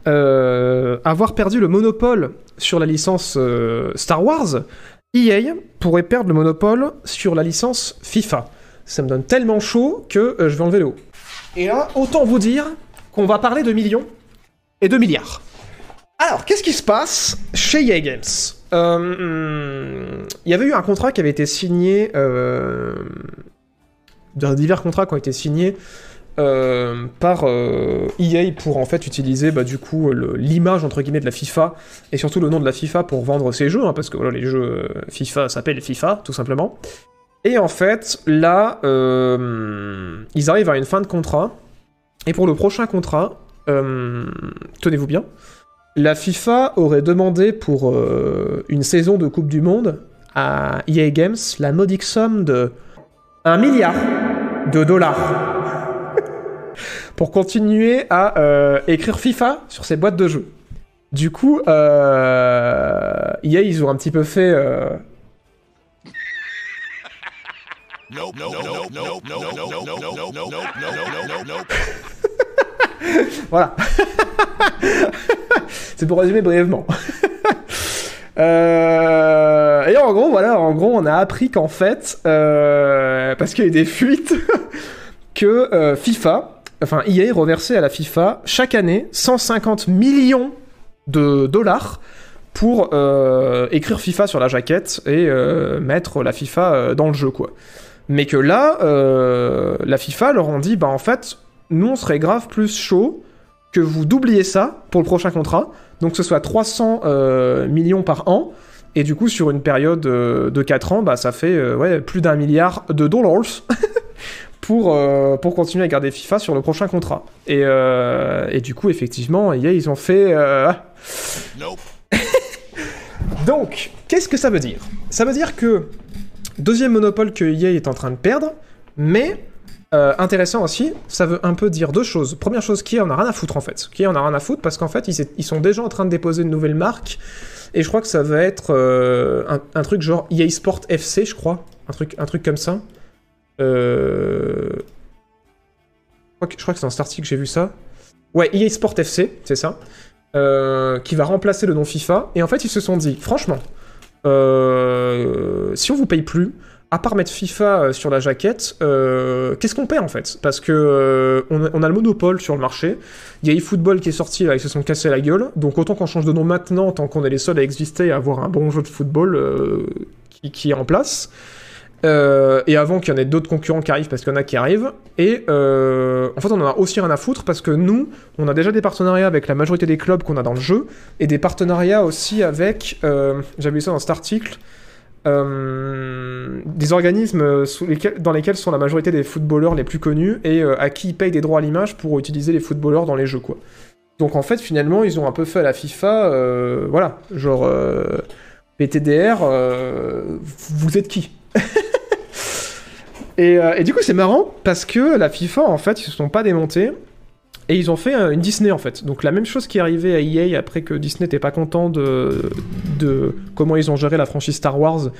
euh, avoir perdu le monopole sur la licence euh, Star Wars, EA pourrait perdre le monopole sur la licence FIFA. Ça me donne tellement chaud que je vais enlever le haut. Et là, autant vous dire qu'on va parler de millions et de milliards. Alors, qu'est-ce qui se passe chez EA Games Euh, Il y avait eu un contrat qui avait été signé. Euh, divers contrats qui ont été signés euh, par EA pour en fait utiliser bah, du coup l'image de la FIFA et surtout le nom de la FIFA pour vendre ses jeux, hein, parce que voilà, les jeux FIFA s'appellent FIFA tout simplement. Et en fait, là, ils arrivent à une fin de contrat. Et pour le prochain contrat, tenez-vous bien, la FIFA aurait demandé pour euh, une saison de Coupe du Monde à EA Games la modique somme de 1 milliard de dollars pour continuer à euh, écrire FIFA sur ses boîtes de jeux. Du coup, euh, EA, ils ont un petit peu fait... euh, Voilà. C'est pour résumer brièvement. Euh, et en gros, voilà, en on a appris qu'en fait, euh, parce qu'il y a eu des fuites, que euh, FIFA, enfin EA reversait à la FIFA chaque année 150 millions de dollars pour écrire FIFA sur la jaquette et mettre la FIFA dans le jeu, quoi. Mais que là, la FIFA leur ont dit, bah en fait, nous on serait grave plus chaud que vous doubliez ça pour le prochain contrat, donc que ce soit 300 euh, millions par an, et du coup sur une période euh, de 4 ans, bah ça fait euh, ouais, plus d'un milliard de dollars pour, pour continuer à garder FIFA sur le prochain contrat. Et, et du coup, effectivement, EA, ils ont fait... euh, donc, qu'est-ce que ça veut dire? Ça veut dire que deuxième monopole que EA est en train de perdre, mais euh, intéressant aussi, ça veut un peu dire deux choses. Première chose, qui en a rien à foutre en fait. Qui en a rien à foutre parce qu'en fait, ils, sont déjà en train de déposer une nouvelle marque. Et je crois que ça va être euh, un, truc genre EA Sport FC, je crois. Un truc, un truc comme ça. Euh... Je crois que, que c'est dans cet article que j'ai vu ça. Ouais, EA Sport FC, c'est ça. Qui va remplacer le nom FIFA. Et en fait, ils se sont dit, franchement, si on vous paye plus, à part mettre FIFA euh, sur la jaquette, euh, qu'est-ce qu'on paie en fait? Parce que euh, on, a, le monopole sur le marché. Il y a eFootball qui est sorti ils se sont cassés la gueule. Donc autant qu'on change de nom maintenant, tant qu'on est les seuls à exister et à avoir un bon jeu de football qui, est en place. Et avant qu'il y en ait d'autres concurrents qui arrivent, parce qu'il y en a qui arrivent. Et en fait, on en a aussi rien à foutre parce que nous, on a déjà des partenariats avec la majorité des clubs qu'on a dans le jeu et des partenariats aussi avec, j'avais vu ça dans cet article, euh, des organismes dans lesquels sont la majorité des footballeurs les plus connus et euh, à qui ils payent des droits à l'image pour utiliser les footballeurs dans les jeux, quoi. Donc en fait, finalement, ils ont un peu fait à la FIFA, euh, voilà, genre PTDR, vous êtes qui? Et, et du coup, c'est marrant parce que la FIFA, en fait, ils se sont pas démontés. Et ils ont fait euh, une Disney en fait. Donc la même chose qui est arrivée à EA après que Disney n'était pas content de, de comment ils ont géré la franchise Star Wars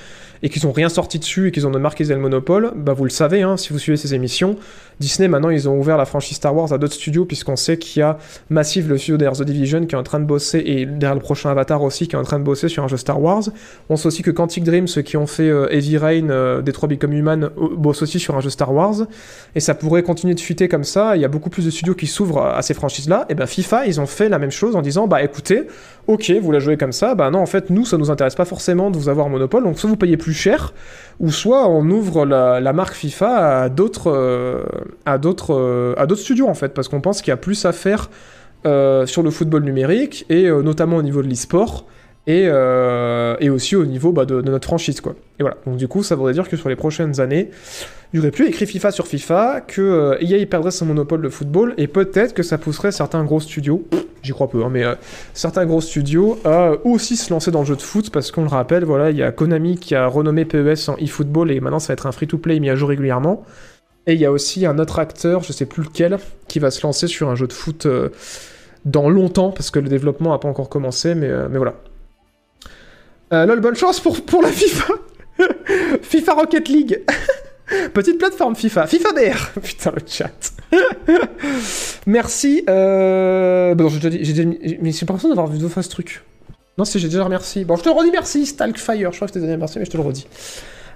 et qu'ils ont rien sorti dessus et qu'ils ont marqué le monopole, bah vous le savez hein, si vous suivez ces émissions. Disney maintenant ils ont ouvert la franchise Star Wars à d'autres studios puisqu'on sait qu'il y a Massive, le studio derrière The Division qui est en train de bosser et derrière le prochain Avatar aussi qui est en train de bosser sur un jeu Star Wars. On sait aussi que Quantic Dream, ceux qui ont fait euh, Heavy Rain, euh, Detroit Become Human, euh, bossent aussi sur un jeu Star Wars et ça pourrait continuer de fuiter comme ça. Il y a beaucoup plus de studios qui s'ouvrent à, à ces franchises-là. Et ben FIFA, ils ont fait la même chose en disant bah écoutez, ok, vous la jouez comme ça, bah non, en fait, nous, ça nous intéresse pas forcément de vous avoir monopole, donc soit vous payez plus cher, ou soit on ouvre la, marque FIFA à d'autres euh, à d'autres euh, à d'autres studios en fait, parce qu'on pense qu'il y a plus à faire euh, sur le football numérique et notamment au niveau de l'e-sport. Et, et aussi au niveau bah, de, de notre franchise quoi. Et voilà. Donc du coup, ça voudrait dire que sur les prochaines années, il aurait plus écrit FIFA sur FIFA, que euh, EA perdrait son monopole de football, et peut-être que ça pousserait certains gros studios, j'y crois peu, hein, mais euh, certains gros studios à aussi se lancer dans le jeu de foot, parce qu'on le rappelle, voilà, il y a Konami qui a renommé PES en eFootball, et maintenant ça va être un free-to-play mis à jour régulièrement. Et il y a aussi un autre acteur, je sais plus lequel, qui va se lancer sur un jeu de foot euh, dans longtemps, parce que le développement n'a pas encore commencé, mais, euh, mais voilà. Lol, bonne chance pour, pour la FIFA FIFA Rocket League Petite plateforme FIFA. FIFA DR Putain, le chat. Merci. Euh... Bon, j'ai déjà dit... j'ai Mais j'ai pas l'impression d'avoir vu deux ce truc. Non, si, j'ai déjà remercié. Bon, je te redis merci, Stalkfire. Je crois que je t'ai déjà remercié, mais je te le redis.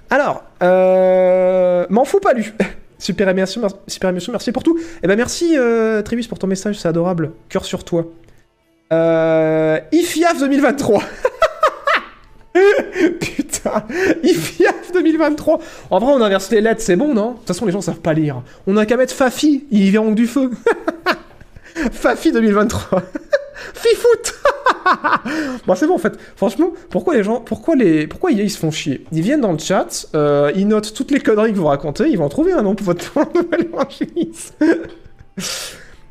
Alors, euh... M'en fous pas, lu. Super émission, super émission, merci pour tout. Eh ben merci, euh, Tribus, pour ton message, c'est adorable. Cœur sur toi. Euh, IFIAF 2023. Putain, IFIAF 2023. En vrai, on inverse les lettres, c'est bon, non? De toute façon, les gens savent pas lire. On a qu'à mettre Fafi, ils verront du feu. Fafi 2023. Fifoot Bon, c'est bon, en fait. Franchement, pourquoi les gens... Pourquoi les... Pourquoi ils se font chier? Ils viennent dans le chat, euh, ils notent toutes les conneries que vous racontez, ils vont trouver un nom pour votre nouvelle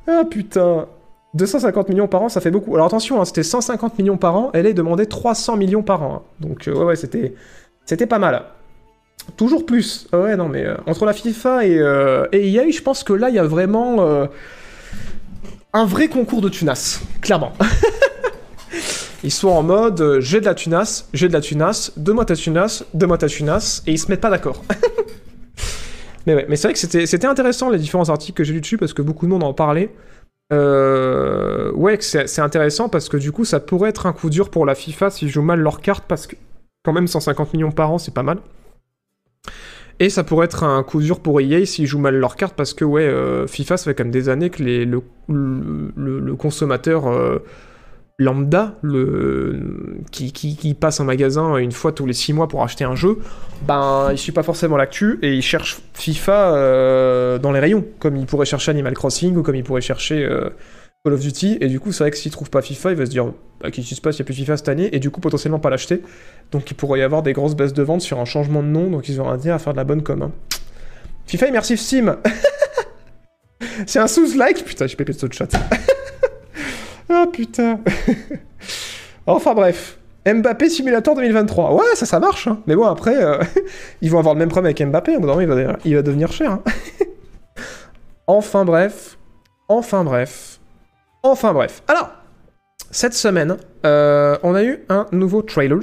ah, putain 250 millions par an, ça fait beaucoup. Alors attention, hein, c'était 150 millions par an, elle est demandée 300 millions par an. hein. Donc euh, ouais, ouais, c'était, c'était pas mal. Toujours plus. Ah ouais, non, mais euh, entre la FIFA et, euh, et EA, je pense que là, il y a vraiment euh, un vrai concours de tunas, clairement. ils sont en mode j'ai de la tunas, j'ai de la tunas, donne-moi ta tunas, donne-moi ta tunas, et ils se mettent pas d'accord. mais ouais, mais c'est vrai que c'était, c'était intéressant les différents articles que j'ai lus dessus parce que beaucoup de monde en parlait. Euh, ouais, c'est intéressant parce que du coup, ça pourrait être un coup dur pour la FIFA s'ils jouent mal leurs cartes parce que quand même 150 millions par an, c'est pas mal. Et ça pourrait être un coup dur pour EA s'ils jouent mal leurs cartes parce que ouais, euh, FIFA, ça fait quand même des années que le, le consommateur euh, lambda, le, qui, passe en magasin une fois tous les 6 mois pour acheter un jeu, ben il suit pas forcément l'actu et il cherche FIFA euh, dans les rayons, comme il pourrait chercher Animal Crossing ou comme il pourrait chercher euh, Call of Duty. Et du coup, c'est vrai que s'il trouve pas FIFA, il va se dire bah, qu'est-ce qui se passe, il n'y a plus FIFA cette année, et du coup, potentiellement pas l'acheter. Donc il pourrait y avoir des grosses baisses de vente sur un changement de nom, donc ils auront intérêt à faire de la bonne com. hein. FIFA Immersive Sim C'est un sous-like? Putain, j'ai pépé de ce chat. Ah putain. enfin bref. Mbappé Simulator 2023. Ouais, ça, ça marche. hein. Mais bon, après, euh, ils vont avoir le même problème avec Mbappé. Au il va, il va devenir cher. hein. enfin bref. Enfin bref. Enfin bref. Alors, cette semaine, euh, on a eu un nouveau trailer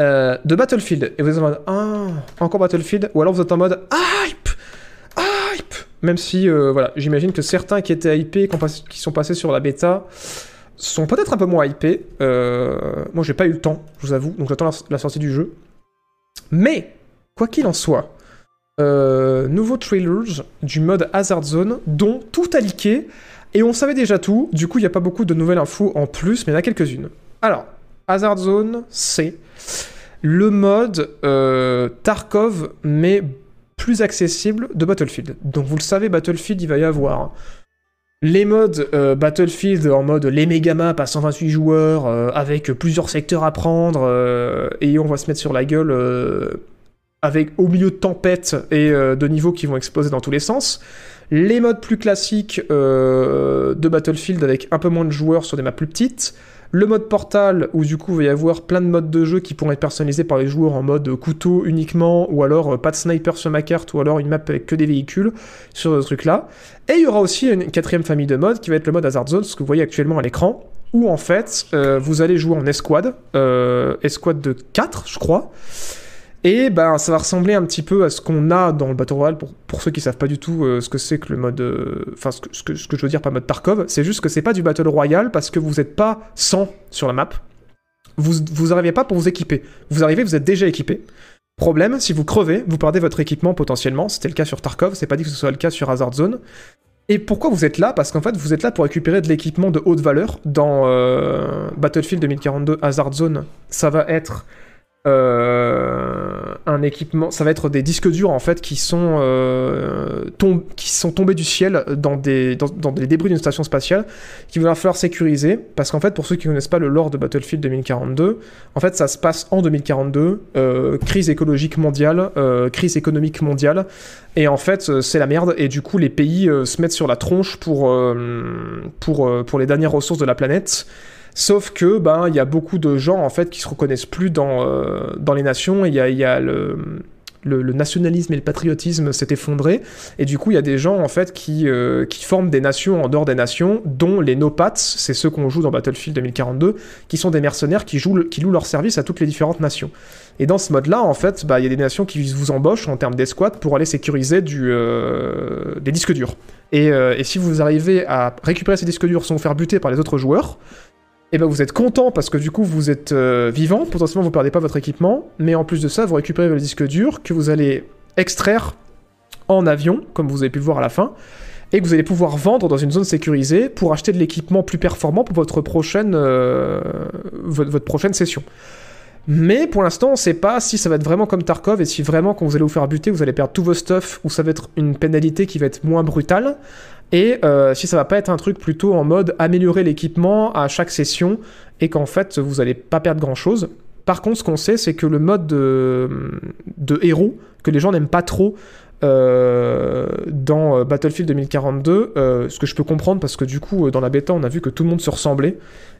euh, de Battlefield. Et vous êtes en mode, ah, encore Battlefield? Ou alors vous êtes en mode, Hype Même si, euh, voilà, j'imagine que certains qui étaient hypés, qui, sont passés sur la bêta, sont peut-être un peu moins hypés. Euh, moi, j'ai pas eu le temps, je vous avoue, donc j'attends la, sortie du jeu. Mais, quoi qu'il en soit, euh, nouveau trailers du mode Hazard Zone, dont tout a leaké, et on savait déjà tout, du coup, il n'y a pas beaucoup de nouvelles infos en plus, mais il y en a quelques-unes. Alors, Hazard Zone, c'est le mode euh, Tarkov, mais plus accessible de Battlefield. Donc vous le savez, Battlefield, il va y avoir les modes euh, Battlefield en mode les méga maps à 128 joueurs, euh, avec plusieurs secteurs à prendre, euh, et on va se mettre sur la gueule avec au milieu de tempêtes et de niveaux qui vont exploser dans tous les sens. Les modes plus classiques de Battlefield avec un peu moins de joueurs sur des maps plus petites. Le mode portal, où du coup va y avoir plein de modes de jeu qui pourront être personnalisés par les joueurs en mode couteau uniquement, ou alors euh, pas de sniper sur ma carte, ou alors une map avec que des véhicules, sur ce truc-là. Et il y aura aussi une quatrième famille de modes qui va être le mode Hazard Zone, ce que vous voyez actuellement à l'écran, où en fait euh, vous allez jouer en escouade, euh, escouade de 4 je crois, et ben ça va ressembler un petit peu à ce qu'on a dans le Battle Royale, pour, ceux qui savent pas du tout euh, ce que c'est que le mode... euh, Enfin ce que je veux dire par mode Tarkov, c'est juste que c'est pas du Battle Royale parce que vous n'êtes pas 100 sur la map, vous, vous arrivez pas pour vous équiper. Vous arrivez, vous êtes déjà équipé. Problème, si vous crevez, vous perdez votre équipement potentiellement. C'était le cas sur Tarkov, c'est pas dit que ce soit le cas sur Hazard Zone. Et pourquoi vous êtes là? Parce qu'en fait, vous êtes là pour récupérer de l'équipement de haute valeur. Dans euh, Battlefield 2042 Hazard Zone, ça va être euh, un équipement, ça va être des disques durs en fait qui sont euh, tombés du ciel dans des débris d'une station spatiale qu'il va falloir sécuriser. Parce qu'en fait pour ceux qui connaissent pas le lore de Battlefield 2042, en fait ça se passe en 2042, euh, crise écologique mondiale, crise économique mondiale. Et en fait c'est la merde. Et du coup les pays se mettent sur la tronche pour les dernières ressources de la planète. Sauf que ben il y a beaucoup de gens en fait qui se reconnaissent plus dans, euh, dans les nations. Il y a, le, le, nationalisme et le patriotisme s'est effondré et du coup il y a des gens en fait qui, euh, qui forment des nations en dehors des nations, dont les no-pats, c'est ceux qu'on joue dans Battlefield 2042, qui sont des mercenaires qui, jouent qui louent leur service à toutes les différentes nations. Et dans ce mode-là, en fait, bah, il y a des nations qui vous embauchent en termes d'escouade pour aller sécuriser du, euh, des disques durs. Et, et si vous arrivez à récupérer ces disques durs sans vous faire buter par les autres joueurs, et ben vous êtes content parce que du coup vous êtes euh, vivant, potentiellement vous perdez pas votre équipement, mais en plus de ça vous récupérez le disque dur que vous allez extraire en avion, comme vous avez pu le voir à la fin, et que vous allez pouvoir vendre dans une zone sécurisée pour acheter de l'équipement plus performant pour votre prochaine, euh, votre, prochaine session. Mais pour l'instant, on ne sait pas si ça va être vraiment comme Tarkov et si vraiment quand vous allez vous faire buter, vous allez perdre tous vos stuff ou ça va être une pénalité qui va être moins brutale. Et euh, si ça va pas être un truc plutôt en mode améliorer l'équipement à chaque session et qu'en fait vous allez pas perdre grand chose. Par contre, ce qu'on sait, c'est que le mode de, héros, que les gens n'aiment pas trop euh, dans euh, Battlefield 2042, euh, ce que je peux comprendre parce que du coup, dans la bêta, on a vu que tout le monde se ressemblait.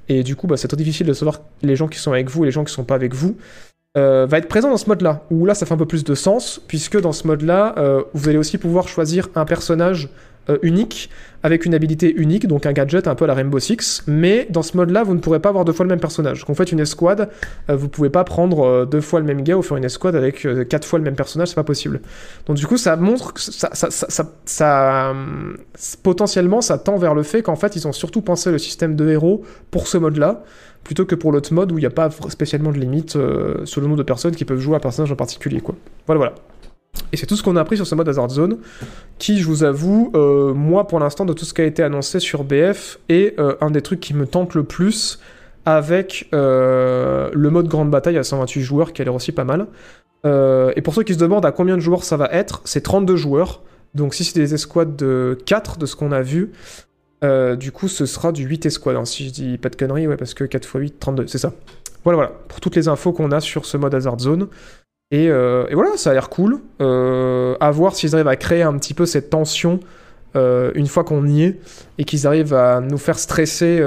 Et du coup, bah, c'est très difficile de savoir les gens qui sont avec vous et les gens qui sont pas avec vous. va être présent dans ce mode-là, où là ça fait un peu plus de sens, puisque dans ce mode-là, vous allez aussi pouvoir choisir un personnage euh, unique, avec une habilité unique, donc un gadget un peu à la Rainbow Six, mais dans ce mode-là, vous ne pourrez pas avoir deux fois le même personnage. Quand vous faites une escouade, euh, vous pouvez pas prendre euh, deux fois le même gars ou faire une escouade avec euh, quatre fois le même personnage, c'est pas possible. Donc du coup, ça montre que ça, ça, ça, ça- hum, potentiellement, ça tend vers le fait qu'en fait, ils ont surtout pensé le système de héros pour ce mode-là, plutôt que pour l'autre mode où il n'y a pas spécialement de limite sur le nombre de personnes qui peuvent jouer un personnage en particulier, quoi. Voilà, voilà. Et c'est tout ce qu'on a appris sur ce mode Hazard Zone, qui, je vous avoue, euh, moi, pour l'instant, de tout ce qui a été annoncé sur BF, est euh, un des trucs qui me tente le plus avec euh, le mode grande bataille à 128 joueurs, qui a l'air aussi pas mal. Et pour ceux qui se demandent à combien de joueurs ça va être, c'est 32 joueurs. Donc si c'est des escouades de 4 de ce qu'on a vu, du coup ce sera du 8 escouades. hein, si je dis pas de conneries, ouais, parce que 4 x 8, 32, c'est ça. Voilà, voilà, pour toutes les infos qu'on a sur ce mode Hazard Zone. Et, euh, et voilà, ça a l'air cool. Euh, à voir s'ils arrivent à créer un petit peu cette tension euh, une fois qu'on y est et qu'ils arrivent à nous faire stresser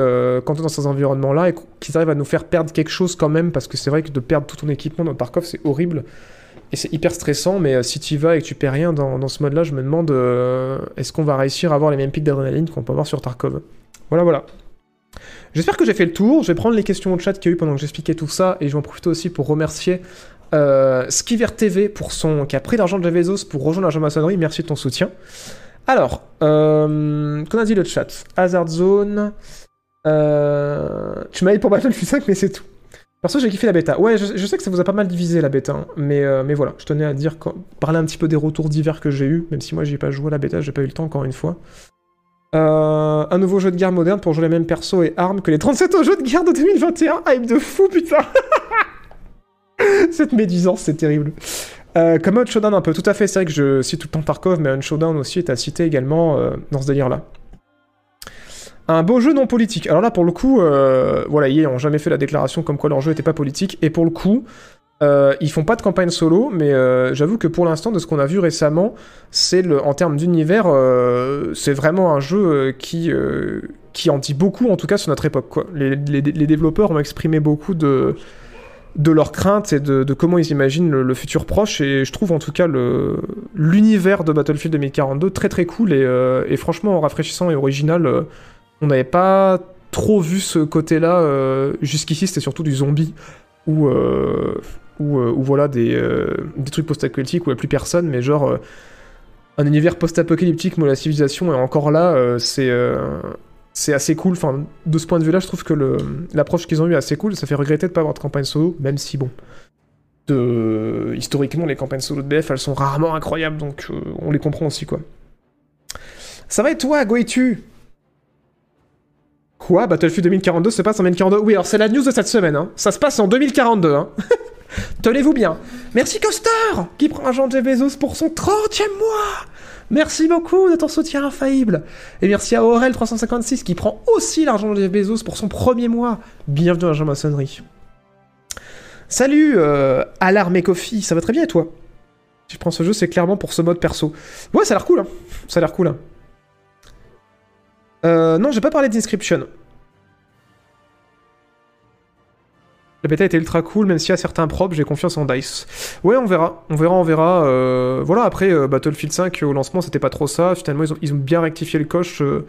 quand on est dans ces environnements-là et qu'ils arrivent à nous faire perdre quelque chose quand même parce que c'est vrai que de perdre tout ton équipement dans Tarkov c'est horrible et c'est hyper stressant mais si tu y vas et que tu perds rien dans, dans ce mode-là je me demande est-ce qu'on va réussir à avoir les mêmes pics d'adrénaline qu'on peut avoir sur Tarkov? Voilà voilà. J'espère que j'ai fait le tour. Je vais prendre les questions au chat qu'il y a eu pendant que j'expliquais tout ça et je vais en profiter aussi pour remercier euh, Skiver TV pour son qui a pris l'argent de Bezos pour rejoindre la Jean-Maçonnerie. Merci de ton soutien. Alors, euh, qu'on a dit le chat? Hazard Zone. Euh, tu m'as dit pour Battlefield 5, mais c'est tout. Perso, j'ai kiffé la bêta. Ouais, je, sais que ça vous a pas mal divisé la bêta, hein, mais, mais voilà, je tenais à dire, parler un petit peu des retours divers que j'ai eu, même si moi j'ai pas joué à la bêta, j'ai pas eu le temps encore une fois. Un nouveau jeu de guerre moderne pour jouer les mêmes persos et armes que les 37 autres jeux de guerre de 2021. Hype de fou, putain Cette médisance, c'est terrible. Euh, comme un showdown un peu, tout à fait, c'est vrai que je cite tout le temps Tarkov, mais un showdown aussi est à citer également euh, dans ce délire-là. Un beau jeu non politique. Alors là, pour le coup, euh, voilà, ils ont jamais fait la déclaration comme quoi leur jeu était pas politique, et pour le coup, ils font pas de campagne solo, mais j'avoue que pour l'instant, de ce qu'on a vu récemment, c'est en termes d'univers, c'est vraiment un jeu qui, qui en dit beaucoup, en tout cas sur notre époque. Les développeurs ont exprimé beaucoup de, de leurs craintes et de, comment ils imaginent le, futur proche, et je trouve en tout cas l'univers de Battlefield 2042 très très cool. Et, euh, et franchement rafraîchissant et original. euh, on n'avait pas trop vu ce côté-là euh, jusqu'ici, c'était surtout du zombie ou voilà des, des trucs post-apocalyptiques où il n'y a plus personne, mais genre un univers post-apocalyptique où la civilisation est encore là, c'est c'est assez cool. Enfin, de ce point de vue-là, je trouve que l'approche qu'ils ont eue est assez cool. Ça fait regretter de ne pas avoir de campagne solo, même si bon. Historiquement, les campagnes solo de BF, elles sont rarement incroyables, donc euh, on les comprend aussi, quoi. Ça va et toi, Goetu? Quoi? Battlefield 2042 se passe en 2042 Oui, alors c'est la news de cette semaine, hein. Ça se passe en 2042, hein. Tenez-vous bien. Merci Coster, qui prend un Jean Bezos pour son 30e mois. Merci beaucoup de ton soutien infaillible. Et merci à Aurel356 qui prend aussi l'argent de Jeff Bezos pour son premier mois. Bienvenue à la Jean-Maçonnerie. Salut, euh, Alarme et Coffee, ça va très bien et toi? Si je prends ce jeu, c'est clairement pour ce mode perso. Ouais, ça a l'air cool, hein. Ça a l'air cool, hein. Euh, non, j'ai pas parlé d'Inscription. La bêta était ultra cool, même y a certains props, j'ai confiance en DICE. Ouais, on verra, on verra, on verra. euh, Voilà, après, euh, Battlefield 5, au lancement, c'était pas trop ça. Finalement, ils ont, ils ont bien rectifié le coche euh,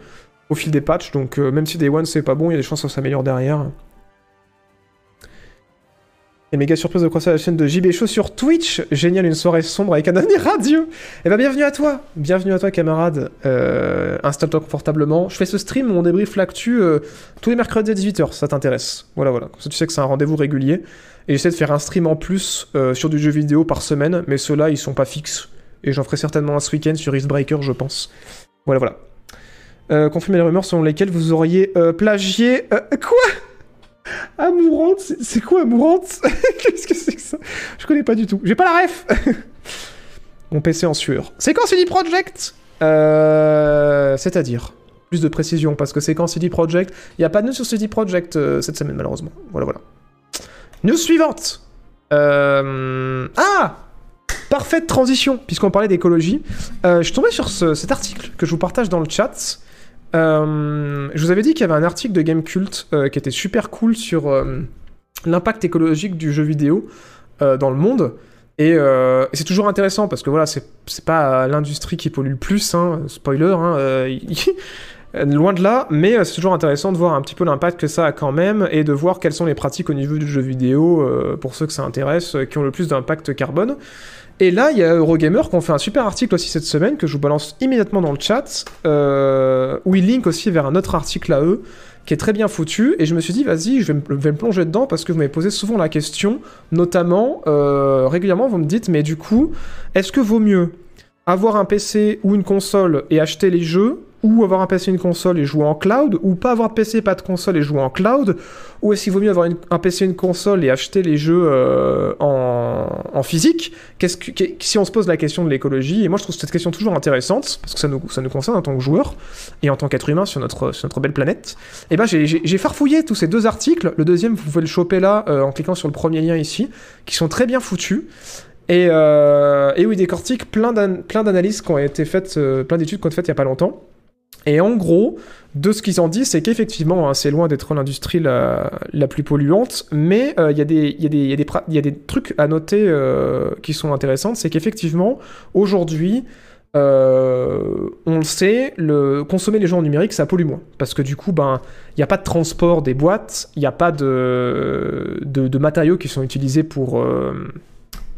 au fil des patchs, donc euh, même si Day One c'est pas bon, il y a des chances que ça s'améliore derrière. Et méga surprise de croiser la chaîne de JB Show sur Twitch. Génial, une soirée sombre avec un avenir radieux. Eh ben, bienvenue à toi. Bienvenue à toi, camarade. Euh, Installe-toi confortablement. Je fais ce stream où on débrief l'actu euh, tous les mercredis à 18h, ça t'intéresse. Voilà, voilà. Comme ça, tu sais que c'est un rendez-vous régulier. Et j'essaie de faire un stream en plus euh, sur du jeu vidéo par semaine, mais ceux-là, ils sont pas fixes. Et j'en ferai certainement un ce week-end sur Icebreaker, je pense. Voilà, voilà. Euh, confirmez les rumeurs selon lesquelles vous auriez plagié. quoi? Amourante C'est quoi Amourante? Qu'est-ce que c'est que ça? Je connais pas du tout. J'ai pas la ref Mon PC en sueur. Séquence CD Project? Euh, C'est-à-dire Plus de précision, parce que séquence CD Project, il n'y a pas de news sur CD Project euh, cette semaine, malheureusement. Voilà, voilà. News suivante Euh, Ah Parfaite transition, puisqu'on parlait d'écologie. Euh, je suis tombé sur ce- cet article que je vous partage dans le chat. Euh, je vous avais dit qu'il y avait un article de Gamecult euh, qui était super cool sur euh, l'impact écologique du jeu vidéo dans le monde. Et, c'est toujours intéressant parce que voilà, c'est pas l'industrie qui pollue le plus, hein, spoiler, hein, loin de là, mais c'est toujours intéressant de voir un petit peu l'impact que ça a quand même et de voir quelles sont les pratiques au niveau du jeu vidéo pour ceux que ça intéresse, qui ont le plus d'impact carbone. Et là, il y a Eurogamer qui ont fait un super article aussi cette semaine que je vous balance immédiatement dans le chat, euh, où ils linkent aussi vers un autre article à eux qui est très bien foutu. Et je me suis dit, vas-y, je vais me, plonger dedans parce que vous m'avez posé souvent la question, notamment euh, régulièrement, vous me dites, mais du coup, est-ce que vaut mieux avoir un PC ou une console et acheter les jeux ou avoir un PC et une console et jouer en cloud, ou pas avoir de PC, pas de console et jouer en cloud, ou est-ce qu'il vaut mieux avoir un PC et une console et acheter les jeux euh, en, physique? Qu'est-ce que, Si on se pose la question de l'écologie, et moi je trouve cette question toujours intéressante, parce que ça nous, ça nous concerne en tant que joueur et en tant qu'être humain sur notre, sur notre belle planète, et ben j'ai- farfouillé tous ces deux articles. Le deuxième, vous pouvez le choper là euh, en cliquant sur le premier lien ici, qui sont très bien foutus. Et, euh, et où il décortique plein d'an- plein d'analyses qui ont été faites, euh, plein d'études qui ont été faites il y a pas longtemps. Et en gros, de ce qu'ils en disent, c'est qu'effectivement, hein, c'est loin d'être l'industrie la, plus polluante, mais il y, a des- trucs à noter euh, qui sont intéressants, c'est qu'effectivement, aujourd'hui, euh, on le sait, consommer les jeux en numérique, ça pollue moins. Parce que du coup, ben, il n'y a pas de transport des boîtes, il n'y a pas de, matériaux qui sont utilisés euh,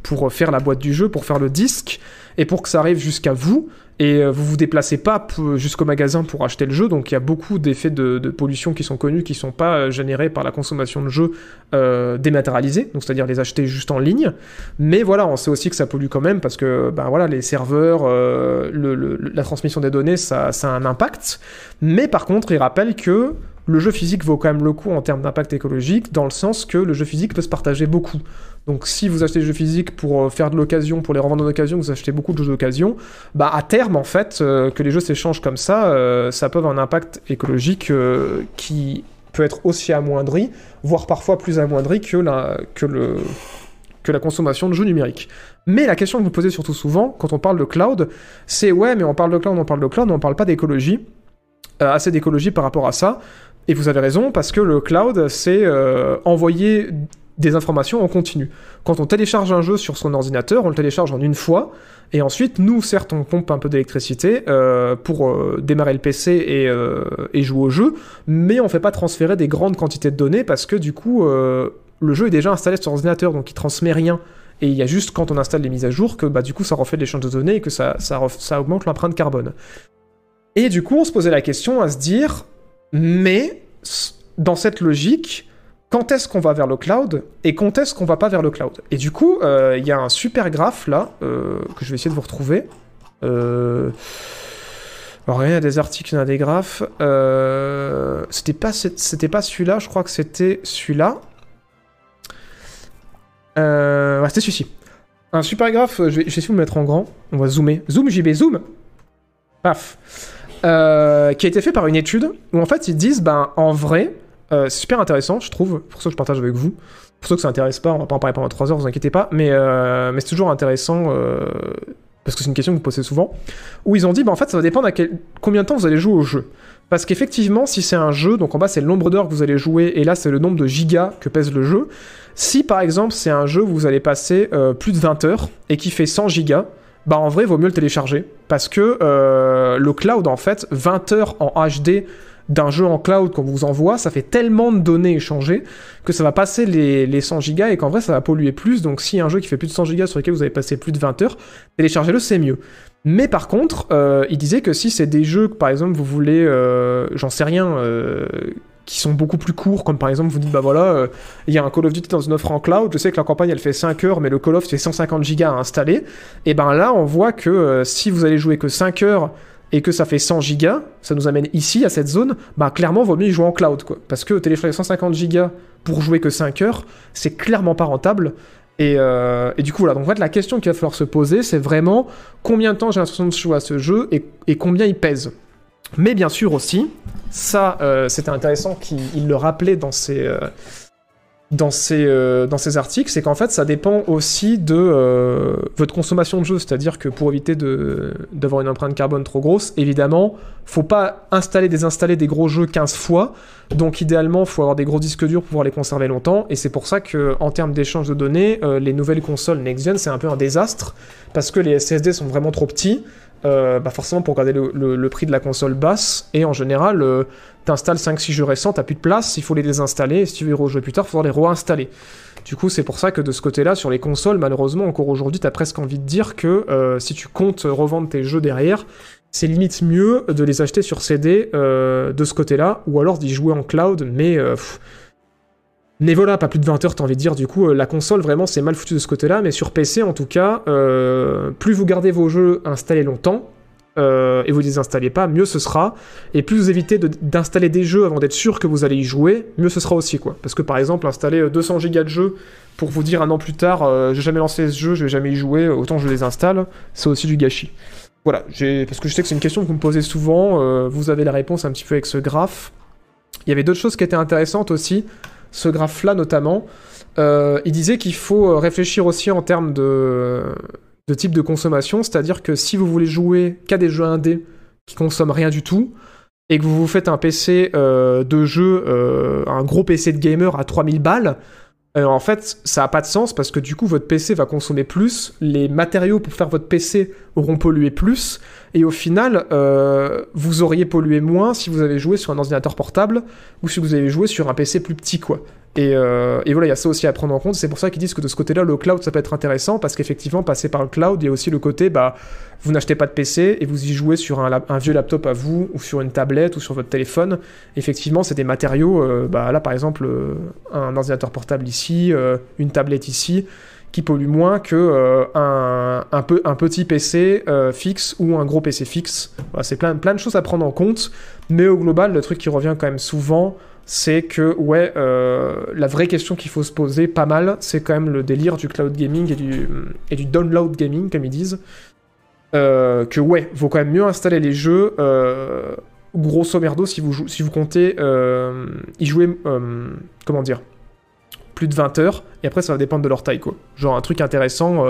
pour faire la boîte du jeu, pour faire le disque, et pour que ça arrive jusqu'à vous. Et euh, vous vous déplacez pas p- jusqu'au magasin pour acheter le jeu, donc il y a beaucoup d'effets de, pollution qui sont connus, qui sont pas euh, générés par la consommation de jeux euh, dématérialisés, donc c'est-à-dire les acheter juste en ligne. Mais voilà, on sait aussi que ça pollue quand même parce que ben voilà, les serveurs, euh, la transmission des données, ça, ça a un impact. Mais par contre, il rappelle que le jeu physique vaut quand même le coup en termes d'impact écologique, dans le sens que le jeu physique peut se partager beaucoup. Donc si vous achetez des jeux physiques pour euh, faire de l'occasion, pour les revendre en occasion, vous achetez beaucoup de jeux d'occasion, bah à terme en fait, euh, que les jeux s'échangent comme ça, euh, ça peut avoir un impact écologique qui peut être aussi amoindri, voire parfois plus amoindri que la, que la consommation de jeux numériques. Mais la question que vous posez surtout souvent quand on parle de cloud, c'est ouais, mais on parle de cloud, on parle de cloud, on parle pas d'écologie. Assez d'écologie par rapport à ça. Et vous avez raison, parce que le cloud, c'est euh, envoyer des informations en continu. Quand on télécharge un jeu sur son ordinateur, on le télécharge en une fois, et ensuite, nous, certes, on pompe un peu d'électricité euh, pour euh, démarrer le PC et, jouer au jeu, mais on fait pas transférer des grandes quantités de données parce que du coup, le jeu est déjà installé sur l'ordinateur, donc il transmet rien. Et il y a juste quand on installe les mises à jour que bah, du coup ça refait l'échange de données et que ça, ça, ça augmente l'empreinte carbone. Et du coup, on se posait la question à se dire, mais dans cette logique, quand est-ce qu'on va vers le cloud et quand est-ce qu'on va pas vers le cloud? Et du coup, euh, il y a un super graphe là euh, que je vais essayer de vous retrouver. Euh... Alors, il y a des articles, il y a des graphes. Euh... C'était pas, c'était pas celui-là, je crois que c'était celui-là. Ouais, c'était celui-ci. Un super graphe, je vais, essayer de vous mettre en grand. On va zoomer. Zoom, JB, zoom Paf. Euh, qui a été fait par une étude où en fait ils disent, ben en vrai, euh, c'est super intéressant, je trouve, pour ça que je partage avec vous. Pour ceux que ça intéresse pas, on va pas en parler pendant 3 heures, vous inquiétez pas, mais, euh, mais c'est toujours intéressant parce que c'est une question que vous posez souvent. Où ils ont dit, ben en fait, ça va dépendre à quel... combien de temps vous allez jouer au jeu. Parce qu'effectivement, si c'est un jeu, donc en bas c'est le nombre d'heures que vous allez jouer, et là c'est le nombre de gigas que pèse le jeu. Si par exemple c'est un jeu où vous allez passer plus de 20 heures et qui fait 100 gigas, bah en vrai vaut mieux le télécharger. Parce que euh, le cloud en fait, 20 heures en HD d'un jeu en cloud qu'on vous envoie, ça fait tellement de données échangées que ça va passer les, les 100 gigas et qu'en vrai ça va polluer plus. Donc si un jeu qui fait plus de 100 gigas sur lequel vous avez passé plus de 20 heures, téléchargez-le, c'est mieux. Mais par contre, euh, il disait que si c'est des jeux que par exemple vous voulez, euh, j'en sais rien, euh, qui sont beaucoup plus courts, comme par exemple vous dites bah voilà, euh, il y a un Call of Duty dans une offre en cloud, je sais que la campagne elle fait 5 heures, mais le Call of fait 150 gigas à installer, et ben là on voit que euh, si vous allez jouer que 5 heures et que ça fait 100 gigas, ça nous amène ici à cette zone, bah clairement vaut mieux jouer en cloud quoi. Parce que télécharger 150 gigas pour jouer que 5 heures, c'est clairement pas rentable. Et, euh, et, du coup, voilà. Donc, en fait, la question qu'il va falloir se poser, c'est vraiment combien de temps j'ai l'impression de jouer à ce jeu et, combien il pèse. Mais bien sûr aussi, ça, euh, c'était intéressant qu'il le rappelait dans ses, euh, dans euh, dans articles, c'est qu'en fait, ça dépend aussi de votre consommation de jeu. C'est-à-dire que pour éviter d'avoir une empreinte carbone trop grosse, évidemment, faut pas installer, désinstaller des gros jeux 15 fois. Donc, idéalement, faut avoir des gros disques durs pour pouvoir les conserver longtemps. Et c'est pour ça que, en termes d'échange de données, les nouvelles consoles next-gen, c'est un peu un désastre. Parce que les SSD sont vraiment trop petits. Euh, bah forcément pour garder le, prix de la console basse et en général euh, t'installes 5-6 jeux récents, t'as plus de place, il faut les désinstaller et si tu veux y rejouer plus tard, il faudra les réinstaller. Du coup c'est pour ça que de ce côté là sur les consoles malheureusement encore aujourd'hui t'as presque envie de dire que euh, si tu comptes revendre tes jeux derrière c'est limite mieux de les acheter sur CD de ce côté là ou alors d'y jouer en cloud mais mais voilà, pas plus de 20 heures, t'as envie de dire. Du coup, euh, la console, vraiment, c'est mal foutu de ce côté-là. Mais sur PC, en tout cas, euh, plus vous gardez vos jeux installés longtemps, euh, et vous les installez pas, mieux ce sera. Et plus vous évitez d'installer des jeux avant d'être sûr que vous allez y jouer, mieux ce sera aussi, quoi. Parce que par exemple, installer 200 gigas de jeux pour vous dire un an plus tard, j'ai jamais lancé ce jeu, je vais jamais y jouer, autant je les installe, c'est aussi du gâchis. Voilà, parce que je sais que c'est une question que vous me posez souvent, vous avez la réponse un petit peu avec ce graphe. Il y avait d'autres choses qui étaient intéressantes aussi ce graphe-là notamment, euh, il disait qu'il faut réfléchir aussi en termes de, type de consommation, c'est-à-dire que si vous voulez jouer qu'à des jeux indés qui consomment rien du tout, et que vous vous faites un PC euh, de jeu, euh, un gros PC de gamer à 3000 balles, euh, en fait, ça n'a pas de sens parce que du coup, votre PC va consommer plus, les matériaux pour faire votre PC auront pollué plus, et au final, euh, vous auriez pollué moins si vous avez joué sur un ordinateur portable ou si vous avez joué sur un PC plus petit, quoi. Et, euh, et voilà, il y a ça aussi à prendre en compte. C'est pour ça qu'ils disent que de ce côté-là, le cloud, ça peut être intéressant parce qu'effectivement, passer par le cloud, il y a aussi le côté, bah, vous n'achetez pas de PC et vous y jouez sur un, vieux laptop à vous ou sur une tablette ou sur votre téléphone. Effectivement, c'est des matériaux, euh, bah, là, par exemple, euh, un ordinateur portable ici, une tablette ici qui pollue moins que un, petit PC fixe ou un gros PC fixe. C'est plein, plein de choses à prendre en compte, mais au global, le truc qui revient quand même souvent, c'est que, ouais, euh, la vraie question qu'il faut se poser pas mal, c'est quand même le délire du cloud gaming et du, download gaming, comme ils disent. Euh, que, ouais, vaut quand même mieux installer les jeux euh, grosso merdo si vous, comptez y jouer, comment dire plus de 20 heures, et après ça va dépendre de leur taille, quoi. Genre un truc intéressant,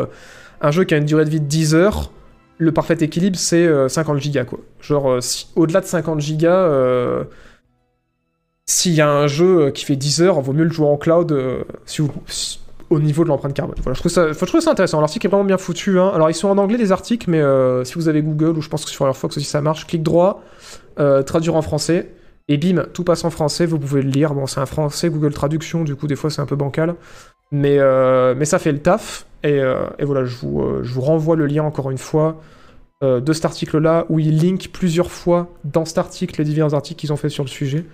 un jeu qui a une durée de vie de 10 heures, le parfait équilibre c'est euh, 50 gigas, quoi. Genre au-delà de 50 gigas, s'il y a un jeu qui fait 10 heures, vaut mieux le jouer en cloud si, au niveau de l'empreinte carbone. Voilà, je trouve ça, je trouve ça intéressant. L'article est vraiment bien foutu. Hein. Alors ils sont en anglais les articles, mais si vous avez Google, ou je pense que sur Firefox aussi ça marche, clic droit, traduire en français. Et bim, tout passe en français, vous pouvez le lire. Bon, c'est un français Google Traduction, du coup, des fois, c'est un peu bancal. Mais, euh, mais ça fait le taf. Et, euh, et voilà, je vous, euh, je vous renvoie le lien encore une fois euh, de cet article-là, où il link plusieurs fois dans cet article les divers articles qu'ils ont fait sur le sujet.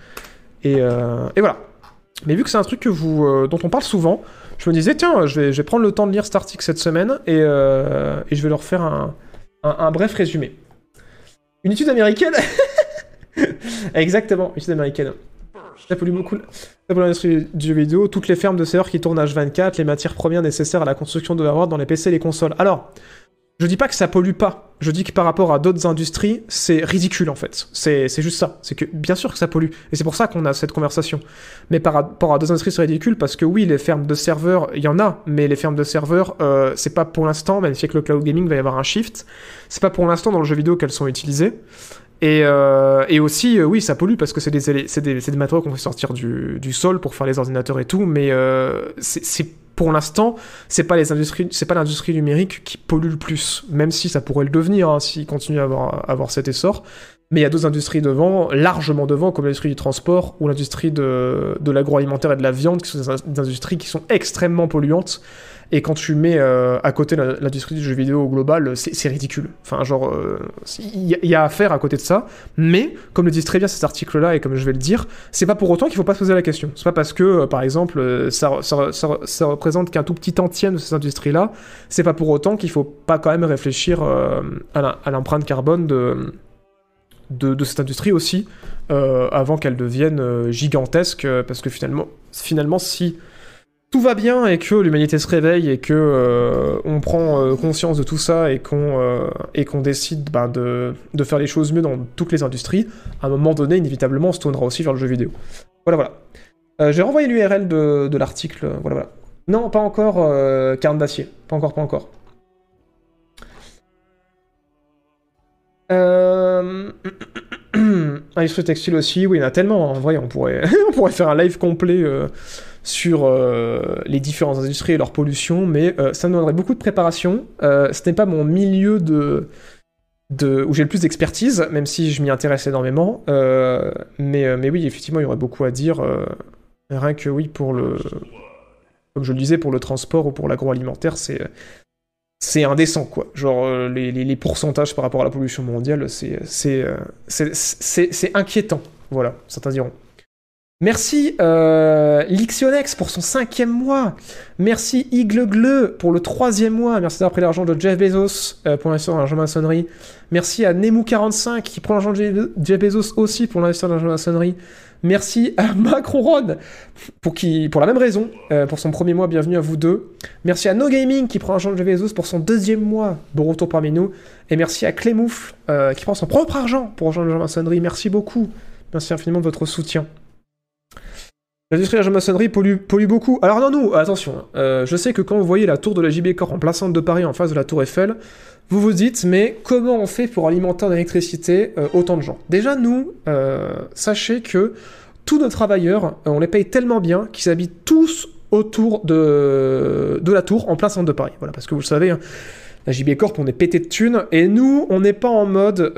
Et, euh, et voilà. Mais vu que c'est un truc euh, dont on parle souvent, je me disais, tiens, je vais, prendre le temps de lire cet article cette semaine et, et je vais leur faire un, bref résumé. Une étude américaine Exactement, étude américaine. Ça pollue beaucoup. L'industrie du vidéo, toutes les fermes de serveurs qui tournent H24, les matières premières nécessaires à la construction de hardware dans les PC et les consoles. Alors, je dis pas que ça pollue pas. Je dis que par rapport à d'autres industries, c'est ridicule en fait. C'est juste ça. C'est que bien sûr que ça pollue. Et c'est pour ça qu'on a cette conversation. Mais par rapport à d'autres industries, c'est ridicule parce que oui, les fermes de serveurs, il y en a. Mais les fermes de serveurs, euh, c'est pas pour l'instant, même si avec le cloud gaming, il va y avoir un shift. C'est pas pour l'instant dans le jeu vidéo qu'elles sont utilisées. Et, euh, et, aussi, euh, oui, ça pollue parce que c'est des, des, des, matériaux qu'on fait sortir du, du, sol pour faire les ordinateurs et tout, mais euh, c'est pour l'instant, c'est pas pas l'industrie numérique qui pollue le plus, même si ça pourrait le devenir hein, s'il continue à avoir, cet essor. Mais il y a d'autres industries devant, largement devant, comme l'industrie du transport ou l'industrie de l'agroalimentaire et de la viande, qui sont des industries qui sont extrêmement polluantes. Et quand tu mets euh, à côté l'industrie du jeu vidéo au global, c'est ridicule. Enfin, genre, il euh, y, y, a à faire à côté de ça. Mais, comme le disent très bien cet article-là, et comme je vais le dire, c'est pas pour autant qu'il faut pas se poser la question. C'est pas parce que, euh, par exemple, ça, représente qu'un tout petit entième de ces industries-là, c'est pas pour autant qu'il faut pas quand même réfléchir euh, à l'empreinte carbone de cette industrie aussi, euh, avant qu'elle devienne euh, gigantesque, euh, parce que finalement, finalement, si tout va bien et que l'humanité se réveille et que euh, on prend euh, conscience de tout ça et qu'on euh, et qu'on décide ben, de, de faire les choses mieux dans toutes les industries, à un moment donné, inévitablement, on se tournera aussi vers le jeu vidéo. Voilà, voilà. J'ai renvoyé l'URL de, de l'article. Voilà, voilà. Non, pas encore Carne d'acier. Pas encore, pas encore. Euh... Industrie textile aussi, oui, il y en a tellement. En vrai, on pourrait, on pourrait faire un live complet sur euh, les différentes industries et leur pollution, mais euh, ça me demanderait beaucoup de préparation. Euh, ce n'est pas mon milieu de, où j'ai le plus d'expertise, même si je m'y intéresse énormément. Mais, oui, effectivement, il y aurait beaucoup à dire. rien que oui, pour le. Comme je le disais, pour le transport ou pour l'agroalimentaire, c'est. C'est indécent, quoi. Genre, les, les- pourcentages par rapport à la pollution mondiale, c'est- c'est inquiétant. Voilà, certains diront. Merci euh, Lixionex pour son cinquième mois. Merci Iglegle pour le troisième mois. Merci d'avoir pris l'argent de Jeff Bezos euh, pour l'investir dans l'argent maçonnerie. Merci à Nemu45 qui prend l'argent de Jeff- Bezos aussi pour l'investir dans l'argent maçonnerie. Merci à Macron Ron pour, qui, pour la même raison, euh, pour son premier mois. Bienvenue à vous deux. Merci à No Gaming qui prend l'argent de Jeff Bezos pour son deuxième mois. Bon retour parmi nous. Et merci à Clémoufle qui prend son propre argent pour rejoindre l'argent maçonnerie. Merci beaucoup. Merci infiniment de votre soutien. L'industrie de la maçonnerie pollue, beaucoup. Alors non, nous, attention, hein. Euh, je sais que quand vous voyez la tour de la JB Corp en plein centre de Paris en face de la tour Eiffel, vous vous dites, mais comment on fait pour alimenter en électricité euh, autant de gens? Déjà, nous, euh, sachez que tous nos travailleurs, on les paye tellement bien qu'ils habitent tous autour de, la tour en plein centre de Paris. Voilà, parce que vous le savez, hein, la JB Corp, on est pété de thunes, et nous, on n'est pas en mode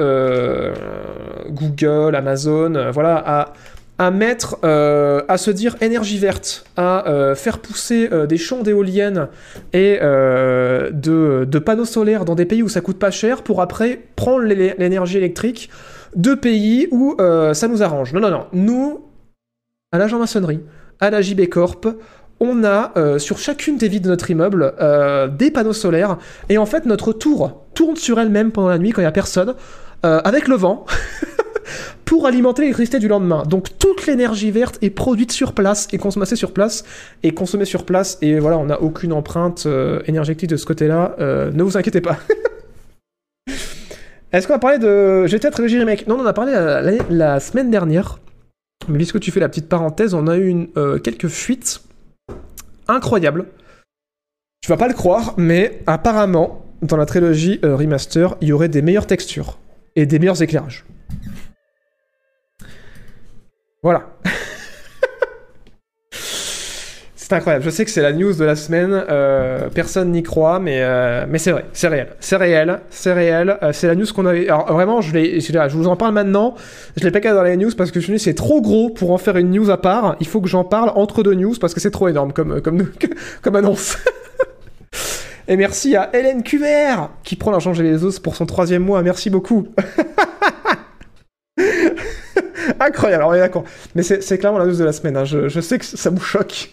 Google, Amazon, voilà, à à mettre, euh, à se dire énergie verte, à euh, faire pousser euh, des champs d'éoliennes et de, panneaux solaires dans des pays où ça coûte pas cher pour après prendre l'é- l'énergie électrique de pays où ça nous arrange. Non, non, non. Nous, à l'agent maçonnerie, à la JB Corp, on a sur chacune des vies de notre immeuble des panneaux solaires et en fait notre tour tourne sur elle-même pendant la nuit quand il y a personne avec le vent pour alimenter l'électricité du lendemain. Donc toute l'énergie verte est produite sur place et consommée sur place et consommée sur place et voilà, on n'a aucune empreinte euh, énergétique de ce côté-là. Euh, ne vous inquiétez pas. Est-ce qu'on va parler de GTA Trilogy Remake Non, on en a parlé la, semaine dernière. Mais puisque tu fais la petite parenthèse, on a eu une, euh, quelques fuites incroyables. Tu vas pas le croire, mais apparemment, dans la trilogie remaster, il y aurait des meilleures textures et des meilleurs éclairages. Voilà. c'est incroyable. Je sais que c'est la news de la semaine. euh, personne n'y croit, mais, euh, mais c'est vrai. C'est réel. C'est réel. C'est réel. Euh, c'est la news qu'on avait. Alors vraiment, je, je, vous en parle maintenant. Je l'ai pas dans les news parce que je me dit, c'est trop gros pour en faire une news à part. Il faut que j'en parle entre deux news parce que c'est trop énorme comme, comme, comme annonce. Et merci à Hélène QVR qui prend l'argent chez les pour son troisième mois. Merci beaucoup. Incroyable, alors on d'accord. Mais c'est clairement la news de la semaine. hein. Je, je sais que ça vous choque.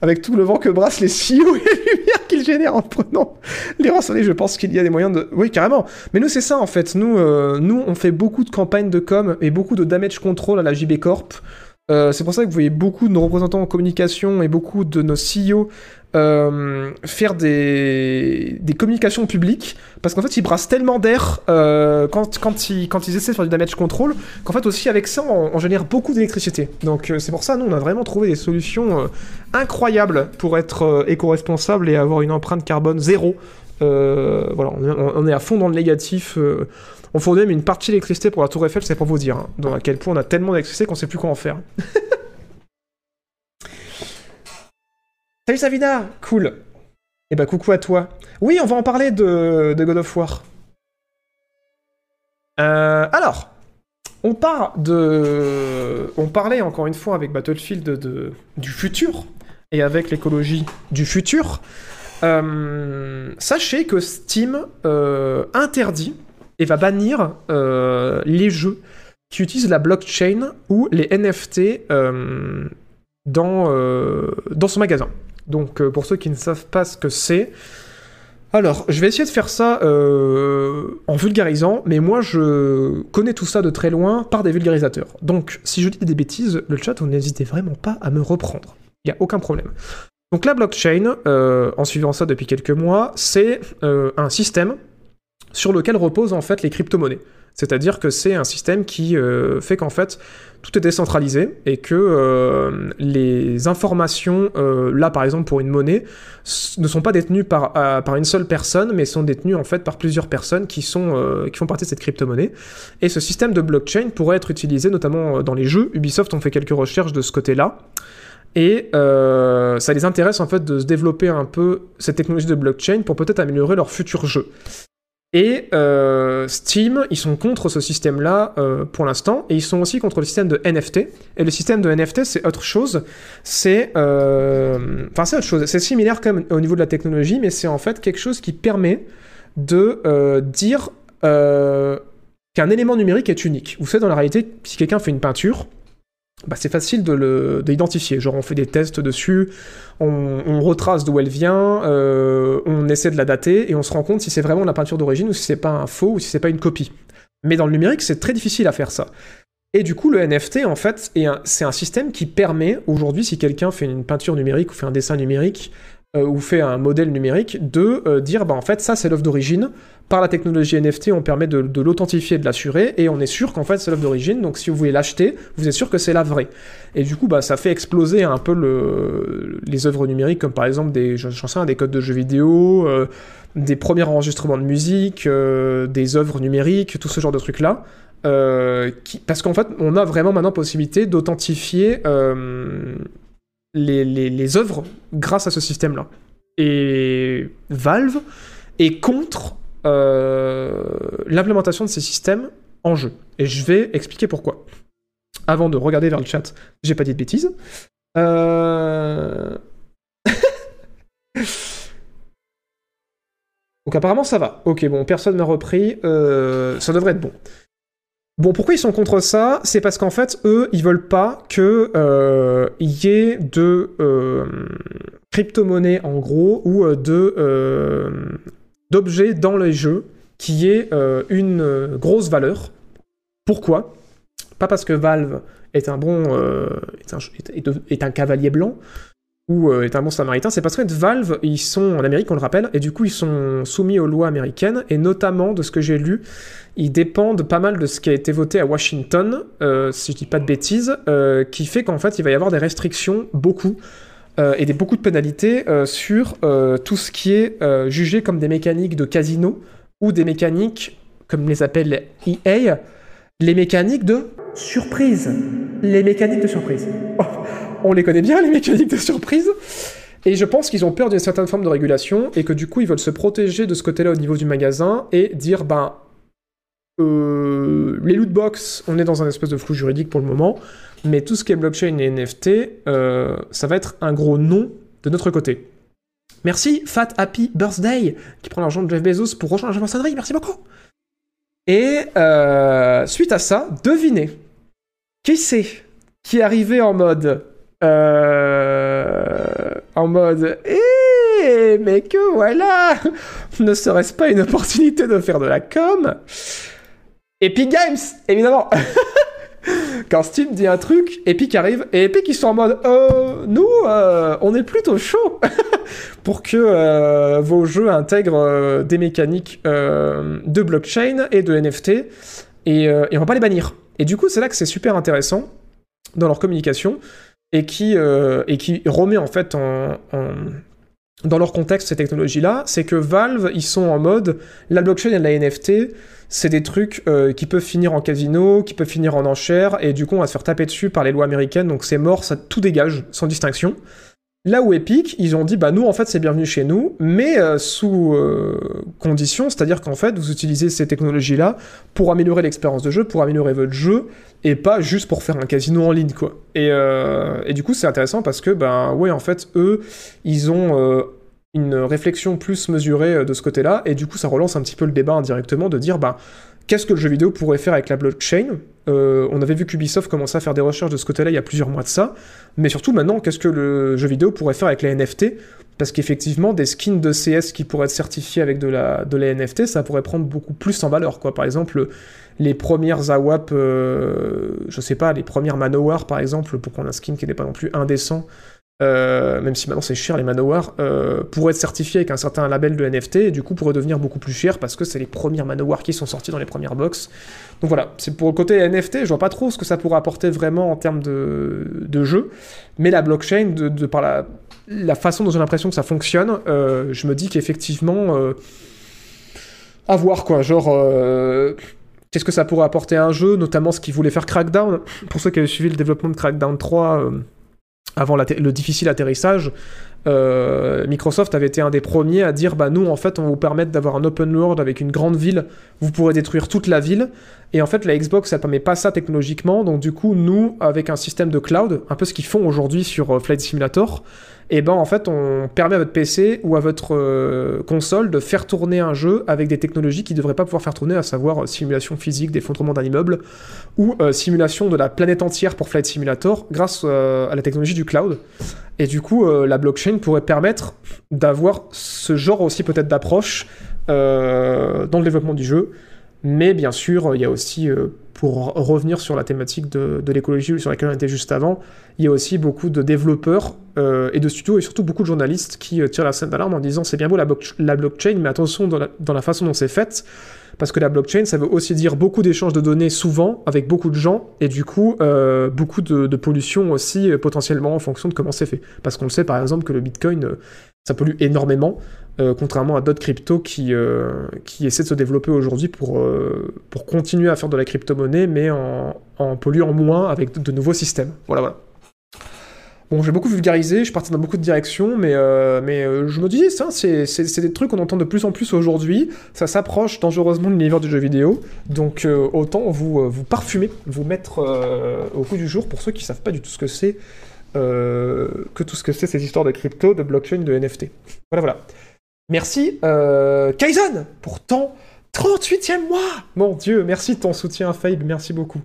Avec tout le vent que brassent les CEO et les lumières qu'ils génèrent en prenant les rançonnés, je pense qu'il y a des moyens de. Oui, carrément. Mais nous, c'est ça en fait. Nous, euh, nous, on fait beaucoup de campagnes de com et beaucoup de damage control à la JB Corp. Euh, c'est pour ça que vous voyez beaucoup de nos représentants en communication et beaucoup de nos CEO euh, faire des, communications publiques parce qu'en fait ils brassent tellement d'air euh, quand, quand, ils, quand ils essaient de faire du damage control qu'en fait aussi avec ça on, génère beaucoup d'électricité. Donc c'est pour ça nous on a vraiment trouvé des solutions incroyables pour être éco-responsable et avoir une empreinte carbone zéro. Voilà on est, à fond dans le négatif on fournit même une partie d'électricité pour la tour Eiffel c'est pour vous dire hein, dans à quel point on a tellement d'électricité qu'on sait plus quoi en faire Salut Savina Cool Eh bah coucou à toi. Oui, on va en parler de, God of War. Euh, alors, on part de... On parlait encore une fois avec Battlefield de- du futur, et avec l'écologie du futur. Euh, sachez que Steam euh, interdit et va bannir euh, les jeux qui utilisent la blockchain ou les NFT euh, dans, euh, dans son magasin. Donc, pour ceux qui ne savent pas ce que c'est, Alors, je vais essayer de faire ça en vulgarisant, mais moi je connais tout ça de très loin par des vulgarisateurs. Donc, si je dis des bêtises, le chat, n'hésitez vraiment pas à me reprendre. Il n'y a aucun problème. Donc, la blockchain, en suivant ça depuis quelques mois, c'est un système sur lequel reposent en fait les crypto-monnaies. C'est-à-dire que c'est un système qui euh, fait qu'en fait tout est décentralisé et que euh, les informations, euh, là par exemple pour une monnaie, ne sont pas détenues par, une seule personne, mais sont détenues en fait par plusieurs personnes qui, font partie de cette crypto-monnaie. Et ce système de blockchain pourrait être utilisé notamment dans les jeux. Ubisoft ont fait quelques recherches de ce côté-là. Et ça les intéresse en fait de se développer un peu cette technologie de blockchain pour peut-être améliorer leurs futurs jeux. Et euh, Steam, ils sont contre ce système-là euh, pour l'instant, et ils sont aussi contre le système de NFT. Et le système de NFT, c'est autre chose. C'est, euh, enfin, c'est autre chose. C'est similaire au niveau de la technologie, mais c'est en fait quelque chose qui permet de dire qu'un élément numérique est unique. Vous savez, dans la réalité, si quelqu'un fait une peinture, bah, c'est facile de l'identifier. Genre, on fait des tests dessus, on, retrace d'où elle vient, euh, on essaie de la dater et on se rend compte si c'est vraiment la peinture d'origine ou si c'est pas un faux ou si c'est pas une copie. Mais dans le numérique, c'est très difficile à faire ça. Et du coup, le NFT, en fait, c'est un système qui permet aujourd'hui, si quelqu'un fait une peinture numérique ou fait un dessin numérique euh, ou fait un modèle numérique, de euh, dire, bah en fait, ça c'est l'œuvre d'origine. Par la technologie NFT, on permet de, l'authentifier, de l'assurer, et on est sûr qu'en fait c'est l'œuvre d'origine. Donc si vous voulez l'acheter, vous êtes sûr que c'est la vraie. Et du coup, bah, ça fait exploser un peu le, les œuvres numériques, comme par exemple des, des codes de jeux vidéo, euh, des premiers enregistrements de musique, euh, des œuvres numériques, tout ce genre de trucs-là. Euh, qui- parce qu'en fait, on a vraiment maintenant possibilité d'authentifier les, les, œuvres grâce à ce système-là. Et Valve est contre euh, l'implémentation de ces systèmes en jeu. Et je vais expliquer pourquoi. Avant de regarder vers le chat, j'ai pas dit de bêtises. Euh... Donc apparemment ça va. Ok, bon, personne m'a repris. Euh, ça devrait être bon. Bon, pourquoi ils sont contre ça? C'est parce qu'en fait, eux, ils veulent pas que euh, y ait de euh, crypto-monnaie en gros ou euh, de d'objets dans les jeux qui aient euh, une grosse valeur. Pourquoi? Pas parce que Valve est un bon est un cavalier blanc ou euh, est un bon samaritain, c'est parce que Valve, ils sont en Amérique, on le rappelle, et du coup ils sont soumis aux lois américaines, et notamment de ce que j'ai lu, ils dépendent pas mal de ce qui a été voté à Washington, euh, si je dis pas de bêtises, euh, qui fait qu'en fait il va y avoir des restrictions, beaucoup, euh, et des, beaucoup de pénalités sur tout ce qui est jugé comme des mécaniques de casino, ou des mécaniques, comme les appelle EA, les mécaniques de surprise. Les mécaniques de surprise. Oh, on les connaît bien, les mécaniques de surprise. Et je pense qu'ils ont peur d'une certaine forme de régulation et que du coup ils veulent se protéger de ce côté-là au niveau du magasin et dire ben euh, les loot box, on est dans un espèce de flou juridique pour le moment, mais tout ce qui est blockchain et NFT, euh, ça va être un gros non de notre côté. Merci Fat Happy Birthday qui prend l'argent de Jeff Bezos pour rejoindre la maçonnerie, merci beaucoup. Et euh, suite à ça, devinez qui c'est qui est arrivé en mode euh, en mode eh mais que voilà. Ne serait-ce pas une opportunité de faire de la com. Epic Games évidemment. Quand Steam dit un truc Epic arrive et Epic ils sont en mode euh, nous euh, on est plutôt chaud pour que euh, vos jeux intègrent des mécaniques de blockchain et de NFT et, et on va pas les bannir. Et du coup c'est là que c'est super intéressant dans leur communication et qui, euh, et qui remet en fait dans leur contexte ces technologies-là, c'est que Valve, ils sont en mode, la blockchain et la NFT, c'est des trucs euh, qui peuvent finir en casino, qui peuvent finir en enchères, et du coup on va se faire taper dessus par les lois américaines, donc c'est mort, ça tout dégage, sans distinction. Là où Epic, ils ont dit, bah nous en fait c'est bienvenu chez nous, mais euh, sous euh, condition, c'est-à-dire qu'en fait vous utilisez ces technologies-là pour améliorer l'expérience de jeu, pour améliorer votre jeu, et pas juste pour faire un casino en ligne quoi. Et, euh, du coup c'est intéressant parce que ben ouais en fait eux ils ont euh, une réflexion plus mesurée de ce côté-là, et du coup ça relance un petit peu le débat indirectement de dire, bah, qu'est-ce que le jeu vidéo pourrait faire avec la blockchain Euh, On avait vu qu'Ubisoft commençait à faire des recherches de ce côté-là il y a plusieurs mois de ça, mais surtout maintenant, qu'est-ce que le jeu vidéo pourrait faire avec les NFT Parce qu'effectivement, des skins de CS qui pourraient être certifiés avec de la, de NFT, ça pourrait prendre beaucoup plus en valeur, quoi. Par exemple, les premières AWAP, euh, je sais pas, les premières Manowar par exemple, pour prendre un skin qui n'est pas non plus indécent, euh, même si maintenant c'est cher les Manowar, euh, pourraient être certifiés avec un certain label de NFT et du coup pourraient devenir beaucoup plus cher parce que c'est les premières Manowar qui sont sorties dans les premières box. Donc voilà, c'est pour le côté NFT, je vois pas trop ce que ça pourrait apporter vraiment en termes de, jeu, mais la blockchain, de, par la, façon dont j'ai l'impression que ça fonctionne, euh, je me dis qu'effectivement, euh, à voir quoi, genre. Qu'est-ce que ça pourrait apporter à un jeu, notamment ce qu'ils voulaient faire Crackdown Pour ceux qui avaient suivi le développement de Crackdown 3 euh, avant le difficile atterrissage, euh, Microsoft avait été un des premiers à dire bah nous en fait on va vous permettre d'avoir un open world avec une grande ville, vous pourrez détruire toute la ville. Et en fait la Xbox elle permet pas ça technologiquement. Donc du coup nous avec un système de cloud, un peu ce qu'ils font aujourd'hui sur euh, Flight Simulator, et ben en fait on permet à votre PC ou à votre euh, console de faire tourner un jeu avec des technologies qui ne devraient pas pouvoir faire tourner, à savoir euh, simulation physique d'effondrement d'un immeuble ou euh, simulation de la planète entière pour Flight Simulator grâce à la technologie du cloud. Et du coup, la blockchain pourrait permettre d'avoir ce genre aussi peut-être d'approche dans le développement du jeu. Mais bien sûr, il y a aussi, euh, pour revenir sur la thématique de, l'écologie sur laquelle on était juste avant, il y a aussi beaucoup de développeurs euh, et de studios et surtout beaucoup de journalistes qui euh, tirent la scène d'alarme en disant c'est bien beau la, bloc- la blockchain, mais attention dans la, façon dont c'est fait. Parce que la blockchain, ça veut aussi dire beaucoup d'échanges de données souvent avec beaucoup de gens et du coup euh, beaucoup de, de pollution aussi euh, potentiellement en fonction de comment c'est fait. Parce qu'on le sait par exemple que le Bitcoin, euh, ça pollue énormément, euh, contrairement à d'autres cryptos qui, euh, qui essaient de se développer aujourd'hui pour, euh, pour continuer à faire de la crypto-monnaie mais en, en polluant moins avec de, nouveaux systèmes. Voilà, voilà. Bon, j'ai beaucoup vulgarisé, je parti dans beaucoup de directions, mais, mais je me dis, ça, c'est des trucs qu'on entend de plus en plus aujourd'hui. Ça s'approche dangereusement de l'univers du jeu vidéo. Donc, autant vous, vous parfumer, vous mettre au coup du jour pour ceux qui savent pas du tout ce que c'est, que tout ce que c'est ces histoires de crypto, de blockchain, de NFT. Voilà, voilà. Merci, euh, Kaizen, pour ton 38e mois Mon Dieu, merci de ton soutien, Faib, merci beaucoup.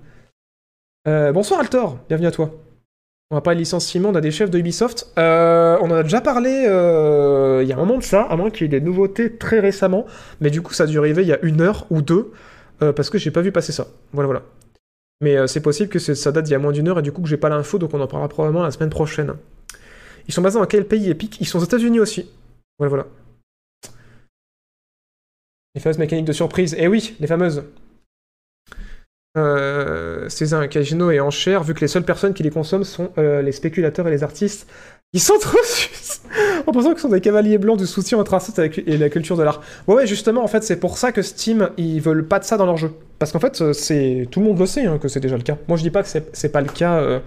Euh, bonsoir, Altor, bienvenue à toi. On va parler de licenciement, on a des chefs de Ubisoft. Euh, on en a déjà parlé euh, il y a un moment de ça, à moins qu'il y ait des nouveautés très récemment. Mais du coup, ça a dû arriver il y a une heure ou deux, parce que j'ai pas vu passer ça. Voilà, voilà. Mais c'est possible que ça date d'il y a moins d'une heure et du coup que j'ai pas l'info, donc on en parlera probablement la semaine prochaine. Ils sont basés dans quel pays Epic? Ils sont aux États-Unis aussi. Voilà, voilà. Les fameuses mécaniques de surprise. Eh oui, les fameuses. Euh, c'est un casino et en chair, vu que les seules personnes qui les consomment sont euh, les spéculateurs et les artistes. Ils sont trop En pensant qu'ils sont des cavaliers blancs du soutien entre artistes et la culture de l'art. Ouais, justement, en fait, c'est pour ça que Steam, ils veulent pas de ça dans leur jeu. Parce qu'en fait, euh, c'est tout le monde le sait hein, que c'est déjà le cas. Moi, je dis pas que c'est pas le cas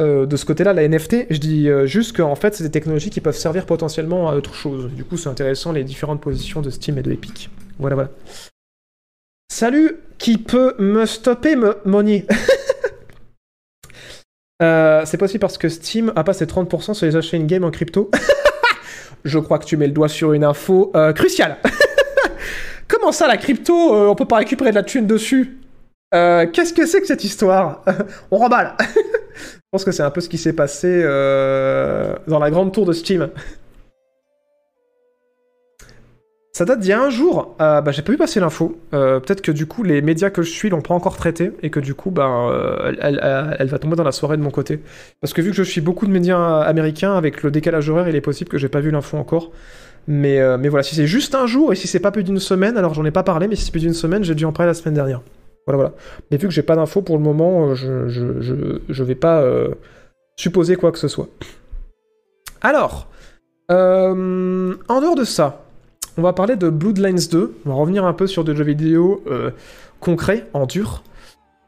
euh, de ce côté-là, la NFT. Je dis euh, juste qu'en fait, c'est des technologies qui peuvent servir potentiellement à autre chose. Du coup, c'est intéressant les différentes positions de Steam et de Epic. Voilà, voilà. Salut, qui peut me stopper, me Moni Euh, C'est possible parce que Steam a passé 30% sur les achats in-game en crypto. Je crois que tu mets le doigt sur une info euh, cruciale. Comment ça, la crypto, euh, on peut pas récupérer de la thune dessus? Qu'est-ce que c'est que cette histoire? On remballe Je pense que c'est un peu ce qui s'est passé dans la grande tour de Steam. Ça date d'il y a un jour. Euh, bah, j'ai pas vu passer l'info. Euh, Peut-être que du coup, les médias que je suis l'ont pas encore traité et que du coup, bah, euh, elle, va tomber dans la soirée de mon côté. Parce que vu que je suis beaucoup de médias américains, avec le décalage horaire, il est possible que j'ai pas vu l'info encore. Mais, voilà, si c'est juste un jour et si c'est pas plus d'une semaine, alors j'en ai pas parlé, mais si c'est plus d'une semaine, j'ai dû en parler la semaine dernière. Voilà, voilà. Mais vu que j'ai pas d'infos pour le moment, je, je, vais pas supposer quoi que ce soit. Alors, en dehors de ça, on va parler de Bloodlines 2. On va revenir un peu sur des jeux vidéo euh, concrets, en dur.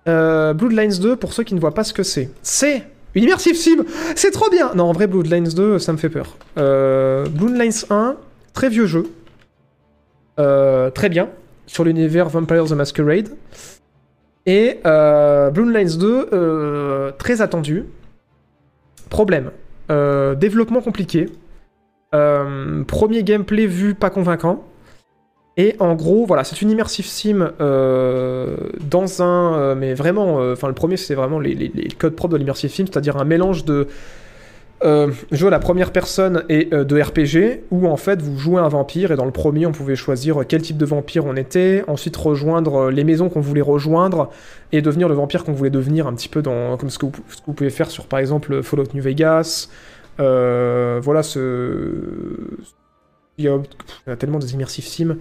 Euh, Bloodlines 2, pour ceux qui ne voient pas ce que c'est, c'est une immersive sim C'est trop bien Non, en vrai, Bloodlines 2, ça me fait peur. Euh, Bloodlines 1, très vieux jeu. Très bien. Sur l'univers Vampire the Masquerade. Et Bloodlines 2, euh, très attendu. Problème. Développement compliqué. Euh, premier gameplay vu pas convaincant. Et en gros, voilà, c'est une immersive sim euh, dans un. euh, mais vraiment, enfin, le premier, c'est vraiment les, codes propres de l'immersive sim, c'est-à-dire un mélange de. Jouer à la première personne et de RPG, où en fait vous jouez un vampire, et dans le premier on pouvait choisir quel type de vampire on était, ensuite rejoindre les maisons qu'on voulait rejoindre, et devenir le vampire qu'on voulait devenir, un petit peu dans, comme ce ce que vous pouvez faire sur par exemple Fallout New Vegas. Euh, voilà, ce. Il y, a, tellement des immersive sims.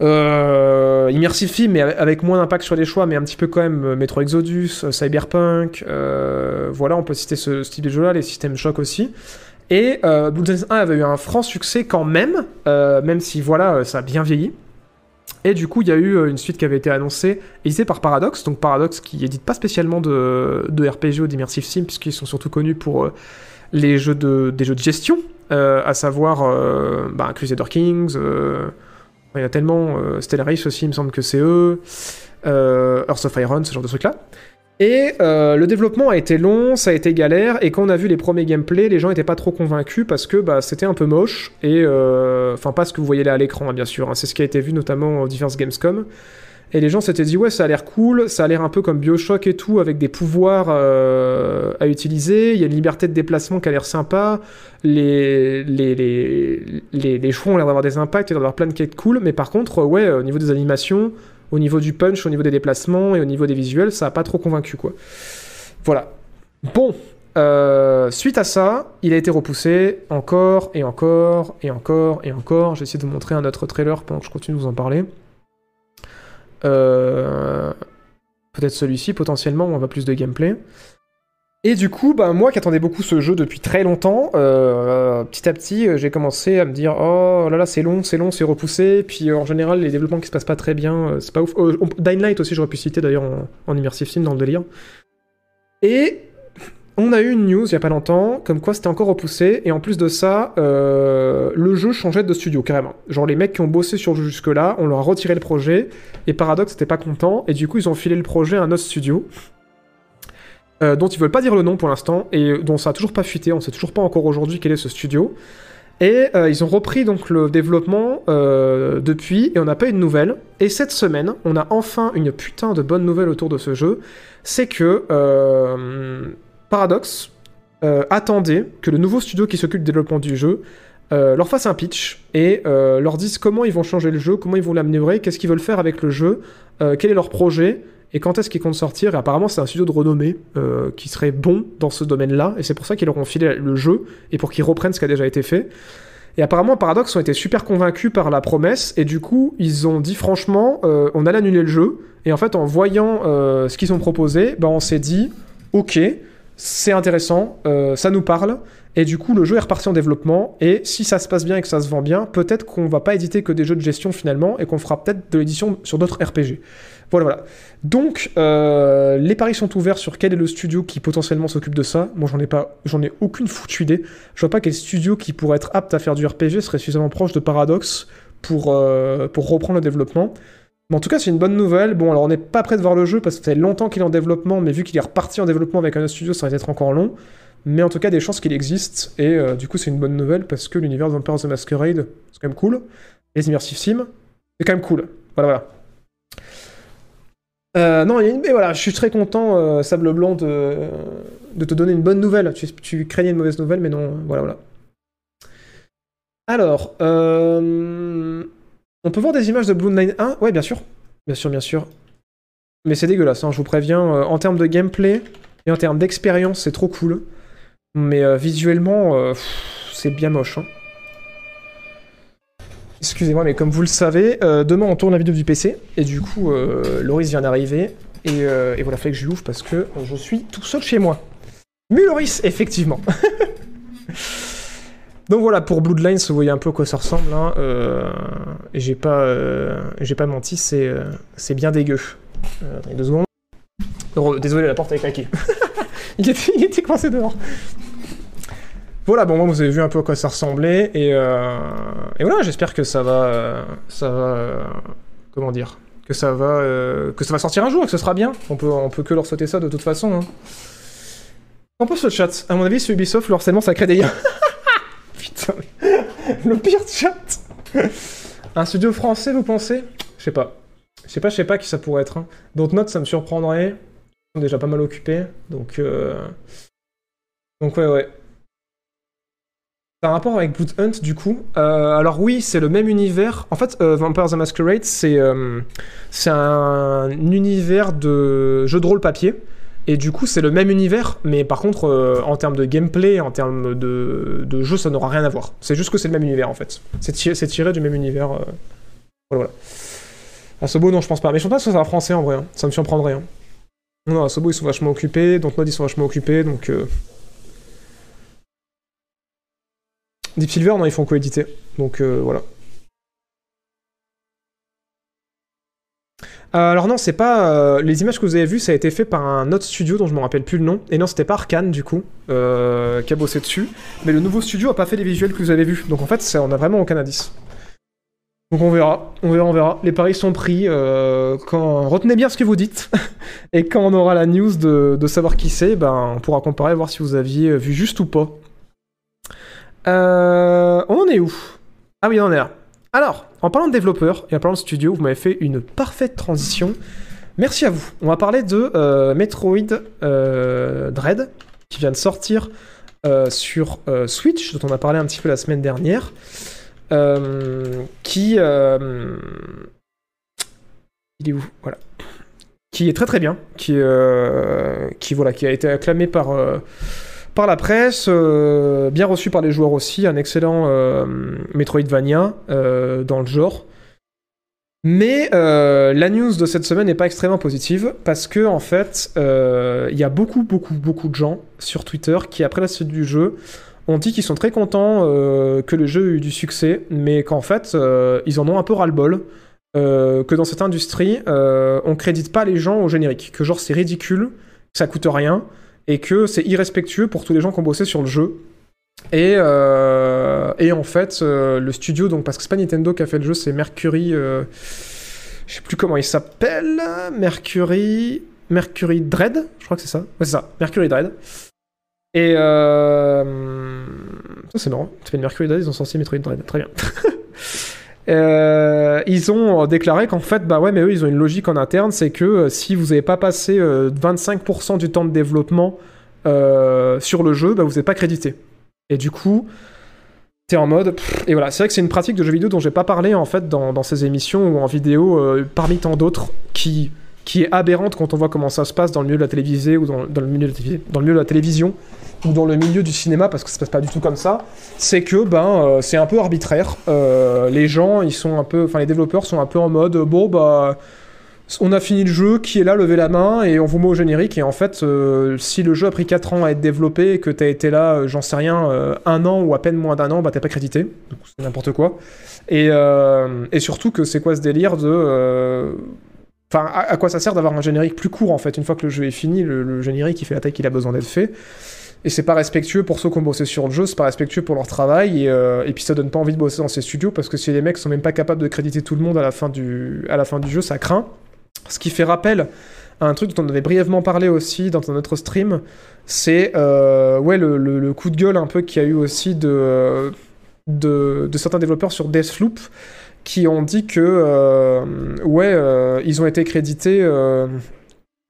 Euh, immersive sim, mais avec moins d'impact sur les choix, mais un petit peu quand même euh, Metro Exodus, euh, Cyberpunk. voilà, on peut citer ce, ce type de jeu-là, les systèmes choc aussi. Et euh, Bloodlines 1 avait eu un franc succès quand même, même si voilà, ça a bien vieilli. Et du coup, il y a eu une suite qui avait été annoncée, éditée par Paradox, donc Paradox qui édite pas spécialement de, de RPG ou d'immersive sim, puisqu'ils sont surtout connus pour les jeux de, des jeux de gestion, euh, à savoir euh, bah, Crusader Kings, euh, il y a tellement, euh, Stellaris aussi, il me semble que c'est eux, euh, Earth of Iron, ce genre de trucs-là. Et euh, le développement a été long, ça a été galère, et quand on a vu les premiers gameplays, les gens étaient pas trop convaincus parce que bah, c'était un peu moche, et euh, enfin pas ce que vous voyez là à l'écran, hein, bien sûr, hein, c'est ce qui a été vu notamment aux diverses Gamescom. Et les gens s'étaient dit ouais ça a l'air cool, ça a l'air un peu comme Bioshock et tout, avec des pouvoirs euh, à utiliser, il y a une liberté de déplacement qui a l'air sympa, les, les, les, les, les choix ont l'air d'avoir des impacts et d'avoir plein de quêtes cool, mais par contre, euh, ouais, au niveau des animations, au niveau du punch, au niveau des déplacements et au niveau des visuels, ça a pas trop convaincu quoi. Voilà. Bon, euh, suite à ça, il a été repoussé encore et encore et encore et encore. J'ai essayé de vous montrer un autre trailer pendant que je continue de vous en parler. Euh, Peut-être celui-ci potentiellement où on va plus de gameplay. Et du coup, bah, moi qui attendais beaucoup ce jeu depuis très longtemps, euh, petit à petit, euh, j'ai commencé à me dire oh là là, c'est long, c'est long, c'est repoussé. Puis euh, en général, les développements qui se passent pas très bien, euh, c'est pas ouf. Euh, Dying aussi, j'aurais pu citer d'ailleurs en, en immersive sim dans le délire. Et on a eu une news il y a pas longtemps, comme quoi c'était encore repoussé. Et en plus de ça, euh, le jeu changeait de studio carrément. Genre les mecs qui ont bossé sur le jeu jusque-là, on leur a retiré le projet. Et Paradox n'était pas content. Et du coup, ils ont filé le projet à un autre studio. euh, dont ils veulent pas dire le nom pour l'instant et dont ça a toujours pas fuité, on sait toujours pas encore aujourd'hui quel est ce studio. Et euh, ils ont repris donc le développement depuis et on n'a pas eu de nouvelles. Et cette semaine, on a enfin une putain de bonne nouvelle autour de ce jeu, c'est que Paradox euh, attendait que le nouveau studio qui s'occupe du développement du jeu euh, leur fasse un pitch et euh, leur dise comment ils vont changer le jeu, comment ils vont l'améliorer, qu'est-ce qu'ils veulent faire avec le jeu, euh, quel est leur projet et quand est-ce qu'ils comptent sortir. Et apparemment, c'est un studio de renommée qui serait bon dans ce domaine-là et c'est pour ça qu'ils leur ont filé le jeu et pour qu'ils reprennent ce qui a déjà été fait. Et apparemment, Paradox ont été super convaincus par la promesse, et du coup, ils ont dit franchement, on allait annuler le jeu. Et en fait, en voyant ce qu'ils ont proposé, ben, on s'est dit, ok, c'est intéressant, euh, ça nous parle. Et du coup, le jeu est reparti en développement. Et si ça se passe bien et que ça se vend bien, peut-être qu'on va pas éditer que des jeux de gestion finalement, et qu'on fera peut-être de l'édition sur d'autres RPG. Voilà, voilà. Donc, euh, les paris sont ouverts sur quel est le studio qui potentiellement s'occupe de ça. Moi, j'en ai pas, j'en ai aucune foutue idée. Je vois pas quel studio qui pourrait être apte à faire du RPG serait suffisamment proche de Paradox pour, euh, pour reprendre le développement. Mais en tout cas, c'est une bonne nouvelle. Bon, alors on n'est pas prêt de voir le jeu parce que ça fait longtemps qu'il est en développement, mais vu qu'il est reparti en développement avec un autre studio, ça va être encore long. Mais en tout cas, des chances qu'il existe. Et euh, du coup, c'est une bonne nouvelle parce que l'univers de Vampire the Masquerade, c'est quand même cool. Les immersive sim, c'est quand même cool. Voilà, voilà. Euh, non, mais voilà, je suis très content, euh, Sable Blanc, de, de te donner une bonne nouvelle. Tu, tu craignais une mauvaise nouvelle, mais non, voilà, voilà. Alors, euh, on peut voir des images de Bloodline 1 Ouais, bien sûr. Bien sûr, bien sûr. Mais c'est dégueulasse, hein, je vous préviens. euh, en termes de gameplay et en termes d'expérience, c'est trop cool. Mais euh, visuellement, euh, c'est bien moche. hein. Excusez-moi, mais comme vous le savez, demain on tourne la vidéo du PC. Et du coup, Loris vient d'arriver. Et, et voilà, fallait que je lui ouvre parce que je suis tout seul chez moi. Muloris, effectivement. Donc voilà, pour Bloodlines, vous voyez un peu à quoi ça ressemble. Hein. euh, j'ai pas, euh, pas menti, c'est euh, c'est bien dégueu. Attendez deux secondes. Désolé, la porte est claquée. il, était, il était coincé dehors. Voilà, bon, moi, vous avez vu un peu à quoi ça ressemblait. Et, voilà, j'espère que ça va. ça va. comment dire que ça va que ça va sortir un jour et que ce sera bien. On peut, on peut que leur sauter ça de toute façon. Hein. On pense le chat? À mon avis, c'est Ubisoft, le harcèlement, ça crée des liens. Putain. Le pire chat Un studio français, vous pensez? Je sais pas. Je sais pas, je sais pas qui ça pourrait être. Hein. Note, ça me surprendrait. Ils sont déjà pas mal occupés. Donc, euh... donc ouais, ouais. C'est un rapport avec Blood Hunt, du coup. Euh, alors oui, c'est le même univers. En fait, euh, Vampire the Masquerade, c'est un univers de jeu de rôle papier. Et du coup, c'est le même univers, mais par contre, euh, en termes de gameplay, en termes de, jeu, ça n'aura rien à voir. C'est juste que c'est le même univers, en fait. C'est tiré, du même univers. euh. Voilà, voilà. Asobo, non, je pense pas. Mais je pense pas que ce soit français, en vrai. hein. Ça me surprendrait. Hein. Non, Asobo, ils sont vachement occupés. Dontnod, ils sont vachement occupés, donc... euh, Deep Silver, non, ils font coéditer. Donc voilà. Euh, alors non, c'est pas... euh, les images que vous avez vues, ça a été fait par un autre studio dont je me rappelle plus le nom. Et non, c'était pas Arkane, du coup, euh, qui a bossé dessus. Mais le nouveau studio a pas fait les visuels que vous avez vus. Donc en fait, on a vraiment aucun indice. Donc on verra, on verra, on verra. Les paris sont pris. quand... Retenez bien ce que vous dites. Et quand on aura la news de, savoir qui c'est, ben, on pourra comparer, voir si vous aviez vu juste ou pas. On en est où? Ah oui, on en est là. Alors, en parlant de développeurs et en parlant de studio, vous m'avez fait une parfaite transition. Merci à vous. On va parler de euh, Metroid euh, Dread, qui vient de sortir euh, sur Switch, dont on a parlé un petit peu la semaine dernière, qui... il est où? Voilà. Qui est très très bien, qui, qui, voilà, qui a été acclamé par... par la presse, euh, bien reçu par les joueurs aussi, un excellent euh, Metroidvania euh, dans le genre. Mais euh, la news de cette semaine n'est pas extrêmement positive parce que en fait, il y a beaucoup, beaucoup, beaucoup de gens sur Twitter qui, après la suite du jeu, ont dit qu'ils sont très contents que le jeu ait eu du succès, mais qu'en fait, ils en ont un peu ras-le-bol. que dans cette industrie, on crédite pas les gens au générique, que genre c'est ridicule, ça coûte rien, et que c'est irrespectueux pour tous les gens qui ont bossé sur le jeu. Et, euh, et en fait, euh, le studio, donc parce que c'est pas Nintendo qui a fait le jeu, c'est Mercury. euh, je sais plus comment il s'appelle. Mercury. Mercury Dread, je crois que c'est ça. Ouais, c'est ça, Mercury Dread. Et euh... ça c'est marrant. Ça s'appelle Mercury Dread, ils ont sorti Metroid Dread. Très bien. Euh, ils ont déclaré qu'en fait, bah ouais, mais eux, ils ont une logique en interne, c'est que euh, si vous n'avez pas passé euh, 25% du temps de développement euh, sur le jeu, bah vous n'êtes pas crédité. Et du coup, t'es en mode. et voilà, c'est vrai que c'est une pratique de jeu vidéo dont j'ai pas parlé en fait dans, ces émissions ou en vidéo, euh, parmi tant d'autres, qui, qui est aberrante quand on voit comment ça se passe dans le milieu de la télévisée ou dans le milieu de la télévision ou dans le milieu du cinéma parce que ça se passe pas du tout comme ça, c'est que ben euh, c'est un peu arbitraire. Euh, les gens, ils sont un peu, enfin les développeurs sont un peu en mode bon bah on a fini le jeu, qui est là, levez la main et on vous met au générique. Et en fait, euh, si le jeu a pris 4 ans à être développé et que t'as été là, j'en sais rien, un an ou à peine moins d'un an, bah t'es pas crédité. C'est n'importe quoi. Et, surtout que c'est quoi ce délire de. Enfin, à, à quoi ça sert d'avoir un générique plus court en fait Une fois que le jeu est fini, le, le générique il fait la taille qu'il a besoin d'être fait. Et c'est pas respectueux pour ceux qui ont bossé sur le jeu, c'est pas respectueux pour leur travail, et, euh, et puis ça donne pas envie de bosser dans ces studios parce que si les mecs sont même pas capables de créditer tout le monde à la fin du, à la fin du jeu, ça craint. Ce qui fait rappel à un truc dont on avait brièvement parlé aussi dans un autre stream, c'est euh, ouais, le, le- coup de gueule un peu qu'il y a eu aussi de, de, certains développeurs sur Deathloop qui ont dit que euh, ouais, ils ont été crédités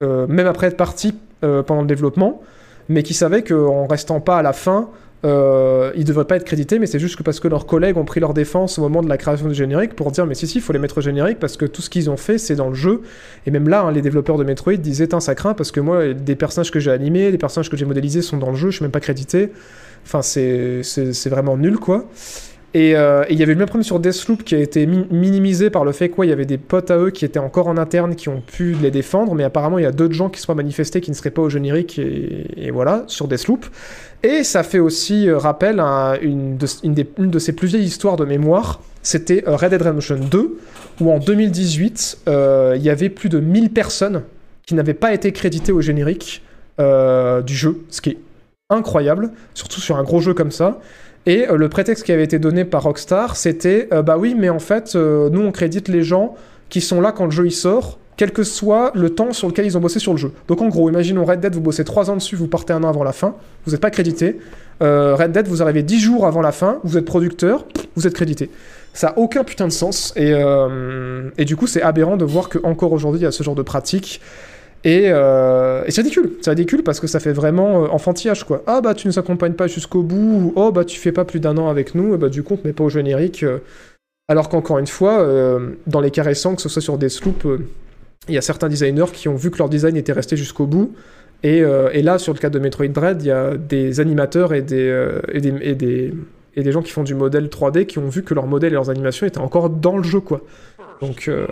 même après être partis pendant le développement, mais qui savaient qu'en restant pas à la fin, euh, ils devraient pas être crédités, mais c'est juste parce que leurs collègues ont pris leur défense au moment de la création du générique pour dire mais si si, il faut les mettre au générique parce que tout ce qu'ils ont fait c'est dans le jeu. Et même là, hein, les développeurs de Metroid disaient Tain, ça craint parce que moi, des personnages que j'ai animés, des personnages que j'ai modélisés sont dans le jeu, je suis même pas crédité. Enfin, c'est vraiment nul quoi. Et euh, et il y avait le même problème sur Deathloop qui a été mi- minimisé par le fait qu'il y avait des potes à eux qui étaient encore en interne qui ont pu les défendre, mais apparemment il y a d'autres gens qui se sont manifestés qui ne seraient pas au générique et, voilà, sur Deathloop. Et ça fait aussi euh, rappel à une de, une, des- ses plus vieilles histoires de mémoire, c'était euh, Red Dead Redemption 2, où en 2018, euh, il y avait plus de 1000 personnes qui n'avaient pas été créditées au générique du jeu, ce qui est incroyable, surtout sur un gros jeu comme ça. Et euh, le prétexte qui avait été donné par Rockstar, c'était euh, bah oui, mais en fait, euh, nous on crédite les gens qui sont là quand le jeu il sort, quel que soit le temps sur lequel ils ont bossé sur le jeu. Donc en gros, imaginons Red Dead, vous bossez 3 ans dessus, vous partez un an avant la fin, vous n'êtes pas crédité. Red Dead, vous arrivez 10 jours avant la fin, vous êtes producteur, vous êtes crédité. Ça a aucun putain de sens, et, et du coup, c'est aberrant de voir que encore aujourd'hui, il y a ce genre de pratique. Et, euh, c'est ridicule, c'est ridicule parce que ça fait vraiment euh, enfantillage quoi. Ah bah tu nous accompagnes pas jusqu'au bout, ou oh bah tu fais pas plus d'un an avec nous, et bah du coup on te met pas au générique. euh. alors qu'encore une fois, euh, dans les cas récents, que ce soit sur des sloops, euh, il y a certains designers qui ont vu que leur design était resté jusqu'au bout. Et, euh, là, sur le cas de Metroid Dread, il y a des animateurs et des, euh, gens qui font du modèle 3D qui ont vu que leur modèle et leurs animations étaient encore dans le jeu, quoi. Donc, euh,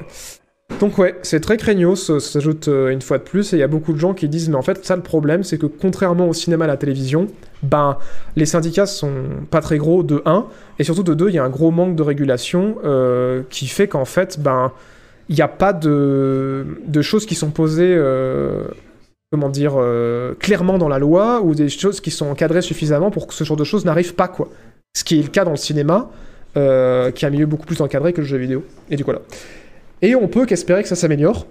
donc ouais, c'est très craignos, ça s'ajoute euh, une fois de plus, et il y a beaucoup de gens qui disent, mais en fait, ça le problème, c'est que contrairement au cinéma et à la télévision, ben, les syndicats sont pas très gros de 1, et surtout de 2, il y a un gros manque de régulation euh, qui fait qu'en fait, ben, il n'y a pas de, de choses qui sont posées, euh, comment dire, clairement dans la loi, ou des choses qui sont encadrées suffisamment pour que ce genre de choses n'arrive pas, quoi. Ce qui est le cas dans le cinéma, qui est un milieu beaucoup plus encadré que le jeu vidéo. Et du coup, voilà. Et on peut qu'espérer que ça s'améliore.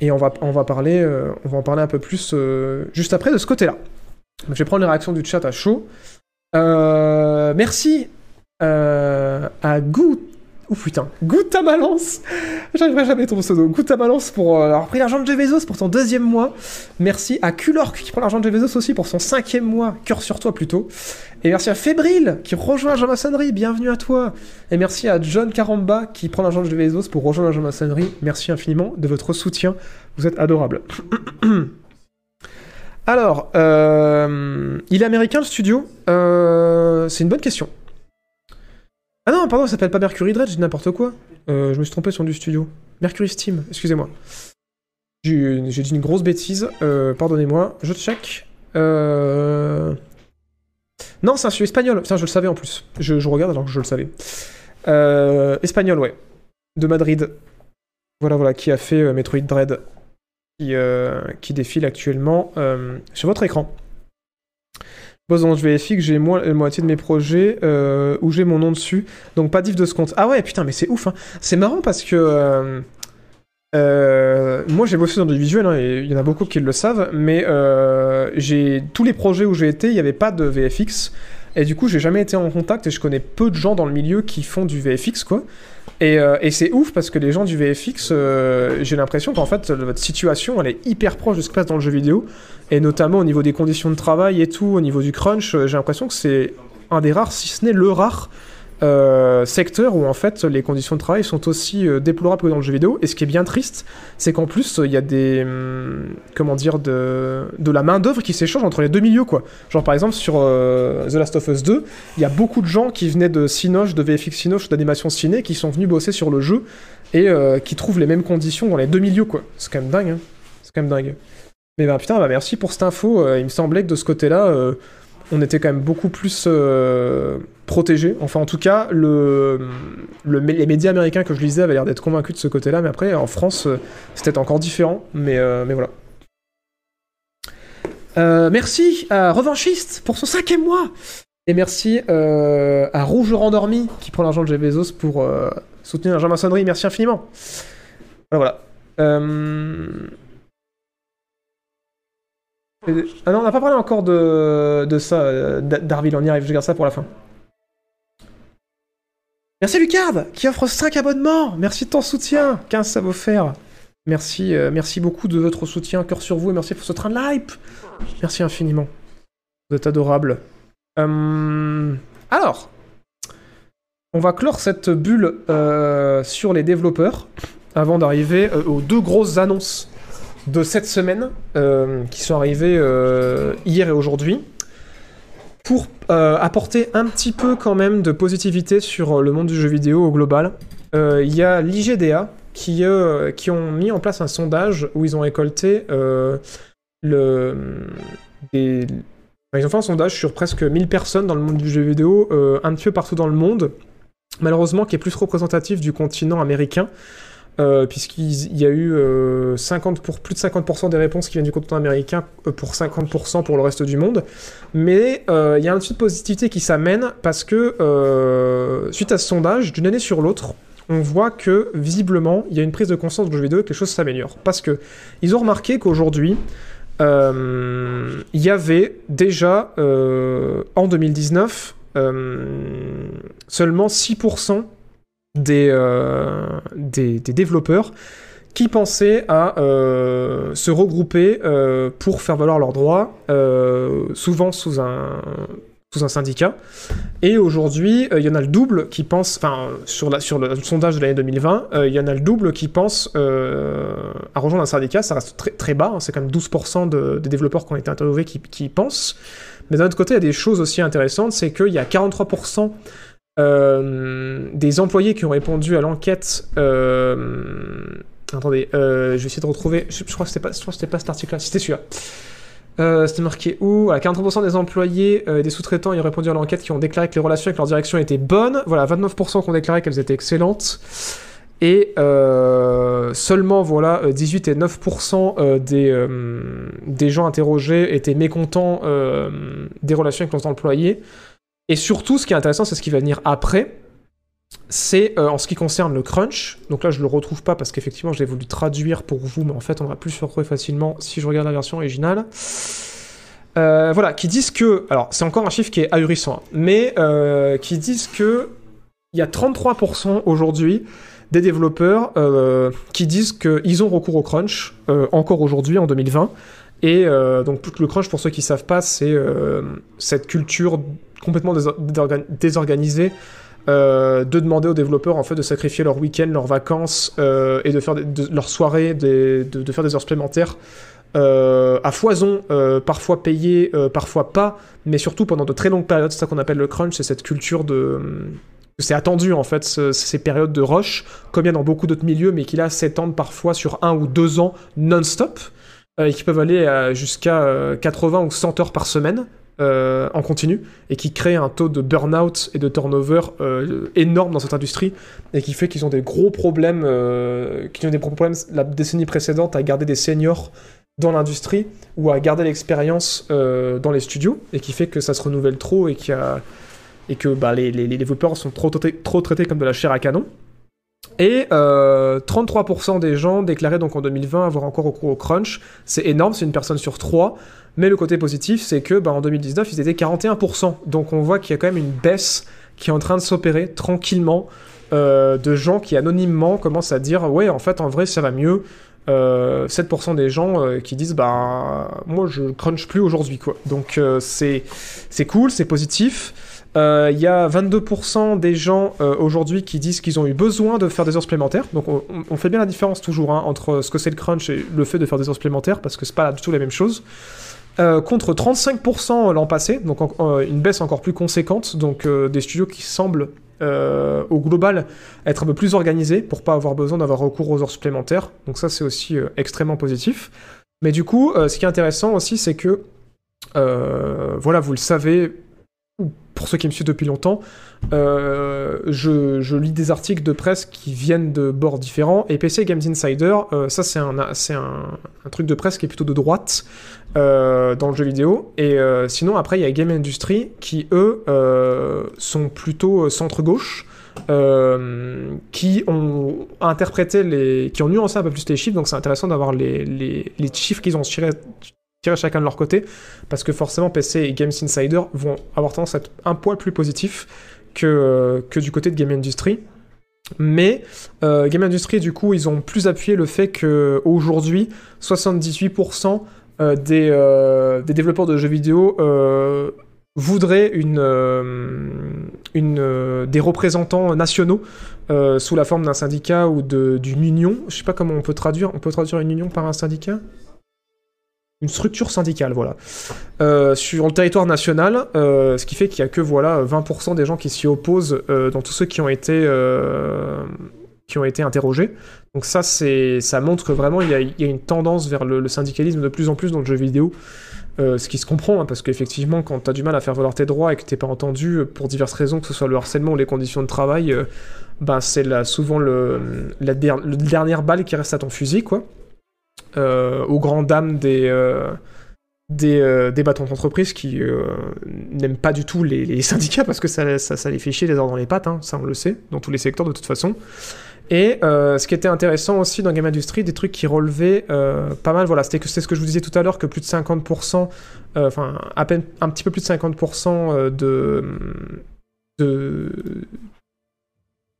Et on va, on, va parler, euh, on va en parler un peu plus euh, juste après de ce côté-là. Je vais prendre les réactions du chat à chaud. Euh, merci à Gout. Oh putain, Goutamalance J'arriverai jamais à ton pseudo. Goutamalance pour euh, avoir pris l'argent de Jevezos pour son deuxième mois. Merci à Kulork qui prend l'argent de Jevezos aussi pour son cinquième mois. Cœur sur toi plutôt. Et merci à Fébrile qui rejoint la Jean-Maçonnerie. Bienvenue à toi. Et merci à John Caramba qui prend l'argent de Jevezos pour rejoindre la Jean-Maçonnerie. Merci infiniment de votre soutien. Vous êtes adorables. Alors, euh, il est américain le studio? Euh, C'est une bonne question. Ah non, pardon, ça s'appelle pas Mercury Dread, j'ai dit n'importe quoi. Euh, je me suis trompé sur du studio. Mercury Steam, excusez-moi. J'ai dit une grosse bêtise, euh, pardonnez-moi. Je check. Euh... Non, c'est un studio espagnol. Je le savais en plus. Je, je regarde alors que je le savais. Espagnol, ouais. De Madrid. Voilà, voilà, qui a fait Metroid Dread. Qui, défile actuellement sur votre écran. Pose dans VFX, j'ai la moitié de mes projets euh, où j'ai mon nom dessus. Donc pas diff de ce compte. Ah ouais, putain, mais c'est ouf. Hein. C'est marrant parce que euh, euh, moi j'ai bossé dans du visuel, hein, et il y en a beaucoup qui le savent, mais j'ai tous les projets où j'ai été, il n'y avait pas de VFX. Et du coup, j'ai jamais été en contact et je connais peu de gens dans le milieu qui font du VFX, quoi. Et, euh, et c'est ouf parce que les gens du VFX, euh, j'ai l'impression qu'en fait, votre situation, elle est hyper proche de ce qui se passe dans le jeu vidéo. Et notamment au niveau des conditions de travail et tout, au niveau du crunch, euh, j'ai l'impression que c'est un des rares, si ce n'est le rare, euh, secteur où en fait les conditions de travail sont aussi euh, déplorables que dans le jeu vidéo. Et ce qui est bien triste, c'est qu'en plus il y a des hum, comment dire de, de la main d'œuvre qui s'échange entre les deux milieux quoi. Genre par exemple sur euh, The Last of Us 2, il y a beaucoup de gens qui venaient de Cinoche, de VFX Cinoche, d'animation ciné, qui sont venus bosser sur le jeu et qui trouvent les mêmes conditions dans les deux milieux quoi. C'est quand même dingue. Hein. C'est quand même dingue. Mais bah putain, bah merci pour cette info. Il me semblait que de ce côté-là, on était quand même beaucoup plus euh, protégés. Enfin, en tout cas, le, le- les médias américains que je lisais avaient l'air d'être convaincus de ce côté-là. Mais après, en France, euh, c'était encore différent. Mais, euh, voilà. Merci à Revanchiste pour son cinquième mois. Et merci à Rouge Rendormi qui prend l'argent de Jeff Bezos pour soutenir la Jean-Maçonnerie. Merci infiniment. Voilà, voilà. Ah non, on n'a pas parlé encore de, ça, euh, d'A- d'Arville, on y arrive, je garde ça pour la fin. Merci Lucard, qui offre 5 abonnements. Merci de ton soutien. 15 ça vaut faire. Merci, euh, merci beaucoup de votre soutien, cœur sur vous, et merci pour ce train de hype Merci infiniment. Vous êtes adorables. Euh, Alors, on va clore cette bulle euh, sur les développeurs avant d'arriver aux deux grosses annonces de cette semaine euh, qui sont arrivées euh, hier et aujourd'hui pour euh, apporter un petit peu quand même de positivité sur le monde du jeu vidéo au global. Il y a l'IGDA qui, qui ont mis en place un sondage où ils ont récolté le, des... Ils ont fait un sondage sur presque 1000 personnes dans le monde du jeu vidéo, un petit peu partout dans le monde, malheureusement qui est plus représentatif du continent américain. Euh, puisqu'il y a eu euh, 50 pour, plus de 50% des réponses qui viennent du continent américain euh, pour 50% pour le reste du monde. Mais euh, il y a un petit de positivité qui s'amène parce que euh, suite à ce sondage, d'une année sur l'autre, on voit que visiblement il y a une prise de conscience du jeu vidéo et que les choses s'améliorent. Parce que ils ont remarqué qu'aujourd'hui, euh, il y avait déjà euh, en 2019 euh, seulement 6% des, euh, des, développeurs qui pensaient à euh, se regrouper euh, pour faire valoir leurs droits, souvent sous un, syndicat. Et aujourd'hui, il y en a le double qui pense, enfin, sur, le, sondage de l'année 2020, euh, il y en a le double qui pense à rejoindre un syndicat. Ça reste très, bas, hein, c'est quand même 12% de, des développeurs qui ont été interviewés qui, qui pensent. Mais d'un autre côté, il y a des choses aussi intéressantes, c'est qu'il y a 43% euh, des employés qui ont répondu à l'enquête. euh, attendez, euh, je vais essayer de retrouver. Je, crois que c'était pas, pas cet article-là. C'était celui-là. Euh, c'était marqué où? Voilà, 43% des employés euh, et des sous-traitants ayant répondu à l'enquête qui ont déclaré que les relations avec leur direction étaient bonnes. Voilà, 29% qui ont déclaré qu'elles étaient excellentes. Et euh, seulement, voilà, euh, 18 et 9% euh, des, euh, des gens interrogés étaient mécontents euh, des relations avec leurs employés. Et surtout, ce qui est intéressant, c'est ce qui va venir après. C'est euh, en ce qui concerne le crunch. Donc là, je le retrouve pas parce qu'effectivement, j'ai voulu traduire pour vous, mais en fait, on va plus le retrouver facilement si je regarde la version originale. Euh, voilà, qui disent que. Alors, c'est encore un chiffre qui est ahurissant, hein, mais euh, qui disent que il y a 33% aujourd'hui des développeurs qui disent qu'ils ont recours au crunch encore aujourd'hui en 2020. Et donc le crunch, pour ceux qui savent pas, c'est cette culture complètement désorga- désorga- désorganisée euh, de demander aux développeurs en fait de sacrifier leur week-end, leurs vacances euh, et de faire de, leurs soirées, de, faire des heures supplémentaires euh, à foison, parfois payées, parfois pas, mais surtout pendant de très longues périodes. C'est ça qu'on appelle le crunch, c'est cette culture de c'est attendu en fait ce- ces périodes de rush, comme il y a dans beaucoup d'autres milieux, mais qui là s'étendent parfois sur un ou deux ans non-stop, et qui peuvent aller jusqu'à euh, 80 ou 100 heures par semaine euh, en continu, et qui créent un taux de burn-out et de turnover euh, énorme dans cette industrie, et qui fait qu'ils ont des gros problèmes, euh, qu'ils ont des gros problèmes la décennie précédente à garder des seniors dans l'industrie ou à garder l'expérience dans les studios, et qui fait que ça se renouvelle trop et y a et que bah, les, les- les développeurs sont trop, traités- trop traités comme de la chair à canon. Et euh, 33% des gens déclaraient donc en 2020 avoir encore recours au crunch. C'est énorme, c'est une personne sur trois. Mais le côté positif, c'est que bah, en 2019, ils étaient 41%. Donc on voit qu'il y a quand même une baisse qui est en train de s'opérer tranquillement euh, de gens qui anonymement commencent à dire ouais en fait en vrai ça va mieux. Euh, 7% des gens euh, qui disent bah moi je crunch plus aujourd'hui quoi. Donc euh, c'est c'est cool, c'est positif. Euh, Il y a 22% des gens euh, aujourd'hui qui disent qu'ils ont eu besoin de faire des heures supplémentaires. Donc on, on- on fait bien la différence toujours hein, entre ce que c'est le crunch et le fait de faire des heures supplémentaires parce que c'est pas du tout la même chose. Euh, contre 35% l'an passé, donc euh, une baisse encore plus conséquente. Donc euh, des studios qui semblent au global être un peu plus organisés pour pas avoir besoin d'avoir recours aux heures supplémentaires. Donc ça c'est aussi extrêmement positif. Mais du coup, ce qui est intéressant aussi, c'est que voilà, vous le savez, pour ceux qui me suivent depuis longtemps, euh, je, lis des articles de presse qui viennent de bords différents. Et PC Games Insider, euh, ça c'est un, truc de presse qui est plutôt de droite euh, dans le jeu vidéo. Et sinon, après, il y a Game Industry qui, eux, sont plutôt centre-gauche. qui ont interprété les, qui ont nuancé un peu plus les chiffres, donc c'est intéressant d'avoir les, les chiffres qu'ils ont tirés, tirés chacun de leur côté, parce que forcément PC et Games Insider vont avoir tendance à être un poil plus positifs que, euh, que du côté de Game Industry. Mais euh, Game Industry, du coup, ils ont plus appuyé le fait que aujourd'hui, 78% euh, des, des développeurs de jeux vidéo voudraient une, une, des représentants nationaux sous la forme d'un syndicat ou d'une union. Je sais pas comment on peut traduire. On peut traduire une union par un syndicat? Une structure syndicale, voilà, Euh, sur le territoire national, euh, ce qui fait qu'il y a que voilà 20% des gens qui s'y opposent euh, dans tous ceux qui ont été interrogés. Donc ça, c'est ça montre que vraiment il y a, une tendance vers le, syndicalisme de plus en plus dans le jeu vidéo. Ce qui se comprend, hein, parce qu'effectivement, quand tu as du mal à faire valoir tes droits et que t'es pas entendu pour diverses raisons, que ce soit le harcèlement ou les conditions de travail, ben c'est souvent le, la dernière balle qui reste à ton fusil, quoi. Euh, aux grandes dames des, euh, des, euh, des patrons d'entreprise qui n'aiment pas du tout les, syndicats parce que ça, ça, les fait chier les heures dans les pattes, hein, ça on le sait, dans tous les secteurs de toute façon. Et ce qui était intéressant aussi dans Game Industry, des trucs qui relevaient pas mal, voilà, c'était c'est ce que je vous disais tout à l'heure, que plus de 50%, euh, enfin à peine un petit peu plus de 50% euh, de, de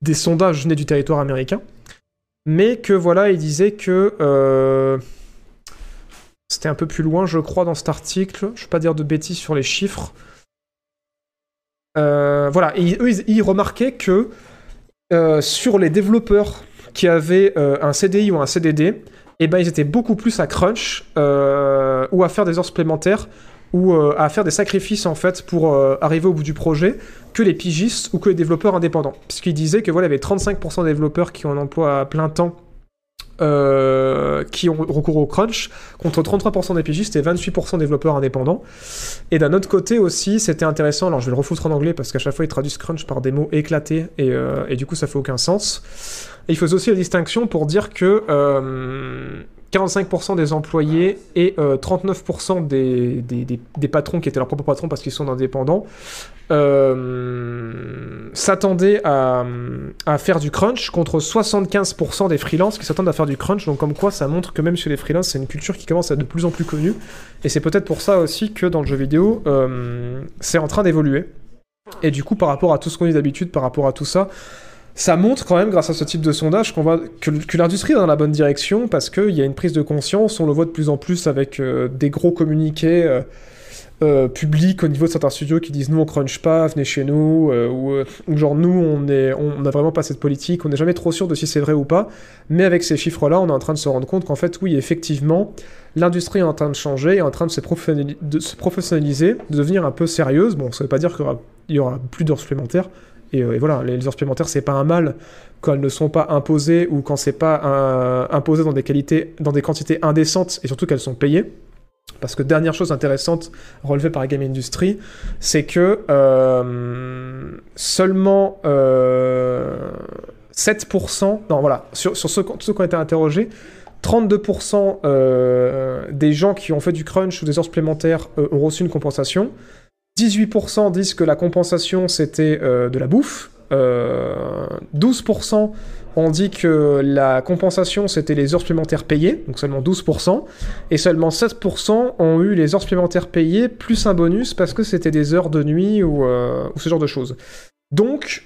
des sondages venaient du territoire américain, mais que voilà, il disait que euh, c'était un peu plus loin, je crois, dans cet article. Je ne vais pas dire de bêtises sur les chiffres. Euh, voilà, et eux, ils, remarquaient que euh, sur les développeurs qui avaient un CDI ou un CDD, eh ben, ils étaient beaucoup plus à crunch ou à faire des heures supplémentaires ou euh, à faire des sacrifices en fait pour euh, arriver au bout du projet que les pigistes ou que les développeurs indépendants. Puisqu'ils disaient que voilà, il y avait 35% des développeurs qui ont un emploi à plein temps euh, qui ont recours au crunch, contre 33% des pigistes et 28% des développeurs indépendants. Et d'un autre côté aussi, c'était intéressant, alors je vais le refoutre en anglais parce qu'à chaque fois ils traduisent crunch par des mots éclatés et, du coup ça fait aucun sens. Et il faisait aussi la distinction pour dire que 45% des employés et euh, 39% des, des, patrons qui étaient leurs propres patrons parce qu'ils sont indépendants euh, s'attendaient à, à faire du crunch contre 75% des freelances qui s'attendent à faire du crunch. Donc comme quoi ça montre que même chez les freelances c'est une culture qui commence à être de plus en plus connue. Et c'est peut-être pour ça aussi que dans le jeu vidéo euh, c'est en train d'évoluer. Et du coup par rapport à tout ce qu'on dit d'habitude, par rapport à tout ça, ça montre quand même, grâce à ce type de sondage, qu'on va, que, l'industrie va dans la bonne direction parce qu'il y a une prise de conscience. On le voit de plus en plus avec euh, des gros communiqués euh, euh, publics au niveau de certains studios qui disent nous on crunch pas, venez chez nous, ou, genre nous on est, on n'a vraiment pas cette politique, on n'est jamais trop sûr de si c'est vrai ou pas. Mais avec ces chiffres-là, on est en train de se rendre compte qu'en fait, oui, effectivement, l'industrie est en train de changer, est en train de se, professionnaliser, de devenir un peu sérieuse. Bon, ça veut pas dire qu'il y aura, aura plus d'heures supplémentaires. Et, euh, et voilà, les, les heures supplémentaires, c'est pas un mal quand elles ne sont pas imposées ou quand c'est pas euh, imposé dans des qualités, dans des quantités indécentes et surtout qu'elles sont payées. Parce que dernière chose intéressante relevée par Game Industry, c'est que euh, seulement euh, 7%, non voilà, sur, ceux, qui ont été interrogés, 32% euh, des gens qui ont fait du crunch ou des heures supplémentaires ont reçu une compensation. 18% disent que la compensation c'était euh, de la bouffe. Euh, 12% ont dit que la compensation c'était les heures supplémentaires payées, donc seulement 12%. Et seulement 16% ont eu les heures supplémentaires payées plus un bonus parce que c'était des heures de nuit ou, euh, ou ce genre de choses. Donc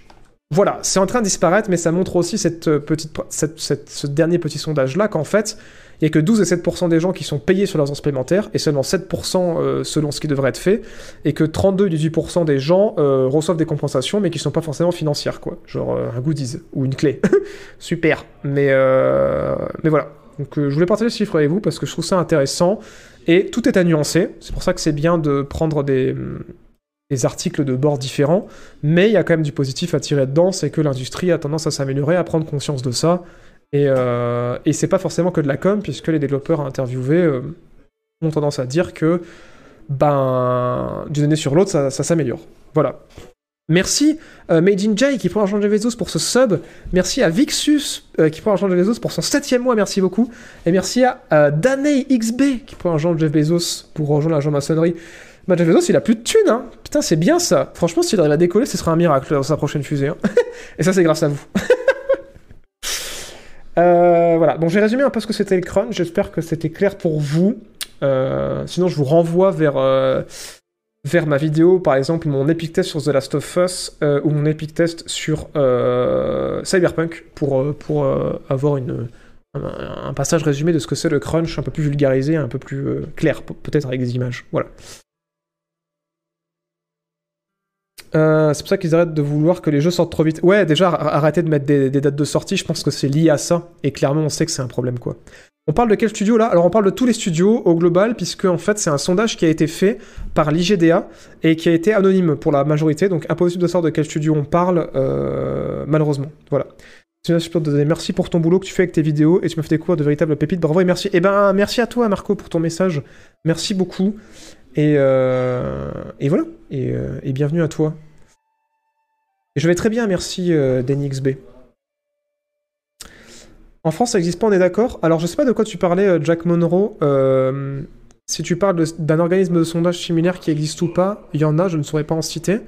voilà, c'est en train de disparaître, mais ça montre aussi cette euh, petite, ce dernier petit sondage-là qu'en fait, il n'y a que 12 et 7% des gens qui sont payés sur leurs heures supplémentaires, et seulement 7% euh, selon ce qui devrait être fait, et que 32 et 18% des gens euh, reçoivent des compensations, mais qui ne sont pas forcément financières, quoi. Genre euh, un goodies ou une clé. Super. Mais, mais voilà. Donc je voulais partager ce chiffre avec vous parce que je trouve ça intéressant, et tout est à nuancer. C'est pour ça que c'est bien de prendre des, hum, des articles de bords différents, mais il y a quand même du positif à tirer dedans, c'est que l'industrie a tendance à s'améliorer, à prendre conscience de ça, et, euh, et c'est pas forcément que de la com, puisque les développeurs interviewés euh, ont tendance à dire que, ben, d'une année sur l'autre, ça, s'améliore. Voilà. Merci euh, Made in Jay qui prend argent de Bezos pour ce sub. Merci à Vixus euh, qui prend argent de Bezos pour son septième mois, merci beaucoup. Et merci à euh, qui prend argent de Jeff Bezos pour rejoindre l'argent maçonnerie. Bah, Jeff Bezos, il a plus de thunes, hein. Putain, c'est bien ça. Franchement, s'il arrive à décoller, ce sera un miracle dans sa prochaine fusée. hein. Et ça, c'est grâce à vous. Euh, voilà, bon, j'ai résumé un peu ce que c'était le crunch. J'espère que c'était clair pour vous. Euh, sinon, je vous renvoie vers, euh, vers ma vidéo, par exemple, mon epic test sur The Last of Us ou mon epic test sur Cyberpunk pour, pour avoir une, un, un passage résumé de ce que c'est le crunch, un peu plus vulgarisé, un peu plus clair, pe- peut-être avec des images. Voilà. Euh, c'est pour ça qu'ils arrêtent de vouloir que les jeux sortent trop vite. Ouais, déjà, ar- arrêtez de mettre des, dates de sortie, je pense que c'est lié à ça, et clairement, on sait que c'est un problème, quoi. On parle de quel studio là? Alors on parle de tous les studios au global, puisque en fait c'est un sondage qui a été fait par l'IGDA et qui a été anonyme pour la majorité, donc impossible de savoir de quel studio on parle, euh, malheureusement. Voilà. Merci pour ton boulot que tu fais avec tes vidéos et tu me fais découvrir de véritables pépites. Bravo et merci. Et ben merci à toi Marco pour ton message. Merci beaucoup. Et, euh, et voilà. Et, euh, et bienvenue à toi. Je vais très bien, merci euh. En France, ça n'existe pas, on est d'accord Alors, je sais pas de quoi tu parlais, euh, Jack Monroe. Si tu parles d'un organisme de sondage similaire qui existe ou pas, il y en a, je ne saurais pas en citer.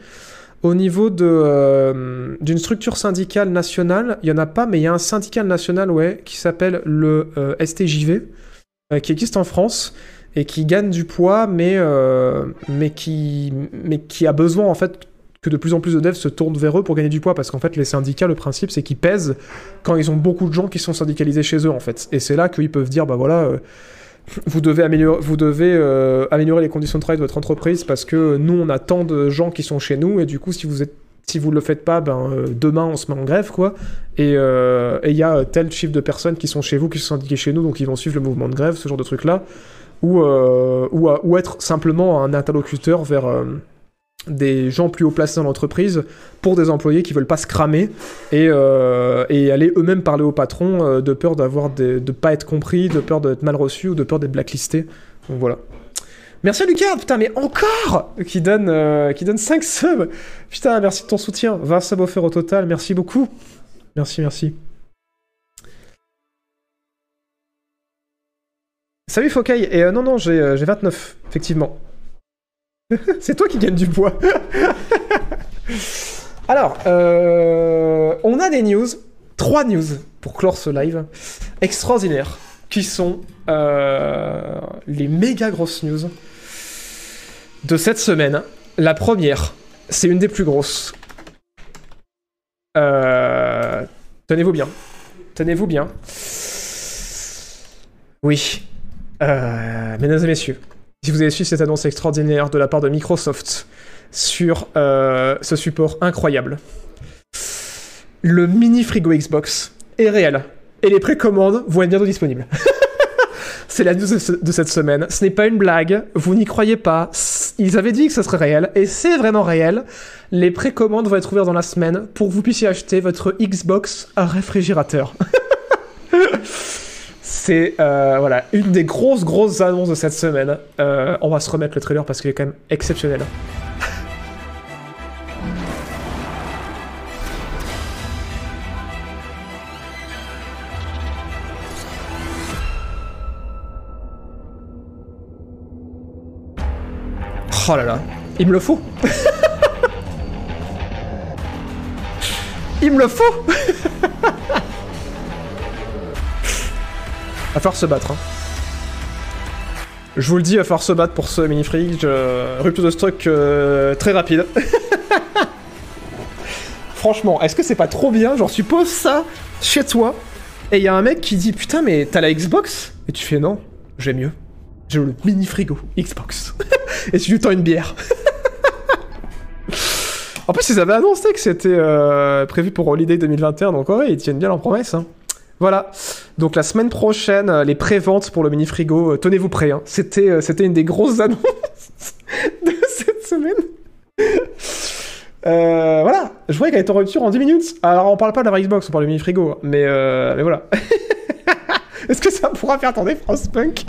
Au niveau d'une structure syndicale nationale, il n'y en a pas, mais il y a un syndical national ouais, qui s'appelle le STJV, qui existe en France et qui gagne du poids, mais, euh, mais, qui, mais qui a besoin en fait que de plus en plus de devs se tournent vers eux pour gagner du poids, parce qu'en fait les syndicats, le principe c'est qu'ils pèsent quand ils ont beaucoup de gens qui sont syndicalisés chez eux en fait. Et c'est là qu'ils peuvent dire, bah voilà... euh, vous devez, améliorer, vous devez euh, améliorer les conditions de travail de votre entreprise parce que nous, on a tant de gens qui sont chez nous et du coup, si vous êtes si vous le faites pas, ben demain on se met en grève quoi. Et il y a tel chiffre de personnes qui sont chez vous, qui sont syndiquées chez nous, donc ils vont suivre le mouvement de grève, ce genre de truc là, ou euh, ou, être simplement un interlocuteur vers euh, des gens plus haut placés dans l'entreprise pour des employés qui veulent pas se cramer et, euh, et aller eux-mêmes parler au patron euh, de peur d'avoir de pas être compris, de peur d'être mal reçu ou de peur d'être blacklisté. Donc voilà. Merci à Lucas, putain, mais encore qui donne, qui donne 5 subs. Putain, merci de ton soutien. 20 subs offerts au total, merci beaucoup. Merci, merci. Salut Fokai, et euh, non, non, j'ai euh, j'ai 29, effectivement. C'est toi qui gagne du poids. Alors, euh, on a des news, trois news pour clore ce live extraordinaires, qui sont euh, les méga grosses news de cette semaine. La première, c'est une des plus grosses. Euh, Tenez-vous bien. Tenez-vous bien. Oui. Euh, mesdames et messieurs, si vous avez suivi cette annonce extraordinaire de la part de Microsoft sur euh, ce support incroyable, le mini frigo Xbox est réel et les précommandes vont être bientôt disponibles. C'est la news de, ce- de cette semaine. Ce n'est pas une blague. Vous n'y croyez pas. Ils avaient dit que ce serait réel. Et c'est vraiment réel. Les précommandes vont être ouvertes dans la semaine pour que vous puissiez acheter votre Xbox à réfrigérateur. c'est euh, voilà, une des grosses, grosses annonces de cette semaine. Euh, on va se remettre le trailer parce qu'il est quand même exceptionnel. Oh là là, il me le faut. il me le faut. Va falloir se battre. hein. Je vous le dis, va falloir se battre pour ce mini. Je... Rupture de stock euh, très rapide. Franchement, est-ce que c'est pas trop bien? Genre, tu poses ça chez toi et il y a un mec qui dit Putain, mais t'as la Xbox? Et tu fais Non, j'ai mieux. J'ai le mini frigo Xbox. et tu lui tends une bière. en plus, ils avaient annoncé que c'était euh, prévu pour Holiday 2021, donc ouais, ils tiennent bien leur promesse. hein. Voilà. Donc la semaine prochaine, euh, les préventes pour le mini frigo, euh, tenez-vous prêts. hein. C'était, euh, c'était une des grosses annonces de cette semaine. Voilà, je voyais qu'elle était en rupture en 10 minutes. Alors on parle pas de la Xbox, on parle du mini frigo, mais, euh, mais voilà. Est-ce que ça pourra faire tourner Frostpunk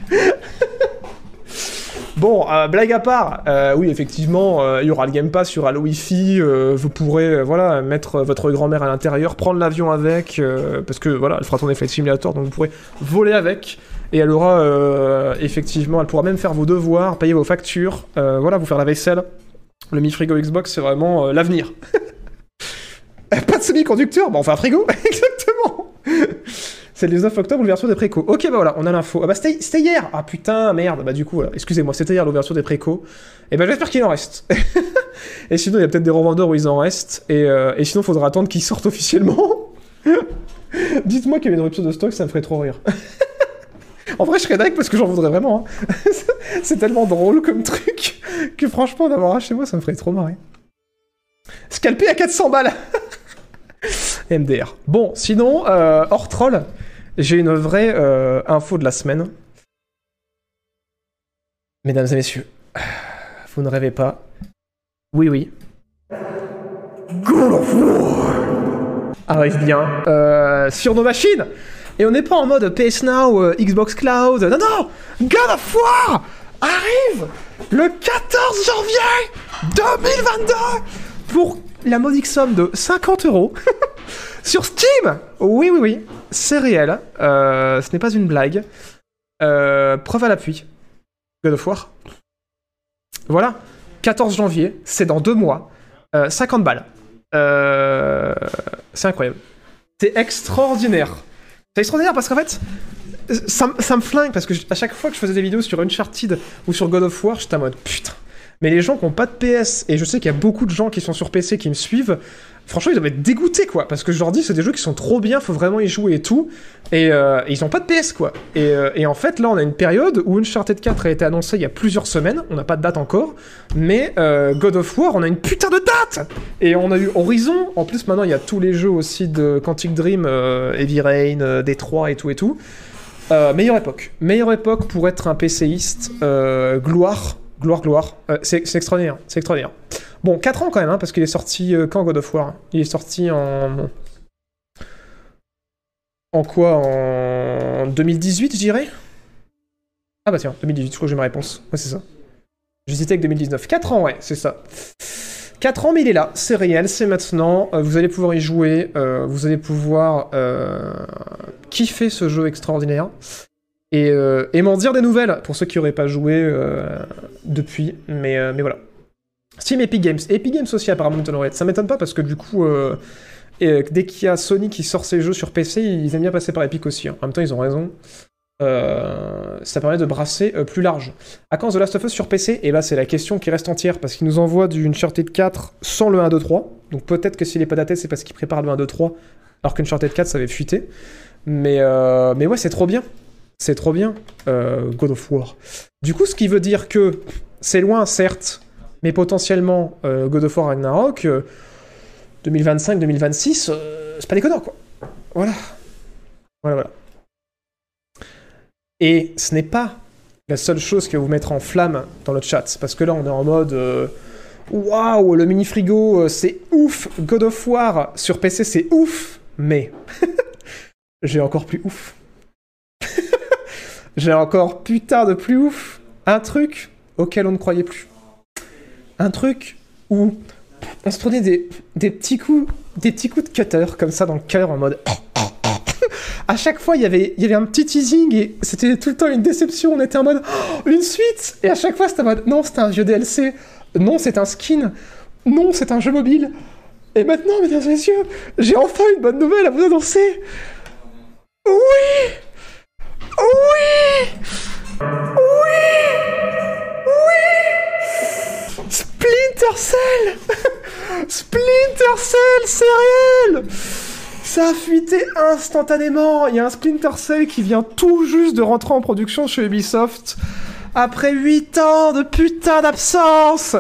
Bon, euh, blague à part, euh, oui, effectivement, euh, il y aura le Game Pass, il y aura le Wi-Fi, vous pourrez, voilà, mettre votre grand-mère à l'intérieur, prendre l'avion avec, parce que, voilà, elle fera tourner Flight Simulator, donc vous pourrez voler avec, et elle aura, effectivement, elle pourra même faire vos devoirs, payer vos factures, voilà, vous faire la vaisselle. Le mi-frigo Xbox, c'est vraiment l'avenir. Pas de semi-conducteur, on fait un frigo, c'est le 19 octobre, l'ouverture des précos. Ok, bah voilà, on a l'info. Ah bah c'était hier Ah putain, merde. Bah du coup, voilà. excusez-moi, c'était hier l'ouverture des précos. Et bah j'espère qu'il en reste. et sinon, il y a peut-être des revendeurs où ils en restent. Et, euh, et sinon, faudra attendre qu'ils sortent officiellement. Dites-moi qu'il y avait une rupture de stock, ça me ferait trop rire. en vrai, je serais dingue parce que j'en voudrais vraiment. hein. C'est tellement drôle comme truc que franchement, d'avoir un chez moi, ça me ferait trop marrer. Scalpé à 400 balles MDR. Bon, sinon, euh, hors troll, j'ai une vraie euh, info de la semaine. Mesdames et messieurs, vous ne rêvez pas. Oui, oui. God of War arrive bien euh, sur nos machines. Et on n'est pas en mode PS Now, Xbox Cloud. Non, non God of War arrive le 14 janvier 2022 pour la modique somme de 50 euros sur Steam. Oui, oui, oui, c'est réel. Euh, ce n'est pas une blague. Euh, preuve à l'appui. God of War. Voilà. 14 janvier, c'est dans deux mois. Euh, 50 balles. Euh, c'est incroyable. C'est extraordinaire. C'est extraordinaire parce qu'en fait, ça, me flingue parce que à chaque fois que je faisais des vidéos sur Uncharted ou sur God of War, j'étais en mode putain. Mais les gens qui n'ont pas de PS, et je sais qu'il y a beaucoup de gens qui sont sur PC qui me suivent, franchement, ils doivent être dégoûtés, quoi. Parce que je leur dis, c'est des jeux qui sont trop bien, faut vraiment y jouer et tout. Et, euh, ils n'ont pas de PS, quoi. Et, euh, et en fait, là, on a une période où Uncharted 4 a été annoncé il y a plusieurs semaines, on n'a pas de date encore, mais euh, God of War, on a une putain de date Et on a eu Horizon, en plus, maintenant, il y a tous les jeux aussi de Quantic Dream, Heavy Rain, euh, Détroit et tout et tout. Meilleure époque. Meilleure époque pour être un PCiste. Gloire. Gloire, gloire. Euh, c'est extraordinaire. C'est extraordinaire. Bon, 4 ans quand même, hein, parce qu'il est sorti euh, quand God of War Il est sorti en. En quoi? En 2018, je dirais? Ah bah tiens, 2018, je crois que j'ai ma réponse. Ouais, c'est ça. J'hésitais avec 2019. 4 ans, ouais, c'est ça. 4 ans, mais il est là, c'est réel, c'est maintenant. Euh, vous allez pouvoir y jouer, vous allez pouvoir kiffer ce jeu extraordinaire et, euh, et m'en dire des nouvelles pour ceux qui n'auraient pas joué euh, depuis. Mais, euh, mais voilà. Steam Epic Games. Epic Games aussi, apparemment, Mountain Ça m'étonne pas parce que du coup, dès qu'il y a Sony qui sort ses jeux sur PC, ils aiment bien passer par Epic aussi. hein. En même temps, ils ont raison. Ça permet de brasser plus large. À quand The Last of Us sur PC Et là, c'est la question qui reste entière parce qu'il nous envoie du Uncharted 4 sans le 1, 2, 3. Donc peut-être que s'il est pas daté, c'est parce qu'il prépare le 1, 2, 3, alors qu'Uncharted 4, ça avait fuité. Mais, mais ouais, c'est trop bien. C'est trop bien, euh, God of War. Du coup, ce qui veut dire que c'est loin, certes, mais potentiellement euh, God of War Ragnarok, euh, 2025-2026, euh, c'est pas déconnant, quoi. Voilà. Voilà, voilà. Et ce n'est pas la seule chose qui va vous mettre en flamme dans le chat, parce que là, on est en mode... Waouh, le mini frigo, c'est ouf. God of War sur PC, c'est ouf. Mais j'ai encore plus ouf. J'ai encore putain de plus ouf. Un truc auquel on ne croyait plus. Un truc où on se prenait des, des petits coups, des petits coups de cutter comme ça dans le cœur en mode. à chaque fois, il y avait, y avait un petit teasing et c'était tout le temps une déception. On était en mode Oh, une suite et à chaque fois c'était en mode non, c'était un vieux DLC. Non, c'est un skin. Non, c'est un jeu mobile. Et maintenant, mesdames et messieurs, j'ai enfin une bonne nouvelle à vous annoncer. Oui Oui! Oui! Oui Splinter Cell! Splinter Cell, c'est réel! Ça a fuité instantanément. Il y a un Splinter Cell qui vient tout juste de rentrer en production chez Ubisoft. Après 8 ans de putain d'absence.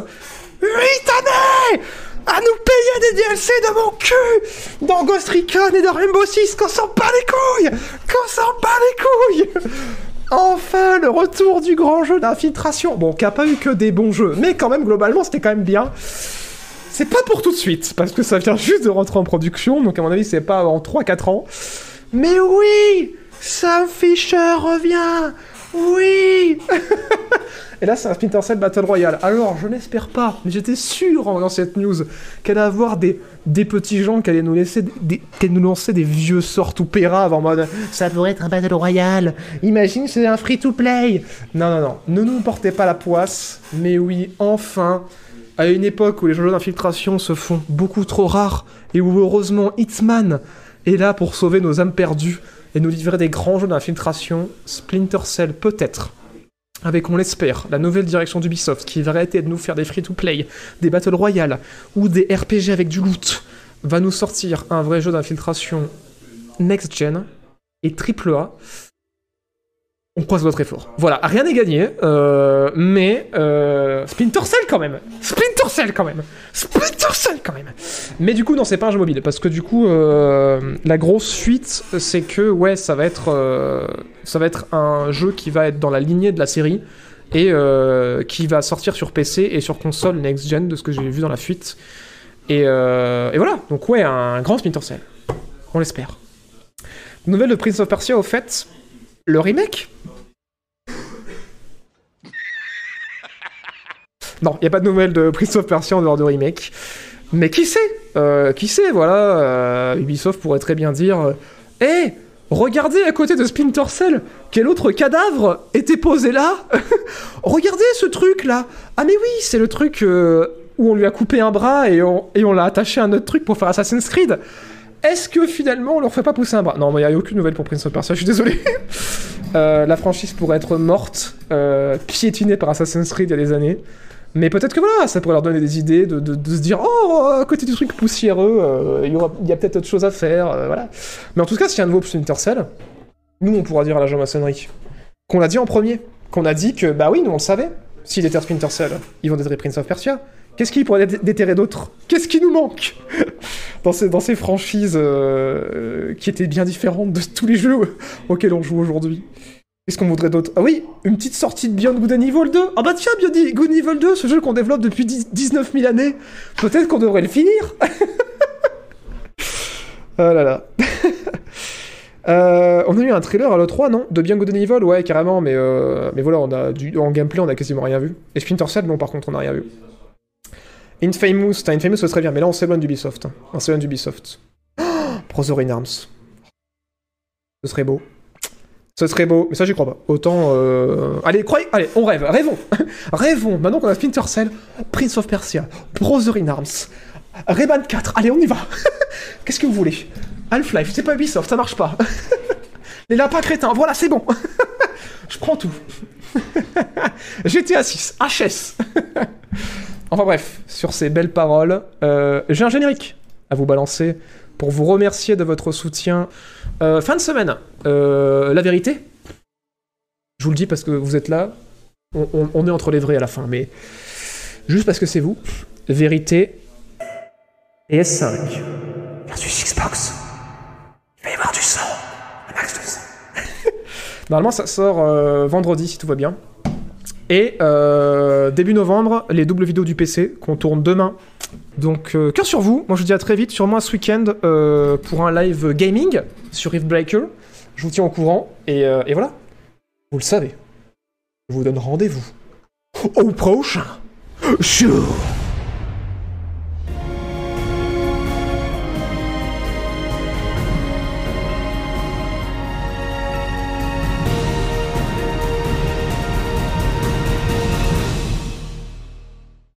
8 années à nous payer des DLC de mon cul dans Ghost Recon et dans Rainbow Six qu'on s'en bat les couilles Qu'on s'en bat les couilles Enfin, le retour du grand jeu d'infiltration. Bon, qui a pas eu que des bons jeux, mais quand même, globalement, c'était quand même bien. C'est pas pour tout de suite, parce que ça vient juste de rentrer en production, donc à mon avis, c'est pas avant 3-4 ans. Mais oui Sam Fisher revient Oui Et là, c'est un Splinter Cell Battle Royale. Alors, je n'espère pas, mais j'étais sûr en voyant cette news qu'elle allait avoir des, petits gens qui allaient nous laisser des, nous lancer des vieux sorts ou péraves en mode ça pourrait être un Battle Royale. Imagine, c'est un free-to-play. Non, non, non. Ne nous portez pas la poisse. Mais oui, enfin, à une époque où les jeux d'infiltration se font beaucoup trop rares et où heureusement Hitman est là pour sauver nos âmes perdues et nous livrer des grands jeux d'infiltration, Splinter Cell peut-être avec, on l'espère, la nouvelle direction d'Ubisoft qui va arrêter de nous faire des free-to-play, des Battle Royale ou des RPG avec du loot, va nous sortir un vrai jeu d'infiltration next-gen et triple A. On croise votre effort. Voilà, rien n'est gagné, euh, mais euh, Splinter Cell quand même. Splinter Cell quand même. Splinter Cell quand même. Mais du coup, non, c'est pas un jeu mobile parce que du coup, euh, la grosse fuite, c'est que ouais, ça va être, ça va être un jeu qui va être dans la lignée de la série et qui va sortir sur PC et sur console next gen de ce que j'ai vu dans la fuite. Et, et voilà, donc ouais, un grand Splinter Cell. On l'espère. Nouvelle de Prince of Persia, au fait, le remake Non, il n'y a pas de nouvelle de Prince of Persia en dehors de remake. Mais qui sait Euh, Qui sait, voilà. euh, Ubisoft pourrait très bien dire Hé Regardez à côté de Splinter Cell, quel autre cadavre était posé là Regardez ce truc là Ah mais oui, c'est le truc euh, où on lui a coupé un bras et on, on l'a attaché à un autre truc pour faire Assassin's Creed. Est-ce que finalement on leur fait pas pousser un bras? Non, mais il n'y a aucune nouvelle pour Prince of Persia, je suis désolé. Euh, la franchise pourrait être morte, euh, piétinée par Assassin's Creed il y a des années. Mais peut-être que voilà, ça pourrait leur donner des idées de, se dire Oh, à côté du truc poussiéreux, euh, il y, a peut-être autre chose à faire. euh, voilà. Mais en tout cas, s'il y a un nouveau Splinter Cell, nous on pourra dire à la maçonnerie qu'on l'a dit en premier. Qu'on a dit que, bah oui, nous on le savait. S'il déterre Splinter Cell, ils vont déterrer Prince of Persia. Qu'est-ce qui pourrait dé- déterrer d'autres? Qu'est-ce qui nous manque? Dans ces, dans ces franchises euh, qui étaient bien différentes de tous les jeux auxquels on joue aujourd'hui Qu'est-ce qu'on voudrait d'autre? Ah oui, une petite sortie de Beyond Good and Evil 2 Ah bah tiens, Beyond Good and Evil 2, ce jeu qu'on développe depuis 10 19 000 années, peut-être qu'on devrait le finir Oh là là Euh, on a eu un trailer à l'E3, non? De Beyond Good and Evil? Ouais, carrément, mais, euh, mais voilà, on a du, en gameplay, on a quasiment rien vu. Et Splinter Cell, non, par contre, on a rien vu. Infamous, t'as Infamous, ce serait bien, mais là, on s'éloigne d'Ubisoft. hein. On s'éloigne d'Ubisoft. Oh, Brother in Arms. Ce serait beau. Ce serait beau, mais ça, j'y crois pas. Autant. euh, Allez, croyez, allez, on rêve, rêvons Rêvons Maintenant qu'on a Splinter Cell, Prince of Persia, Brother in Arms, Rayman 4, allez, on y va Qu'est-ce que vous voulez? Half-Life, c'est pas Ubisoft, ça marche pas. Les lapins crétins, voilà, c'est bon. Je prends tout. GTA 6, HS. enfin bref, sur ces belles paroles, euh, j'ai un générique à vous balancer pour vous remercier de votre soutien. Euh, fin de semaine, euh, la vérité. Je vous le dis parce que vous êtes là. On, est entre les vrais à la fin, mais juste parce que c'est vous. Vérité. PS5 versus Xbox. Il va y avoir du sang. Un max de sang. Normalement, ça sort euh, vendredi si tout va bien. Et euh, début novembre, les doubles vidéos du PC qu'on tourne demain. Donc, euh, cœur sur vous. Moi, je vous dis à très vite, sûrement ce week-end, pour un live gaming sur Rift Breaker. Je vous tiens au courant. Et, euh, et voilà. Vous le savez. Je vous donne rendez-vous au prochain. Sure.